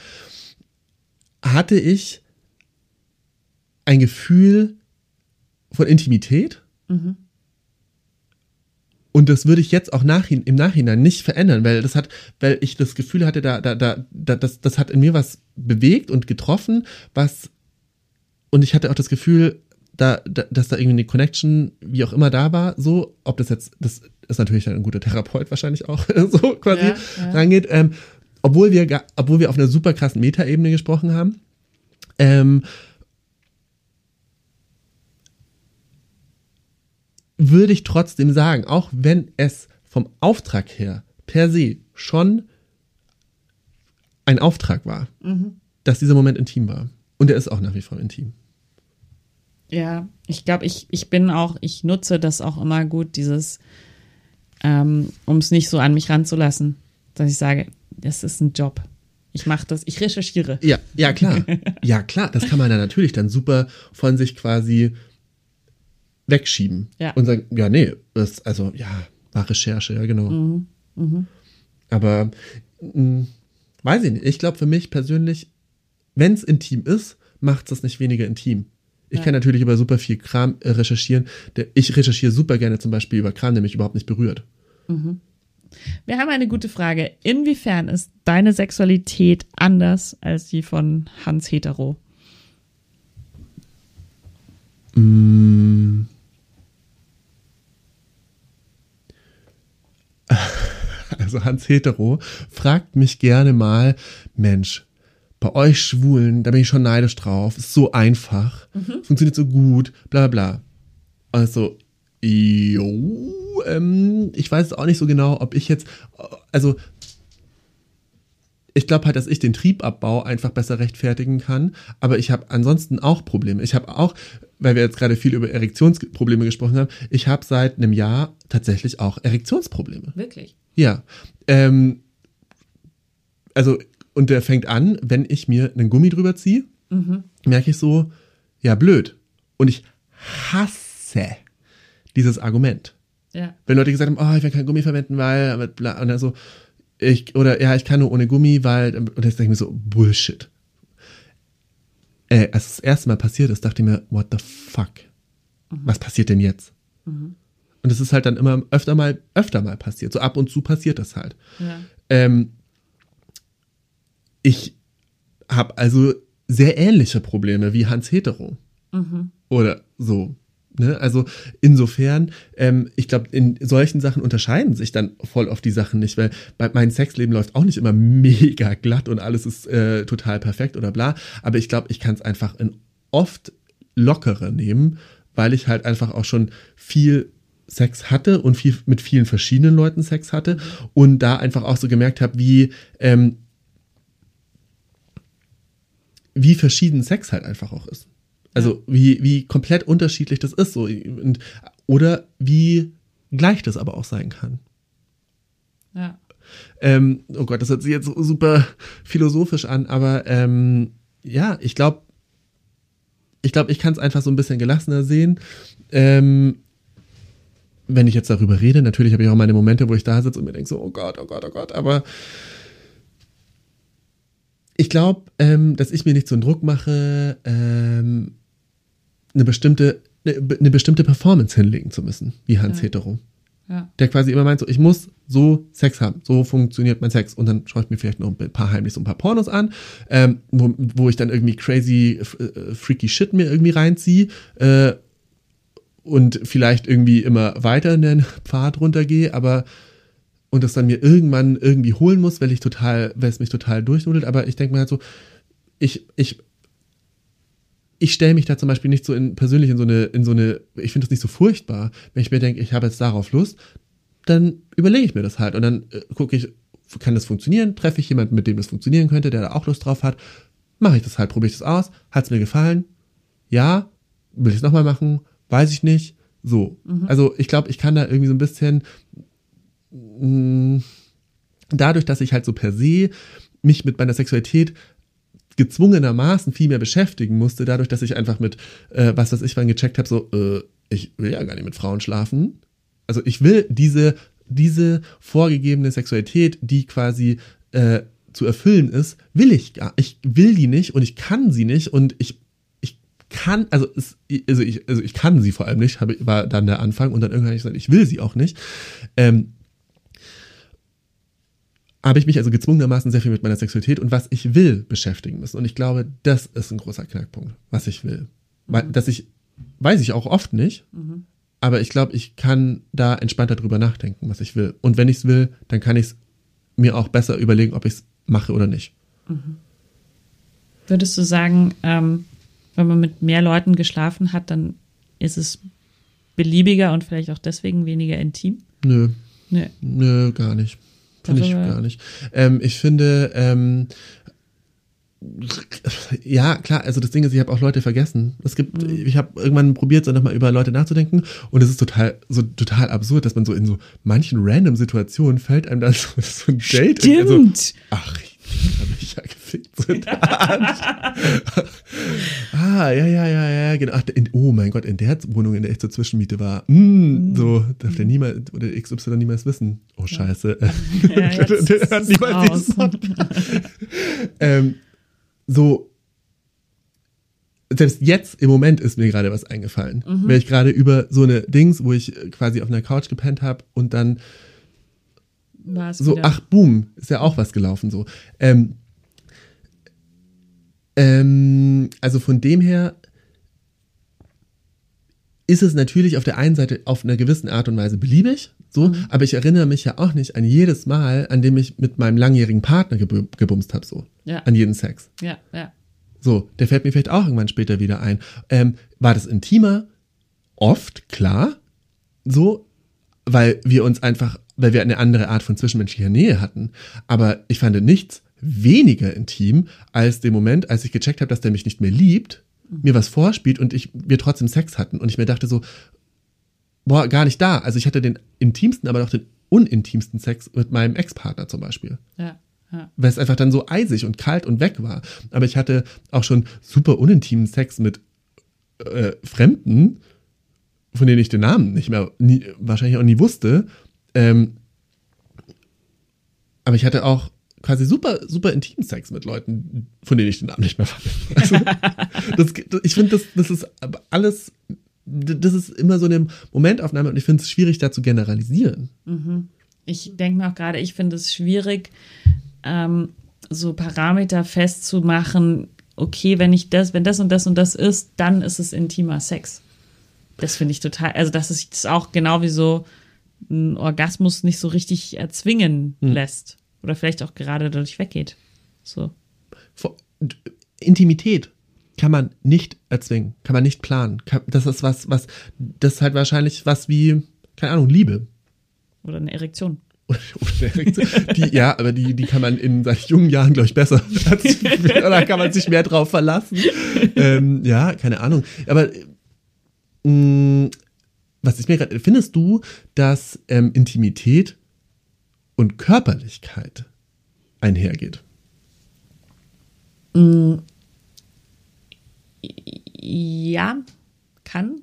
hatte ich ein Gefühl von Intimität.
Mhm.
Und das würde ich jetzt auch nachhin, im Nachhinein nicht verändern, weil das hat, weil ich das Gefühl hatte, da, da, da, da das, das hat in mir was bewegt und getroffen, was, und ich hatte auch das Gefühl, da, da, dass da irgendwie eine Connection, wie auch immer da war, so, ob das jetzt, das ist natürlich dann ein guter Therapeut wahrscheinlich auch, so quasi
Ja, ja.
rangeht, ähm, obwohl wir, obwohl wir auf einer super krassen Metaebene gesprochen haben, ähm, würde ich trotzdem sagen, auch wenn es vom Auftrag her per se schon ein Auftrag war, dass dieser Moment intim war. Und er ist auch nach wie vor intim.
Ja, ich glaube, ich, ich bin auch, ich nutze das auch immer gut, dieses, ähm, um es nicht so an mich ranzulassen, dass ich sage, das ist ein Job. Ich mache das, ich recherchiere.
Ja, ja, klar. Ja, klar. Das kann man dann natürlich dann super von sich quasi wegschieben.
Ja.
Und sagen, ja, nee, das, also, ja, war Recherche, ja, genau. Aber, mh, weiß ich nicht. Ich glaube für mich persönlich, wenn es intim ist, macht es das nicht weniger intim. Ich
Ja.
kann natürlich über super viel Kram äh, recherchieren. Ich recherchiere super gerne zum Beispiel über Kram, der mich überhaupt nicht berührt.
Wir haben eine gute Frage. Inwiefern ist deine Sexualität anders als die von Hans Hetero?
Also Hans Hetero fragt mich gerne mal, Mensch, bei euch Schwulen, da bin ich schon neidisch drauf, ist so einfach, funktioniert so gut, bla bla bla. Also, jo, ähm, ich weiß auch nicht so genau, ob ich jetzt, also ich glaube halt, dass ich den Triebabbau einfach besser rechtfertigen kann, aber ich habe ansonsten auch Probleme. Ich habe auch, weil wir jetzt gerade viel über Erektionsprobleme gesprochen haben, ich habe seit einem Jahr tatsächlich auch Erektionsprobleme.
Wirklich?
Ja. Ähm, also, und der fängt an, wenn ich mir einen Gummi drüber ziehe, merke ich so, ja, blöd. Und ich hasse dieses Argument.
Ja.
Wenn Leute gesagt haben, oh, ich will kein Gummi verwenden, weil, und dann so, ich, oder ja, ich kann nur ohne Gummi, weil, und jetzt denke ich mir so, Bullshit. Äh, als das erste Mal passiert ist, dachte ich mir, what the fuck? Mhm. Was passiert denn jetzt? Mhm. Und es ist halt dann immer öfter mal, öfter mal passiert. So ab und zu passiert das halt. Ja. Ähm, ich habe also sehr ähnliche Probleme wie Hans Hetero. Mhm. Oder so. Ne? Also insofern, ähm, ich glaube, in solchen Sachen unterscheiden sich dann voll oft die Sachen nicht, weil mein Sexleben läuft auch nicht immer mega glatt und alles ist äh, total perfekt oder bla. Aber ich glaube, ich kann es einfach in oft lockere nehmen, weil ich halt einfach auch schon viel Sex hatte und viel mit vielen verschiedenen Leuten Sex hatte und da einfach auch so gemerkt habe, wie ähm, wie verschieden Sex halt einfach auch ist. Also wie, wie komplett unterschiedlich das ist. So. Und, oder wie gleich das aber auch sein kann. Ja. Ähm, oh Gott, das hört sich jetzt super philosophisch an, aber ähm, ja, ich glaube, ich glaube, ich kann es einfach so ein bisschen gelassener sehen. Ähm, wenn ich jetzt darüber rede, natürlich habe ich auch meine Momente, wo ich da sitze und mir denke so, oh Gott, oh Gott, oh Gott, aber ich glaube, ähm, dass ich mir nicht so einen Druck mache, ähm, eine bestimmte, eine, eine, bestimmte Performance hinlegen zu müssen, wie Hans ja. Hetero. Ja. Der quasi immer meint, so, ich muss so Sex haben, so funktioniert mein Sex. Und dann schaue ich mir vielleicht noch ein paar heimlich so ein paar Pornos an, ähm, wo, wo ich dann irgendwie crazy, äh, freaky Shit mir irgendwie reinziehe äh, und vielleicht irgendwie immer weiter in den Pfad runtergehe, aber und das dann mir irgendwann irgendwie holen muss, weil ich total, weil es mich total durchnudelt. Aber ich denke mir halt so, ich, ich, ich stelle mich da zum Beispiel nicht so in, persönlich in so eine, in so eine, ich finde das nicht so furchtbar, wenn ich mir denke, ich habe jetzt darauf Lust, dann überlege ich mir das halt und dann äh, gucke ich, kann das funktionieren? Treffe ich jemanden, mit dem das funktionieren könnte, der da auch Lust drauf hat? Mache ich das halt, probiere ich das aus? Hat es mir gefallen? Ja? Will ich es nochmal machen? Weiß ich nicht. So. Mhm. Also ich glaube, ich kann da irgendwie so ein bisschen dadurch, dass ich halt so per se mich mit meiner Sexualität gezwungenermaßen viel mehr beschäftigen musste, dadurch, dass ich einfach mit, äh, was weiß ich, wann gecheckt habe, so, äh, ich will ja gar nicht mit Frauen schlafen. Also ich will diese, diese vorgegebene Sexualität, die quasi äh, zu erfüllen ist, will ich gar. Ich will die nicht und ich kann sie nicht und ich ich kann, also, es, also, ich, also ich kann sie vor allem nicht, habe, war dann der Anfang und dann irgendwann habe ich gesagt, ich will sie auch nicht. Ähm, habe ich mich also gezwungenermaßen sehr viel mit meiner Sexualität und was ich will beschäftigen müssen. Und ich glaube, das ist ein großer Knackpunkt, was ich will. Mhm. Dass ich, weiß ich auch oft nicht, mhm. aber ich glaube, ich kann da entspannter drüber nachdenken, was ich will. Und wenn ich es will, dann kann ich es mir auch besser überlegen, ob ich es mache oder nicht. Mhm.
Würdest du sagen, ähm, wenn man mit mehr Leuten geschlafen hat, dann ist es beliebiger und vielleicht auch deswegen weniger intim?
Nö. Nö, Nö gar nicht. Finde ich gar nicht. Ähm, ich finde, ähm, ja, klar, also das Ding ist, ich habe auch Leute vergessen. Es gibt, mhm. ich habe irgendwann probiert, so nochmal über Leute nachzudenken und es ist total, so total absurd, dass man so in so manchen random Situationen fällt einem dann so, so ein Date.
Stimmt.
So, ach, habe ich ja gefickt. So ah, ja, ja, ja, ja, genau. Ach, in, oh mein Gott, in der Wohnung, in der ich zur Zwischenmiete war. Mm, so, darf der niemals, oder XY niemals wissen. Oh, scheiße. Ja, der hört niemals diesen ähm, So, selbst jetzt im Moment ist mir gerade was eingefallen. Mhm. Wenn ich gerade über so eine Dings, wo ich quasi auf einer Couch gepennt habe und dann war es so, wieder. ach, boom, ist ja auch was gelaufen so. Ähm, ähm, also von dem her ist es natürlich auf der einen Seite auf einer gewissen Art und Weise beliebig, so, mhm. aber ich erinnere mich ja auch nicht an jedes Mal, an dem ich mit meinem langjährigen Partner ge gebumst habe, so. Ja. An jeden Sex.
Ja, ja.
So, der fällt mir vielleicht auch irgendwann später wieder ein. Ähm, war das intimer? Oft, klar. So, weil wir uns einfach weil wir eine andere Art von zwischenmenschlicher Nähe hatten. Aber ich fand nichts weniger intim als den Moment, als ich gecheckt habe, dass der mich nicht mehr liebt, mir was vorspielt und ich, wir trotzdem Sex hatten. Und ich mir dachte so, boah, gar nicht da. Also ich hatte den intimsten, aber auch den unintimsten Sex mit meinem Ex-Partner zum Beispiel. Ja. Ja. Weil es einfach dann so eisig und kalt und weg war. Aber ich hatte auch schon super unintimen Sex mit äh, Fremden, von denen ich den Namen nicht mehr, nie, wahrscheinlich auch nie wusste. Ähm, aber ich hatte auch quasi super, super intimen Sex mit Leuten, von denen ich den Namen nicht mehr verwende. Also, das, ich finde, das, das ist alles, das ist immer so eine Momentaufnahme und ich finde es schwierig, da zu generalisieren.
Mhm. Ich denke mir auch gerade, ich finde es schwierig, ähm, so Parameter festzumachen, okay, wenn ich das, wenn das und das und das ist, dann ist es intimer Sex. Das finde ich total, also das auch genau wie so ein Orgasmus nicht so richtig erzwingen hm. lässt. Oder vielleicht auch gerade dadurch weggeht. So.
Intimität kann man nicht erzwingen, kann man nicht planen. Das ist was, was, das ist halt wahrscheinlich was wie, keine Ahnung, Liebe.
Oder eine Erektion.
Die, ja, aber die, die kann man in seinen jungen Jahren, glaube ich, besser. Oder kann man sich mehr drauf verlassen. Ähm, ja, keine Ahnung. Aber mh, mm, was ich mir gerade, findest du, dass ähm, Intimität und Körperlichkeit einhergeht?
Mm, ja, kann.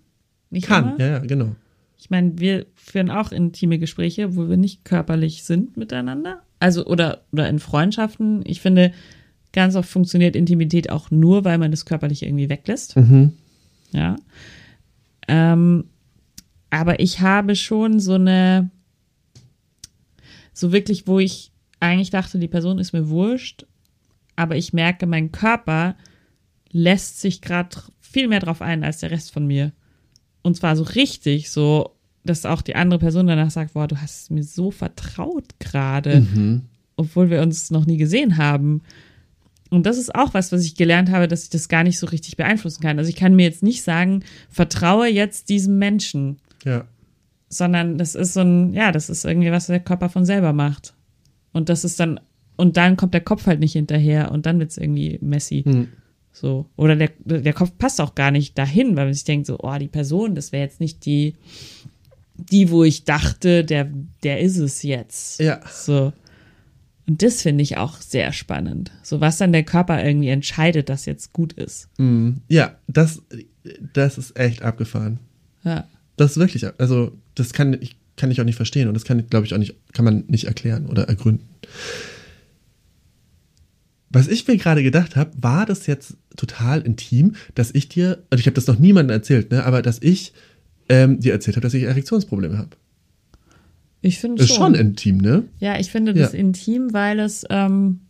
Nicht kann, immer. ja, ja, genau.
Ich meine, wir führen auch intime Gespräche, wo wir nicht körperlich sind miteinander. Also, oder, oder in Freundschaften. Ich finde, ganz oft funktioniert Intimität auch nur, weil man das körperlich irgendwie weglässt. Mhm. Ja. Ähm, aber ich habe schon so eine, so wirklich, wo ich eigentlich dachte, die Person ist mir wurscht, aber ich merke, mein Körper lässt sich gerade viel mehr drauf ein als der Rest von mir. Und zwar so richtig, so, dass auch die andere Person danach sagt, boah, du hast mir so vertraut gerade, mhm. obwohl wir uns noch nie gesehen haben. Und das ist auch was, was ich gelernt habe, dass ich das gar nicht so richtig beeinflussen kann. Also ich kann mir jetzt nicht sagen, vertraue jetzt diesem Menschen.
Ja.
Sondern das ist so ein, ja, das ist irgendwie, was der Körper von selber macht. Und das ist dann, und dann kommt der Kopf halt nicht hinterher und dann wird es irgendwie messy. Mhm. So. Oder der, der Kopf passt auch gar nicht dahin, weil man sich denkt, so, oh, die Person, das wäre jetzt nicht die, die, wo ich dachte, der, der ist es jetzt.
Ja.
So. Und das finde ich auch sehr spannend. So, was dann der Körper irgendwie entscheidet, dass jetzt gut ist.
Mm, ja, das, das ist echt abgefahren.
Ja.
Das ist wirklich, also, das kann ich, kann ich auch nicht verstehen und das kann, glaube ich, auch nicht, kann man nicht erklären oder ergründen. Was ich mir gerade gedacht habe, war das jetzt total intim, dass ich dir, also ich habe das noch niemandem erzählt, ne, aber dass ich ähm, dir erzählt habe, dass ich Erektionsprobleme habe.
Ich finde schon.
Ist schon intim, ne?
Ja, ich finde das ja. intim, weil es, ähm,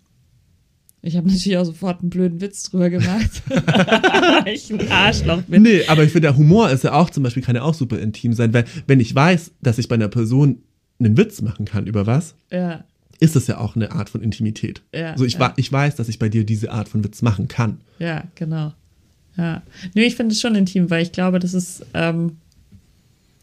ich habe natürlich auch sofort einen blöden Witz drüber gemacht. ich ein Arschloch bin.
Nee, aber ich finde, der Humor ist ja auch zum Beispiel, kann ja auch super intim sein, weil wenn ich weiß, dass ich bei einer Person einen Witz machen kann über was,
ja
ist das ja auch eine Art von Intimität.
Ja,
also ich,
ja.
ich weiß, dass ich bei dir diese Art von Witz machen kann.
Ja, genau. Ja. Nö, ich finde es schon intim, weil ich glaube, das ist, ähm,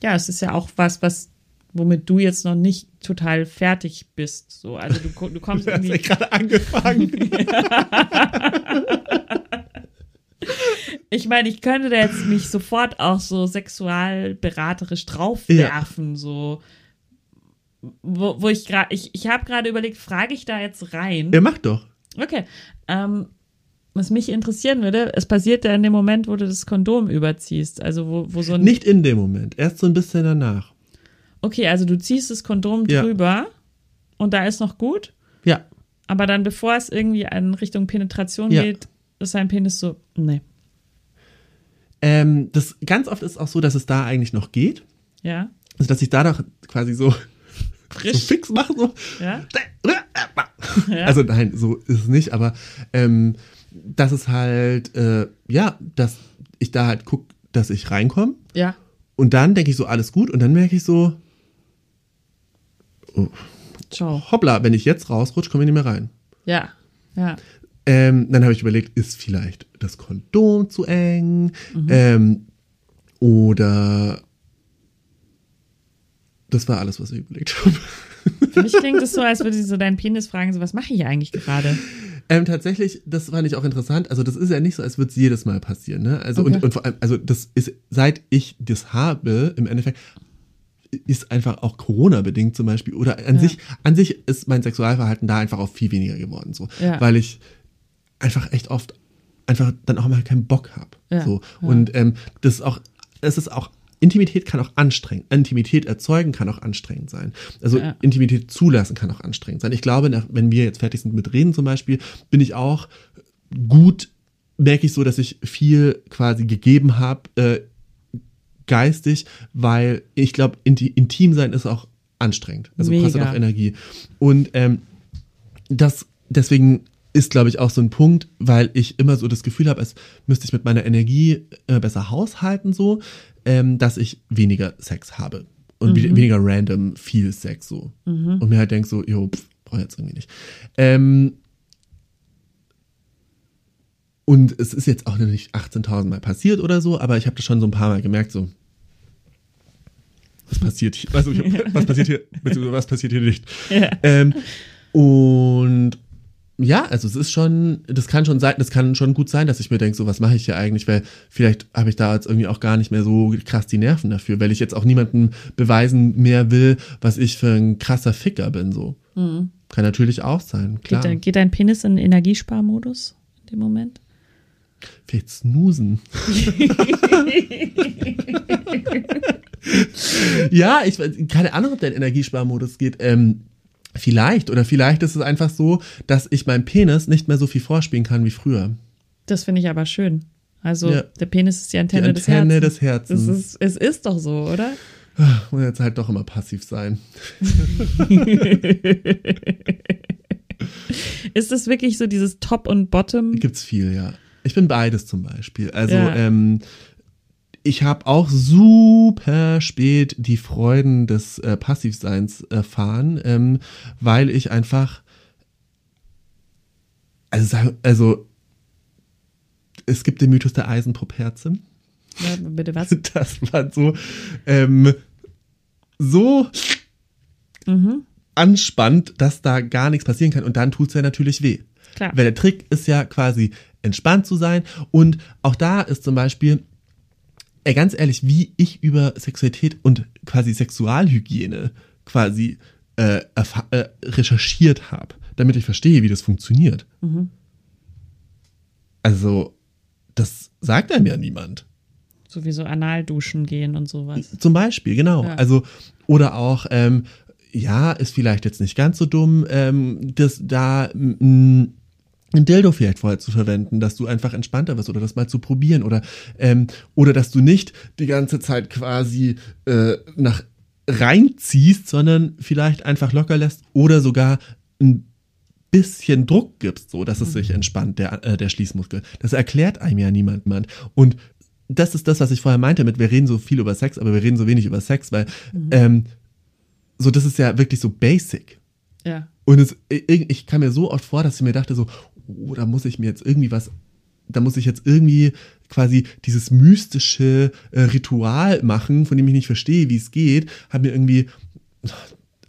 ja, es ist ja auch was, was, womit du jetzt noch nicht total fertig bist. So, also du, du kommst
du irgendwie. Hast ja gerade angefangen.
ich meine, ich könnte da jetzt mich sofort auch so sexualberaterisch draufwerfen, ja. so wo, wo ich gerade, ich, ich habe gerade überlegt, frage ich da jetzt rein?
Ja, mach doch.
Okay. Ähm, was mich interessieren würde, es passiert ja in dem Moment, wo du das Kondom überziehst. Also wo, wo so ein.
Nicht in dem Moment, erst so ein bisschen danach.
Okay, also du ziehst das Kondom ja. drüber und da ist noch gut.
Ja.
Aber dann, bevor es irgendwie in Richtung Penetration ja. geht, ist dein Penis so, nee.
Ähm, das ganz oft ist auch so, dass es da eigentlich noch geht.
Ja.
Also dass ich da doch quasi so. So fix machen. So.
Ja?
ja? Also nein, so ist es nicht, aber ähm, das ist halt, äh, ja, dass ich da halt gucke, dass ich reinkomme.
Ja.
Und dann denke ich so, alles gut. Und dann merke ich so, oh,
Ciao.
hoppla, wenn ich jetzt rausrutsche, komme ich nicht mehr rein.
Ja, ja.
Ähm, dann habe ich überlegt, ist vielleicht das Kondom zu eng? Mhm. Ähm, oder das war alles, was ich überlegt habe.
Für mich klingt es so, als würde sie so deinen Penis fragen, so was mache ich eigentlich gerade?
Ähm, tatsächlich, das fand ich auch interessant. Also das ist ja nicht so, als würde es jedes Mal passieren. Ne? Also okay. und, und vor allem, also das ist, seit ich das habe, im Endeffekt, ist einfach auch Corona bedingt zum Beispiel oder an ja. sich an sich ist mein Sexualverhalten da einfach auch viel weniger geworden so,
ja.
weil ich einfach echt oft einfach dann auch mal keinen Bock habe.
Ja.
So und ähm, das ist auch es ist auch Intimität kann auch anstrengend, Intimität erzeugen kann auch anstrengend sein. Also ja. Intimität zulassen kann auch anstrengend sein. Ich glaube, wenn wir jetzt fertig sind mit Reden zum Beispiel, bin ich auch gut, merke ich so, dass ich viel quasi gegeben habe, äh, geistig, weil ich glaube, intim sein ist auch anstrengend. Also Mega. kostet auch Energie. Und ähm, das deswegen ist, glaube ich, auch so ein Punkt, weil ich immer so das Gefühl habe, als müsste ich mit meiner Energie äh, besser haushalten, so, ähm, dass ich weniger Sex habe. Und mhm. weniger random viel Sex so. Mhm. Und mir halt denke so, jo, brauche jetzt irgendwie nicht. Ähm, und es ist jetzt auch noch nicht 18.000 Mal passiert oder so, aber ich habe das schon so ein paar Mal gemerkt, so, was passiert hier? Also, was passiert hier? Was passiert hier nicht? Ja. Ähm, und ja, also es ist schon, das kann schon sein, das kann schon gut sein, dass ich mir denke, so was mache ich hier eigentlich, weil vielleicht habe ich da jetzt irgendwie auch gar nicht mehr so krass die Nerven dafür, weil ich jetzt auch niemandem beweisen mehr will, was ich für ein krasser Ficker bin, so. Mhm. Kann natürlich auch sein, klar.
Geht, geht dein Penis in Energiesparmodus in dem Moment?
Vielleicht snoosen. ja, ich keine Ahnung, ob dein Energiesparmodus geht. Ähm, Vielleicht oder vielleicht ist es einfach so, dass ich meinem Penis nicht mehr so viel vorspielen kann wie früher.
Das finde ich aber schön. Also ja. der Penis ist die Antenne, die Antenne des Herzens. Des Herzens. Es, ist, es ist doch so, oder?
Muss jetzt halt doch immer passiv sein.
ist das wirklich so dieses Top und Bottom?
Gibt's viel, ja. Ich bin beides zum Beispiel. Also ja. ähm, ich habe auch super spät die Freuden des äh, Passivseins erfahren, ähm, weil ich einfach, also, also es gibt den Mythos der Eisenpropherze.
Ja, bitte was?
Das war so, ähm, so mhm. anspannt, dass da gar nichts passieren kann und dann tut es ja natürlich weh. Klar. Weil der Trick ist ja quasi entspannt zu sein und auch da ist zum Beispiel ey, ganz ehrlich, wie ich über Sexualität und quasi Sexualhygiene quasi äh, äh, recherchiert habe, damit ich verstehe, wie das funktioniert. Mhm. Also, das sagt einem ja niemand.
Sowieso Analduschen gehen und sowas.
Zum Beispiel, genau. Ja. Also, oder auch, ähm, ja, ist vielleicht jetzt nicht ganz so dumm, ähm, dass da ein Dildo vielleicht vorher zu verwenden, dass du einfach entspannter wirst oder das mal zu probieren oder ähm, oder dass du nicht die ganze Zeit quasi äh, nach reinziehst, sondern vielleicht einfach locker lässt oder sogar ein bisschen Druck gibst, so dass es sich mhm. entspannt der äh, der Schließmuskel. Das erklärt einem ja niemand, Mann. Und das ist das, was ich vorher meinte mit wir reden so viel über Sex, aber wir reden so wenig über Sex, weil mhm. ähm, so das ist ja wirklich so basic.
Ja.
Und es, ich kam mir so oft vor, dass ich mir dachte so, oh, da muss ich mir jetzt irgendwie was, da muss ich jetzt irgendwie quasi dieses mystische äh, Ritual machen, von dem ich nicht verstehe, wie es geht, habe mir irgendwie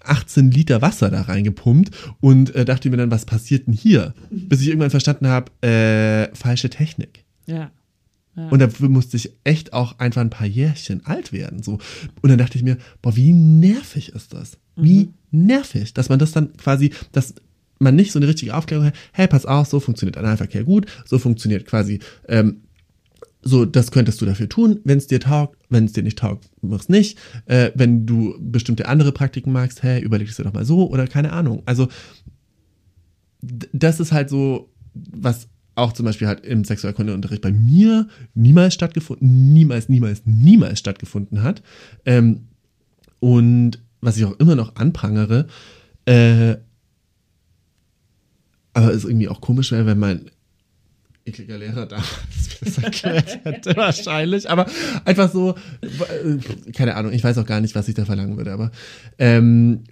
18 Liter Wasser da reingepumpt und äh, dachte mir dann, was passiert denn hier? Bis ich irgendwann verstanden habe, äh, falsche Technik.
Ja. ja.
Und dafür musste ich echt auch einfach ein paar Jährchen alt werden. So. Und dann dachte ich mir, boah, wie nervig ist das? Wie mhm. nervig, dass man das dann quasi, dass man nicht so eine richtige Aufklärung hat, hey, pass auf, so funktioniert Analverkehr gut, so funktioniert quasi, ähm, so, das könntest du dafür tun, wenn es dir taugt, wenn es dir nicht taugt, mach's nicht. Äh, wenn du bestimmte andere Praktiken magst, hey, überleg es dir doch mal so oder keine Ahnung. Also, das ist halt so, was auch zum Beispiel halt im Sexualkundeunterricht bei mir niemals stattgefunden, niemals, niemals, niemals stattgefunden hat. Ähm, und was ich auch immer noch anprangere, äh, aber es irgendwie auch komisch wäre, wenn mein ekliger Lehrer da das erklärt hätte, wahrscheinlich. Aber einfach so, äh, keine Ahnung, ich weiß auch gar nicht, was ich da verlangen würde, aber ähm,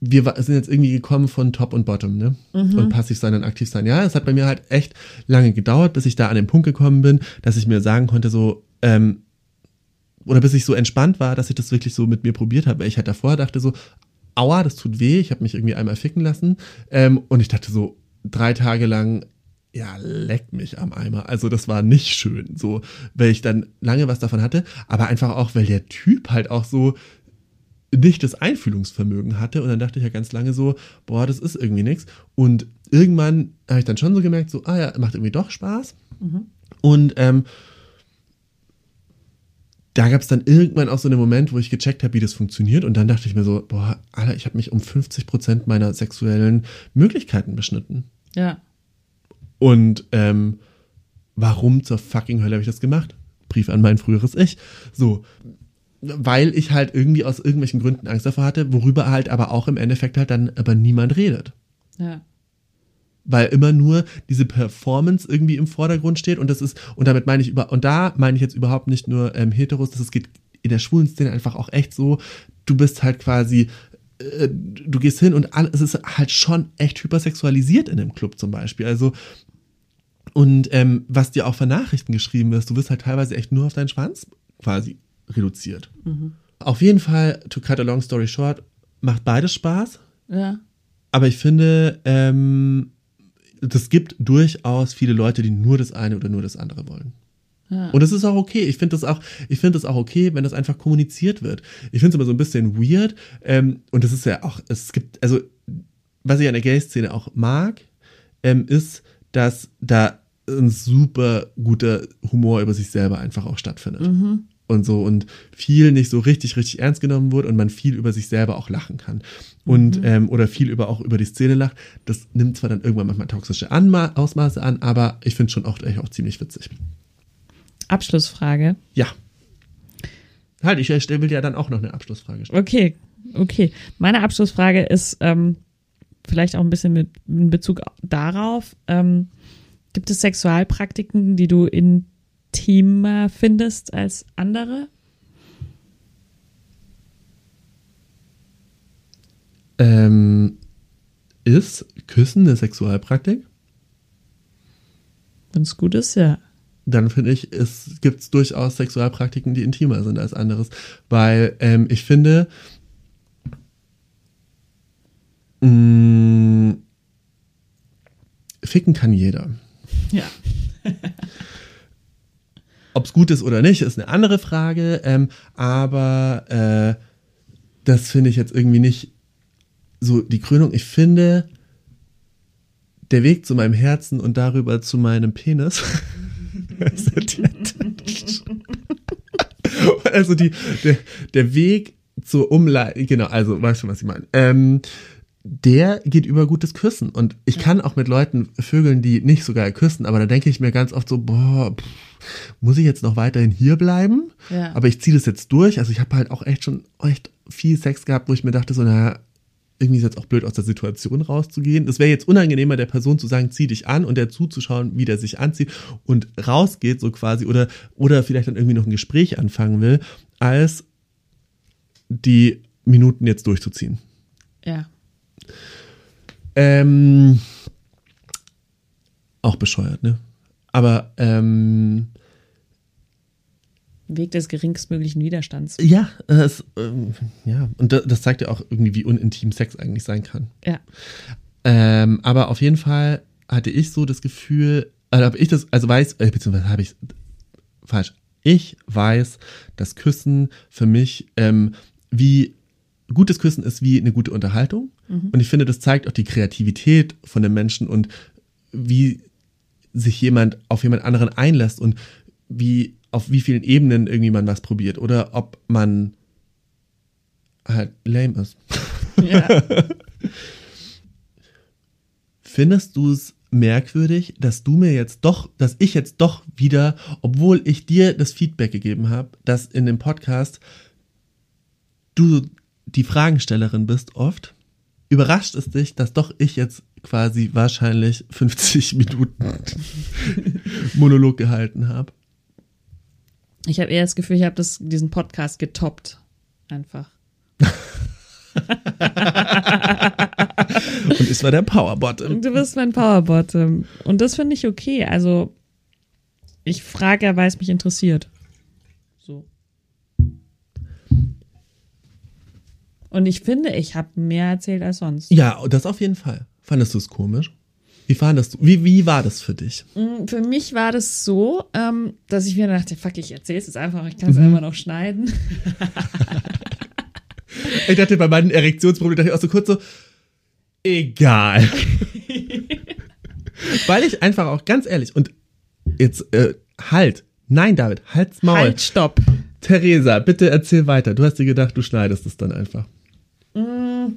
wir sind jetzt irgendwie gekommen von Top und Bottom, ne? Mhm. Und passiv sein und aktiv sein. Ja, es hat bei mir halt echt lange gedauert, bis ich da an den Punkt gekommen bin, dass ich mir sagen konnte, so, ähm, oder bis ich so entspannt war, dass ich das wirklich so mit mir probiert habe. Weil ich halt davor dachte so, aua, das tut weh, ich habe mich irgendwie einmal ficken lassen. Ähm, und ich dachte so, drei Tage lang, ja, leckt mich am Eimer. Also das war nicht schön, so, weil ich dann lange was davon hatte, aber einfach auch, weil der Typ halt auch so nicht das Einfühlungsvermögen hatte und dann dachte ich ja ganz lange so, boah, das ist irgendwie nichts. Und irgendwann habe ich dann schon so gemerkt, so, ah ja, macht irgendwie doch Spaß. Mhm. Und ähm, da gab es dann irgendwann auch so einen Moment, wo ich gecheckt habe, wie das funktioniert. Und dann dachte ich mir so, boah, Alter, ich habe mich um 50 Prozent meiner sexuellen Möglichkeiten beschnitten.
Ja.
Und ähm, warum zur fucking Hölle habe ich das gemacht? Brief an mein früheres Ich. So. Weil ich halt irgendwie aus irgendwelchen Gründen Angst davor hatte, worüber halt aber auch im Endeffekt halt dann aber niemand redet.
Ja
weil immer nur diese Performance irgendwie im Vordergrund steht und das ist, und damit meine ich über, und da meine ich jetzt überhaupt nicht nur ähm, Heteros, das geht in der schwulen Szene einfach auch echt so, du bist halt quasi, äh, du gehst hin und alles, es ist halt schon echt hypersexualisiert in dem Club zum Beispiel, also und ähm, was dir auch von Nachrichten geschrieben ist, du wirst halt teilweise echt nur auf deinen Schwanz quasi reduziert. Mhm. Auf jeden Fall, to cut a long story short, macht beides Spaß.
Ja.
Aber ich finde, ähm, das gibt durchaus viele Leute, die nur das eine oder nur das andere wollen. Ja. Und das ist auch okay. Ich finde das auch, ich finde das auch okay, wenn das einfach kommuniziert wird. Ich finde es immer so ein bisschen weird. Ähm, und das ist ja auch, es gibt, also, was ich an der Gay-Szene auch mag, ähm, ist, dass da ein super guter Humor über sich selber einfach auch stattfindet. Mhm und so und viel nicht so richtig, richtig ernst genommen wird und man viel über sich selber auch lachen kann. Und, mhm. ähm, oder viel über auch über die Szene lacht. Das nimmt zwar dann irgendwann manchmal toxische Anma Ausmaße an, aber ich finde schon auch, auch ziemlich witzig.
Abschlussfrage.
Ja. Halt, ich will dir ja dann auch noch eine Abschlussfrage
stellen. Okay, okay. Meine Abschlussfrage ist ähm, vielleicht auch ein bisschen mit in Bezug darauf. Ähm, gibt es Sexualpraktiken, die du in intimer findest als andere?
Ähm, ist Küssen eine Sexualpraktik?
Wenn es gut ist, ja.
Dann finde ich, es gibt durchaus Sexualpraktiken, die intimer sind als anderes. Weil ähm, ich finde, mh, mm, ficken kann jeder.
Ja.
Ob es gut ist oder nicht, ist eine andere Frage. Ähm, aber äh, das finde ich jetzt irgendwie nicht so die Krönung. Ich finde, der Weg zu meinem Herzen und darüber zu meinem Penis. also die, der, der Weg zur Umleitung, genau, also weißt du, was ich meine. Ähm, der geht über gutes Küssen. Und ich kann auch mit Leuten vögeln, die nicht sogar küssen, aber da denke ich mir ganz oft so, boah, pff, muss ich jetzt noch weiterhin hier bleiben?
Ja.
Aber ich ziehe das jetzt durch. Also ich habe halt auch echt schon echt viel Sex gehabt, wo ich mir dachte, so, naja, irgendwie ist jetzt auch blöd, aus der Situation rauszugehen. Es wäre jetzt unangenehmer, der Person zu sagen, zieh dich an und der zuzuschauen, wie der sich anzieht und rausgeht, so quasi, oder, oder vielleicht dann irgendwie noch ein Gespräch anfangen will, als die Minuten jetzt durchzuziehen.
Ja.
Ähm, auch bescheuert, ne? Aber ähm,
Weg des geringstmöglichen Widerstands.
Ja, es, ähm, ja, und das, zeigt ja auch irgendwie, wie unintim Sex eigentlich sein kann.
Ja.
Ähm, aber auf jeden Fall hatte ich so das Gefühl, also habe ich das, also weiß, äh, beziehungsweise habe ich falsch. Ich weiß, dass Küssen für mich ähm, wie gutes Küssen ist wie eine gute Unterhaltung. Mhm. Und ich finde, das zeigt auch die Kreativität von den Menschen und wie sich jemand auf jemand anderen einlässt und wie auf wie vielen Ebenen irgendwie man was probiert oder ob man halt lame ist. Ja. Findest du es merkwürdig, dass du mir jetzt doch, dass ich jetzt doch wieder, obwohl ich dir das Feedback gegeben habe, dass in dem Podcast du die Fragenstellerin bist oft, überrascht es dich, dass doch ich jetzt quasi wahrscheinlich 50 Minuten Monolog gehalten habe.
Ich habe eher das Gefühl, ich habe diesen Podcast getoppt. Einfach.
Und ich war der Powerbottom.
Du bist mein Powerbottom. Und das finde ich okay. Also, ich frage ja, weil es mich interessiert. So. Und ich finde, ich habe mehr erzählt als sonst.
Ja, das auf jeden Fall. Fandest du es komisch? Wie fandest du, wie, wie war das für dich?
Mm, für mich war das so, ähm, dass ich mir dachte, fuck, ich erzähl's jetzt einfach, ich kann es mhm. einfach noch schneiden.
ich dachte, bei meinen Erektionsproblemen dachte ich auch so kurz so, egal. Weil ich einfach auch ganz ehrlich und jetzt, äh, halt, nein, David, halt's Maul.
Halt, stopp.
Theresa, bitte erzähl weiter. Du hast dir gedacht, du schneidest es dann einfach.
Mm.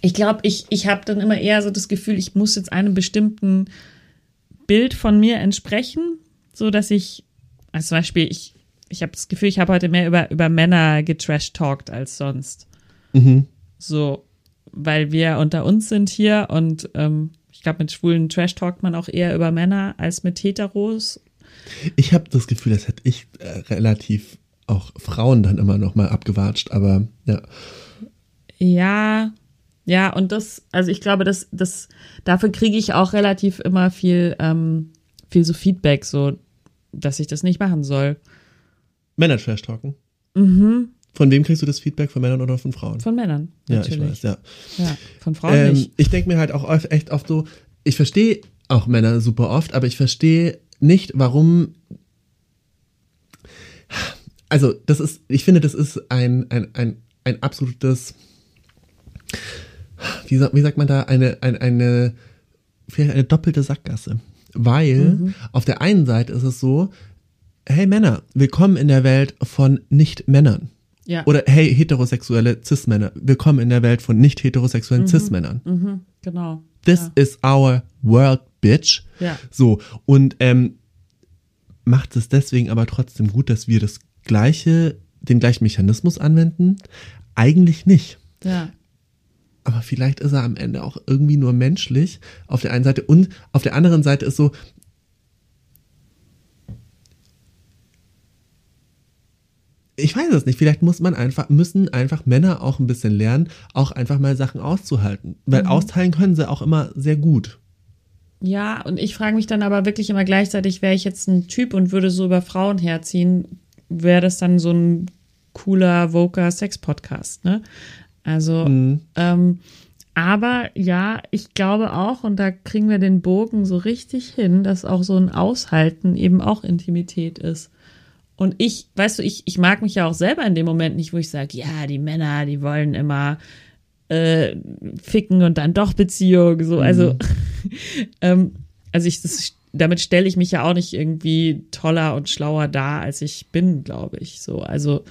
Ich glaube, ich, ich habe dann immer eher so das Gefühl, ich muss jetzt einem bestimmten Bild von mir entsprechen, so dass ich, also zum Beispiel, ich, ich habe das Gefühl, ich habe heute mehr über, über Männer getrash-talkt als sonst.
Mhm.
So, weil wir unter uns sind hier und ähm, ich glaube, mit Schwulen trash-talkt man auch eher über Männer als mit Heteros.
Ich habe das Gefühl, das hätte ich äh, relativ auch Frauen dann immer noch mal abgewatscht, aber ja.
Ja, ja, und das, also ich glaube, das, das, dafür kriege ich auch relativ immer viel, ähm, viel so Feedback, so, dass ich das nicht machen soll.
Männer trash talken.
Mhm.
Von wem kriegst du das Feedback? Von Männern oder von Frauen?
Von Männern.
Ja,
natürlich.
ich weiß, ja.
Ja, von Frauen
Ähm,
nicht.
ich denke mir halt auch oft, echt oft so, ich verstehe auch Männer super oft, aber ich verstehe nicht, warum. Also, das ist, ich finde, das ist ein, ein, ein, ein absolutes, wie, sa- wie sagt man da, eine, eine, eine, vielleicht eine doppelte Sackgasse. Weil auf der einen Seite ist es so, hey Männer, willkommen in der Welt von Nicht-Männern.
Ja.
Oder hey, heterosexuelle Cis-Männer, willkommen in der Welt von nicht heterosexuellen Cis-Männern.
Mhm, genau.
This
ja.
is our world, bitch.
Ja.
So, und ähm, macht es deswegen aber trotzdem gut, dass wir das gleiche, den gleichen Mechanismus anwenden? Eigentlich nicht.
Ja.
Aber vielleicht ist er am Ende auch irgendwie nur menschlich auf der einen Seite und auf der anderen Seite ist so, ich weiß es nicht, vielleicht muss man einfach, müssen einfach Männer auch ein bisschen lernen, auch einfach mal Sachen auszuhalten. Weil austeilen können sie auch immer sehr gut.
Ja, und ich frage mich dann aber wirklich immer gleichzeitig, wäre ich jetzt ein Typ und würde so über Frauen herziehen, wäre das dann so ein cooler, voker Sex-Podcast, ne? Also, ähm, aber ja, ich glaube auch, und da kriegen wir den Bogen so richtig hin, dass auch so ein Aushalten eben auch Intimität ist. Und ich, weißt du, ich, ich mag mich ja auch selber in dem Moment nicht, wo ich sage, ja, die Männer, die wollen immer äh, ficken und dann doch Beziehung, so, also, ähm, also ich, das, damit stelle ich mich ja auch nicht irgendwie toller und schlauer dar, als ich bin, glaube ich, so, also,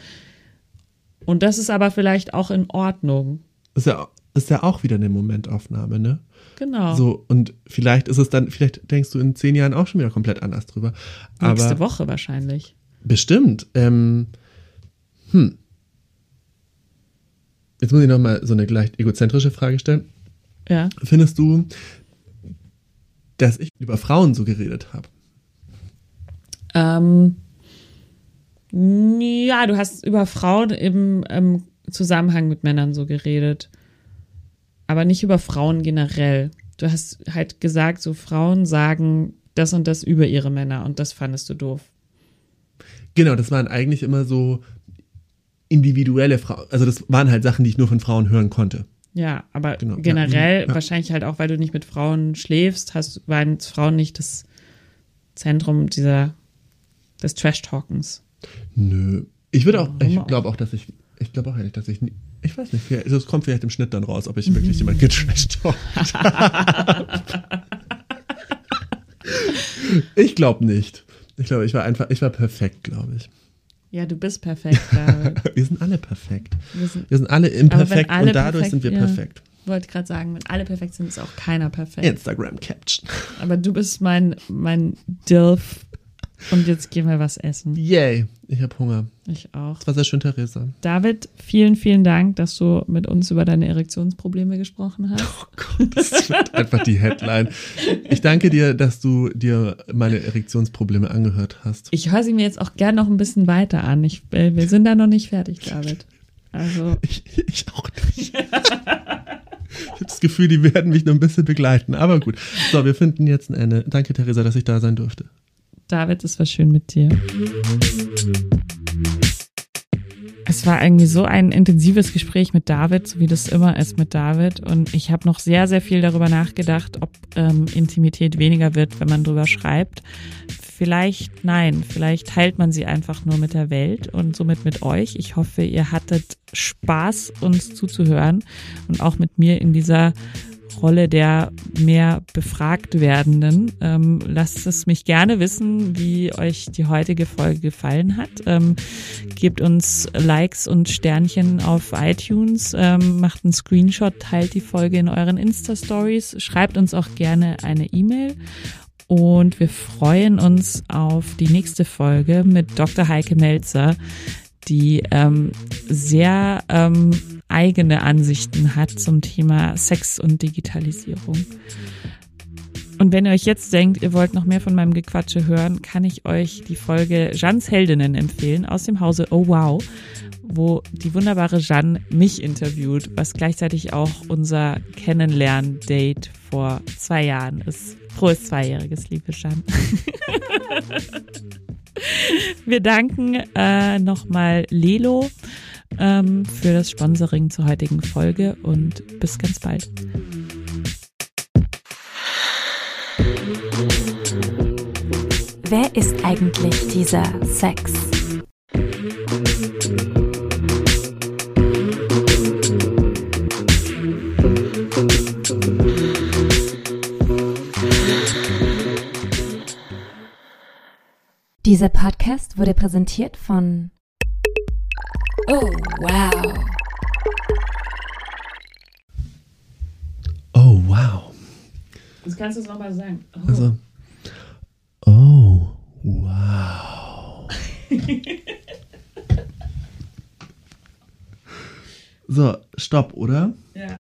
und das ist aber vielleicht auch in Ordnung,
Ist ja, ist ja auch wieder eine Momentaufnahme, ne?
genau.
So, und vielleicht ist es dann, vielleicht denkst du in zehn Jahren auch schon wieder komplett anders drüber.
Nächste
Aber
Woche wahrscheinlich.
bestimmt. Ähm, hm. Jetzt muss ich noch mal so eine leicht egozentrische Frage stellen.
Ja.
Findest du, dass ich über Frauen so geredet habe?
Ähm, ja, du hast über Frauen im ähm, Zusammenhang mit Männern so geredet. Aber nicht über Frauen generell. Du hast halt gesagt, so Frauen sagen das und das über ihre Männer und das fandest du doof.
Genau, das waren eigentlich immer so individuelle Frauen. Also das waren halt Sachen, die ich nur von Frauen hören konnte.
Ja, aber
Genau,
generell,
ja.
wahrscheinlich halt auch, weil du nicht mit Frauen schläfst, hast, waren Frauen nicht das Zentrum dieser, des Trash-Talkens.
Nö. Ich würde auch, ich glaube auch, dass ich, ich glaube auch ehrlich, dass ich, nie- ich weiß nicht, also es kommt vielleicht im Schnitt dann raus, ob ich wirklich jemand getrasht habe. ich glaube nicht. Ich glaube, ich war einfach, ich war perfekt, glaube ich.
Ja, du bist perfekt.
Wir sind alle perfekt.
Wir sind,
Wir sind alle imperfekt
alle
und dadurch
perfekt-
sind wir
ja.
perfekt.
wollte gerade sagen, wenn alle perfekt sind, ist auch keiner perfekt.
Instagram Caption.
Aber du bist mein, mein Dilf. Und jetzt gehen wir was essen.
Yay. Ich habe Hunger.
Ich auch.
Das war sehr schön, Theresa.
David, vielen, vielen Dank, dass du mit uns über deine Erektionsprobleme gesprochen hast.
Oh Gott, das wird einfach die Headline. Ich danke dir, dass du dir meine Erektionsprobleme angehört hast.
Ich höre sie mir jetzt auch gern noch ein bisschen weiter an. Ich, äh, wir sind da noch nicht fertig, David. Also,
Ich, ich auch nicht. Ich habe das Gefühl, die werden mich noch ein bisschen begleiten. Aber gut. So, wir finden jetzt ein Ende. Danke, Theresa, dass ich da sein durfte.
David, es war schön mit dir. Es war irgendwie so ein intensives Gespräch mit David, so wie das immer ist mit David. Und ich habe noch sehr, sehr viel darüber nachgedacht, ob ähm, Intimität weniger wird, wenn man drüber schreibt. Vielleicht nein, vielleicht teilt man sie einfach nur mit der Welt und somit mit euch. Ich hoffe, ihr hattet Spaß, uns zuzuhören und auch mit mir in dieser Rolle der mehr befragt werdenden. Ähm, lasst es mich gerne wissen, wie euch die heutige Folge gefallen hat. Ähm, gebt uns Likes und Sternchen auf iTunes, ähm, macht einen Screenshot, teilt die Folge in euren Insta-Stories, schreibt uns auch gerne eine E-Mail und wir freuen uns auf die nächste Folge mit Dr. Heike Melzer, die ähm, sehr ähm, eigene Ansichten hat zum Thema Sex und Digitalisierung. Und wenn ihr euch jetzt denkt, ihr wollt noch mehr von meinem Gequatsche hören, kann ich euch die Folge Jeans Heldinnen empfehlen aus dem Hause Oh Wow, wo die wunderbare Jeanne mich interviewt, was gleichzeitig auch unser Kennenlern-Date vor zwei Jahren ist. Frohes Zweijähriges, liebe Jeanne. Wir danken äh, nochmal Lelo ähm, für das Sponsoring zur heutigen Folge und bis ganz bald.
Wer ist eigentlich dieser Sex? Dieser Podcast wurde präsentiert von Oh, wow.
Oh, wow.
Das kannst du es nochmal sagen.
Oh. Also, oh, wow. so, stopp, oder?